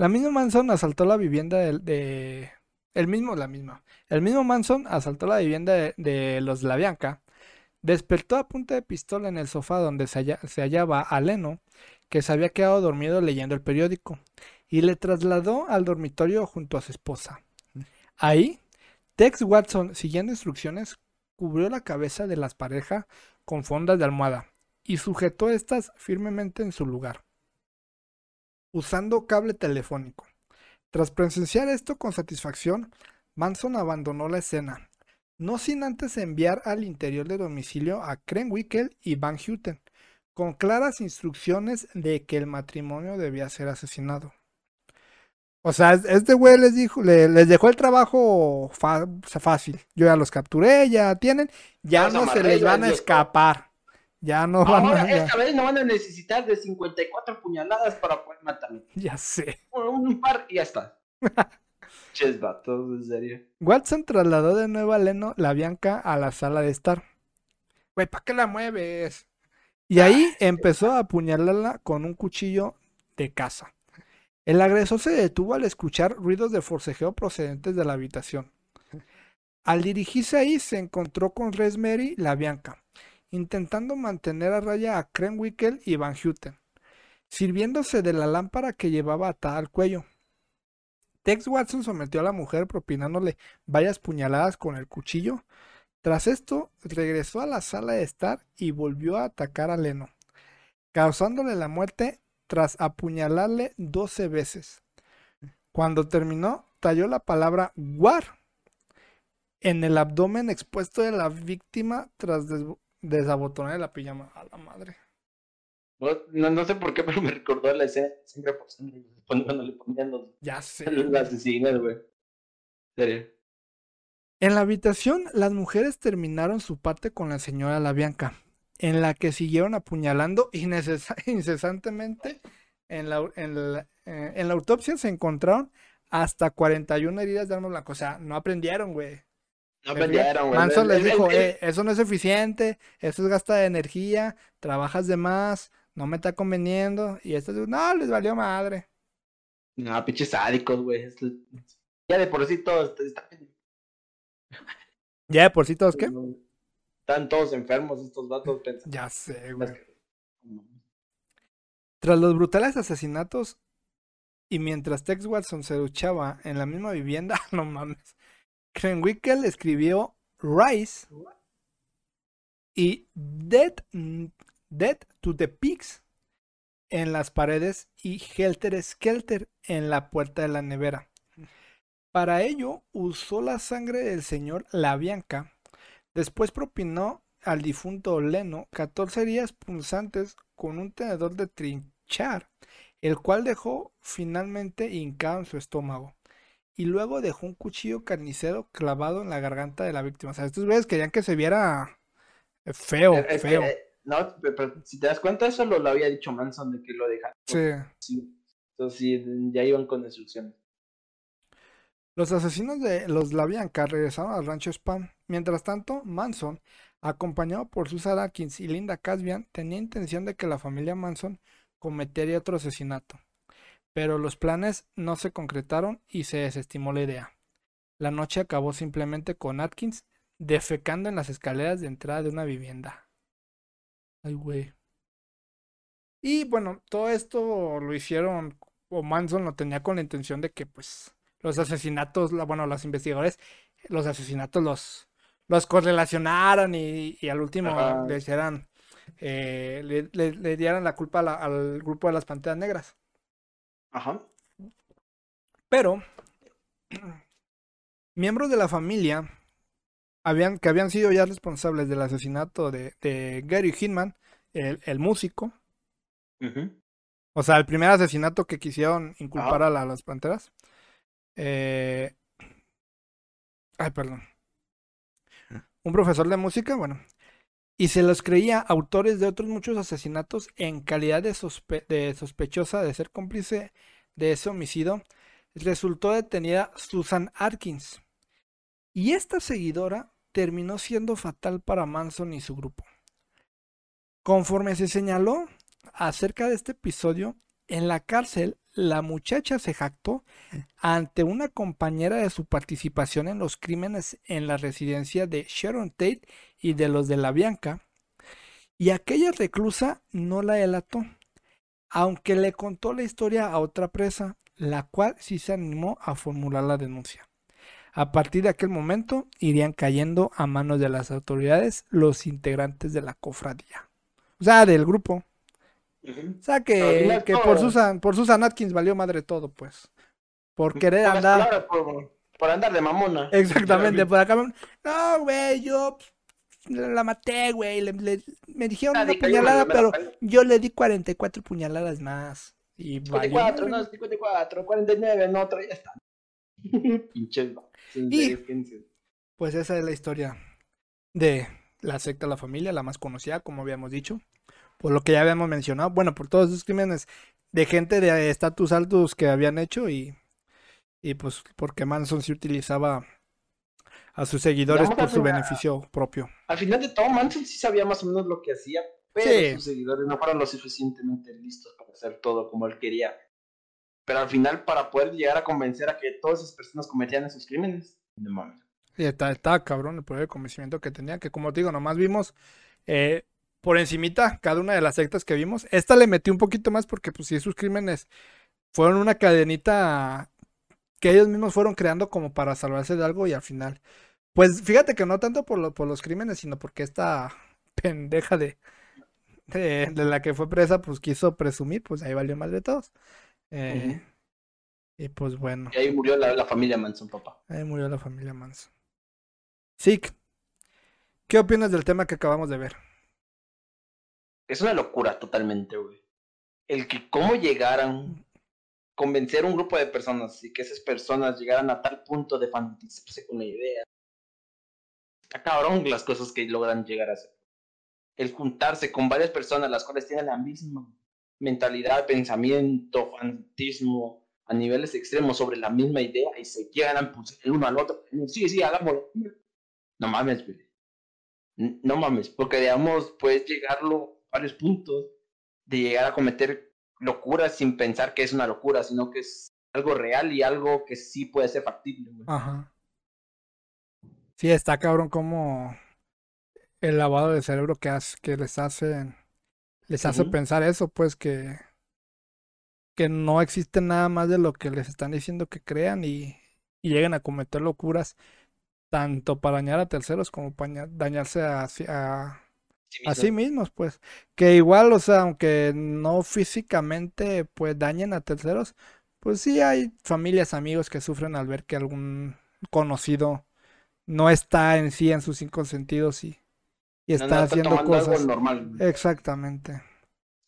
La misma Manson asaltó la vivienda del- de, el mismo, la misma. El mismo Manson asaltó la vivienda de, de los La Bianca, despertó a punta de pistola en el sofá donde se, halla- se hallaba a Leno, que se había quedado dormido leyendo el periódico, y le trasladó al dormitorio junto a su esposa. Ahí, Tex Watson, siguiendo instrucciones, cubrió la cabeza de las parejas con fondas de almohada y sujetó estas firmemente en su lugar, usando cable telefónico. Tras presenciar esto con satisfacción, Manson abandonó la escena, no sin antes enviar al interior del domicilio a Krenwickel y Van Houten, con claras instrucciones de que el matrimonio debía ser asesinado. O sea, es- este güey les dijo, le- les dejó el trabajo fácil. Yo ya los capturé, ya tienen, ya no se les van a escapar. Ya no van Ahora, a. esta vez no van a necesitar de 54 puñaladas para poder matarme. [LAUGHS] Ya sé. Un, un par y ya está. [LAUGHS] Ches vatos, en serio. Watson trasladó de nuevo a Leno la Bianca a la sala de estar. Güey, ¿para qué la mueves? Y ahí empezó a apuñalarla con un cuchillo de caza. El agresor se detuvo al escuchar ruidos de forcejeo procedentes de la habitación. Al dirigirse ahí se encontró con Rosemary la Bianca, intentando mantener a raya a Krenwickel y Van Houten, sirviéndose de la lámpara que llevaba atada al cuello. Tex Watson sometió a la mujer propinándole varias puñaladas con el cuchillo. Tras esto, regresó a la sala de estar y volvió a atacar a Leno, causándole la muerte tras apuñalarle 12 veces. Cuando terminó, talló la palabra war en el abdomen expuesto de la víctima tras des- desabotonar la pijama. A la madre. No, no, no sé por qué, pero me recordó la escena de sangre por sangre. Cuando le ponían los, Ya sé. [LAUGHS] los asesinos, güey. En serio. En la habitación, las mujeres terminaron su parte con la señora La Bianca, en la que siguieron apuñalando [LAUGHS] incesantemente. En la, en, la, eh, en la autopsia se encontraron hasta 41 heridas de arma blanca. O sea, no aprendieron, güey. No ¿Me pelearon, güey. Manson les dijo, "Eh, eso no es eficiente, eso es gasta de energía, trabajas de más, no me está conveniendo. Y estos, no, les valió madre. No, pinches sádicos, güey. Ya de por sí todos están Ya de por sí todos, ¿qué? Están todos enfermos estos vatos pensando. Ya sé, güey. Tras los brutales asesinatos y mientras Tex Watson se duchaba en la misma vivienda, [LAUGHS] no mames, Krenwickel escribió Rise y Dead, Dead to the Pigs en las paredes y Helter Skelter en la puerta de la nevera. Para ello usó la sangre del señor La Bianca. Después propinó al difunto Leno 14 heridas punzantes con un tenedor de trinchar, el cual dejó finalmente hincado en su estómago. Y luego dejó un cuchillo carnicero clavado en la garganta de la víctima. O sea, estos güeyes querían que se viera feo, feo. no, pero, si te das cuenta, eso lo, había dicho Manson de que lo dejaron. Sí. Entonces sí, ya iban con instrucciones. Los asesinos de los La Bianca regresaron al rancho Spam. Mientras tanto, Manson, acompañado por Susan Atkins y Linda Casbian, tenía intención de que la familia Manson cometería otro asesinato. Pero los planes no se concretaron y se desestimó la idea. La noche acabó simplemente con Atkins defecando en las escaleras de entrada de una vivienda. Ay, güey. Y bueno, todo esto lo hicieron, o Manson lo tenía con la intención de que, pues, los asesinatos, bueno, los investigadores, los asesinatos los, los correlacionaran y, al último le hicieran, eh, le, dieran la culpa al grupo de las panteras negras. Ajá. Pero, [CLEARS THROAT] miembros de la familia habían, que habían sido ya responsables del asesinato de, Gary Hinman, el, músico. O sea, el primer asesinato que quisieron inculpar a, las panteras. Eh... [CLEARS THROAT] Ay, perdón. Un profesor de música, bueno. Y se los creía autores de otros muchos asesinatos en calidad de, de sospechosa de ser cómplice de ese homicidio. Resultó detenida Susan Atkins. Y esta seguidora terminó siendo fatal para Manson y su grupo. Conforme se señaló acerca de este episodio, en la cárcel la muchacha se jactó ante una compañera de su participación en los crímenes en la residencia de Sharon Tate y de los de la Bianca, y aquella reclusa no la delató, aunque le contó la historia a otra presa, la cual sí se animó a formular la denuncia. A partir de aquel momento irían cayendo a manos de las autoridades los integrantes de la cofradía. O sea, del grupo. O sea, que, que por, Susan, por Susan Atkins valió madre todo, pues. Por querer andar. por, andar de mamona. Exactamente, por acá. No, güey, yo la maté, güey. me dijeron una puñalada, pero yo le di 44 puñaladas más. Y 54, no, 54, 49, no, otro, ya está. [LAUGHS] Pinches y, pues esa es la historia de la secta La Familia, la más conocida, como habíamos dicho. Por lo que ya habíamos mencionado. Bueno, por todos esos crímenes de gente de estatus altos que habían hecho y, y pues porque Manson sí utilizaba a sus seguidores por su beneficio propio. Al final de todo, Manson sí sabía más o menos lo que hacía, pero sus seguidores no fueron lo suficientemente listos para hacer todo como él quería. Pero al final, para poder llegar a convencer a que todas esas personas cometían esos crímenes, mames. Sí, está, está cabrón el poder de convencimiento que tenía, que como te digo, nomás vimos eh, por encimita cada una de las sectas que vimos. Esta le metí un poquito más porque pues sí, sus crímenes fueron una cadenita que ellos mismos fueron creando como para salvarse de algo y al final. Pues fíjate que no tanto por, por los crímenes, sino porque esta pendeja de, de, la que fue presa, pues quiso presumir, pues ahí valió más de todos. Eh, y pues bueno. Y ahí murió la, familia Manson, papá. Ahí murió la familia Manson. Sick, ¿qué opinas del tema que acabamos de ver? Es una locura totalmente, güey. El que cómo llegaran, convencer a un grupo de personas y que esas personas llegaran a tal punto de fanatizarse con la idea. Está cabrón las cosas que logran llegar a hacer. El juntarse con varias personas las cuales tienen la misma mentalidad, pensamiento, fanatismo a niveles extremos sobre la misma idea y se pues, el uno al otro. Sí, sí, hagámoslo. No mames, güey. No mames, porque digamos, puedes llegarlo a varios puntos de llegar a cometer locuras sin pensar que es una locura, sino que es algo real y algo que sí puede ser factible. Ajá. Sí, está cabrón como el lavado de cerebro que, hace, que les hace, les hace pensar eso, pues que, que no existe nada más de lo que les están diciendo que crean y, y lleguen a cometer locuras tanto para dañar a terceros como para dañarse a, a, a sí mismos, pues. Que igual, o sea, aunque no físicamente, pues dañen a terceros, pues sí hay familias, amigos que sufren al ver que algún conocido no está en sí en sus cinco sentidos y, y está haciendo cosas. normal. Exactamente.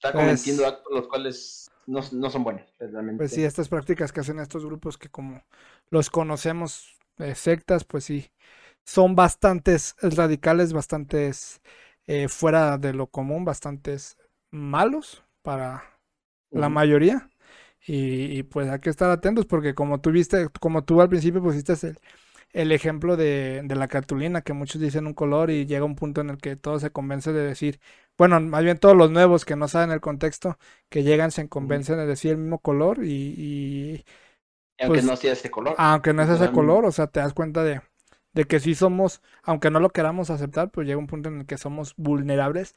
Está cometiendo actos los cuales no, son buenos, realmente. Pues sí, estas prácticas que hacen estos grupos que como los conocemos, eh, sectas, pues sí, son bastantes radicales, bastantes eh, fuera de lo común, bastantes malos para la mayoría. Y, pues hay que estar atentos porque como tú viste, como tú al principio pusiste el, el ejemplo de, de, la cartulina, que muchos dicen un color y llega un punto en el que todo se convence de decir, bueno, más bien todos los nuevos que no saben el contexto, que llegan se convencen de decir el mismo color y... aunque pues, no sea ese color. Aunque no es ese color, o sea, te das cuenta de, de que sí somos, aunque no lo queramos aceptar, pues llega un punto en el que somos vulnerables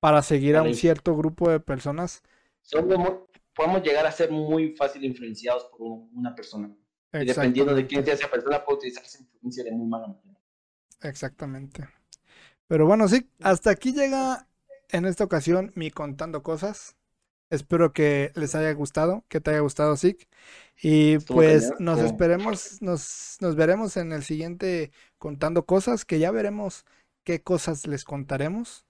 para seguir a un cierto grupo de personas. podemos llegar a ser muy fácil influenciados por una persona. Y dependiendo de quién sea esa persona, puede utilizar esa influencia de muy mala manera. Exactamente. Pero bueno, sí, hasta aquí llega en esta ocasión mi contando cosas. Espero que les haya gustado, que te haya gustado, Zik. Y pues nos esperemos, nos, nos veremos en el siguiente contando cosas, que ya veremos qué cosas les contaremos.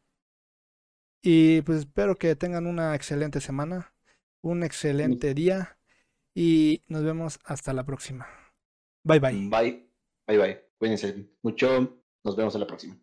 Y pues espero que tengan una excelente semana, un excelente día y nos vemos hasta la próxima. Bye bye. Bye, bye bye. Cuídense mucho. Nos vemos en la próxima.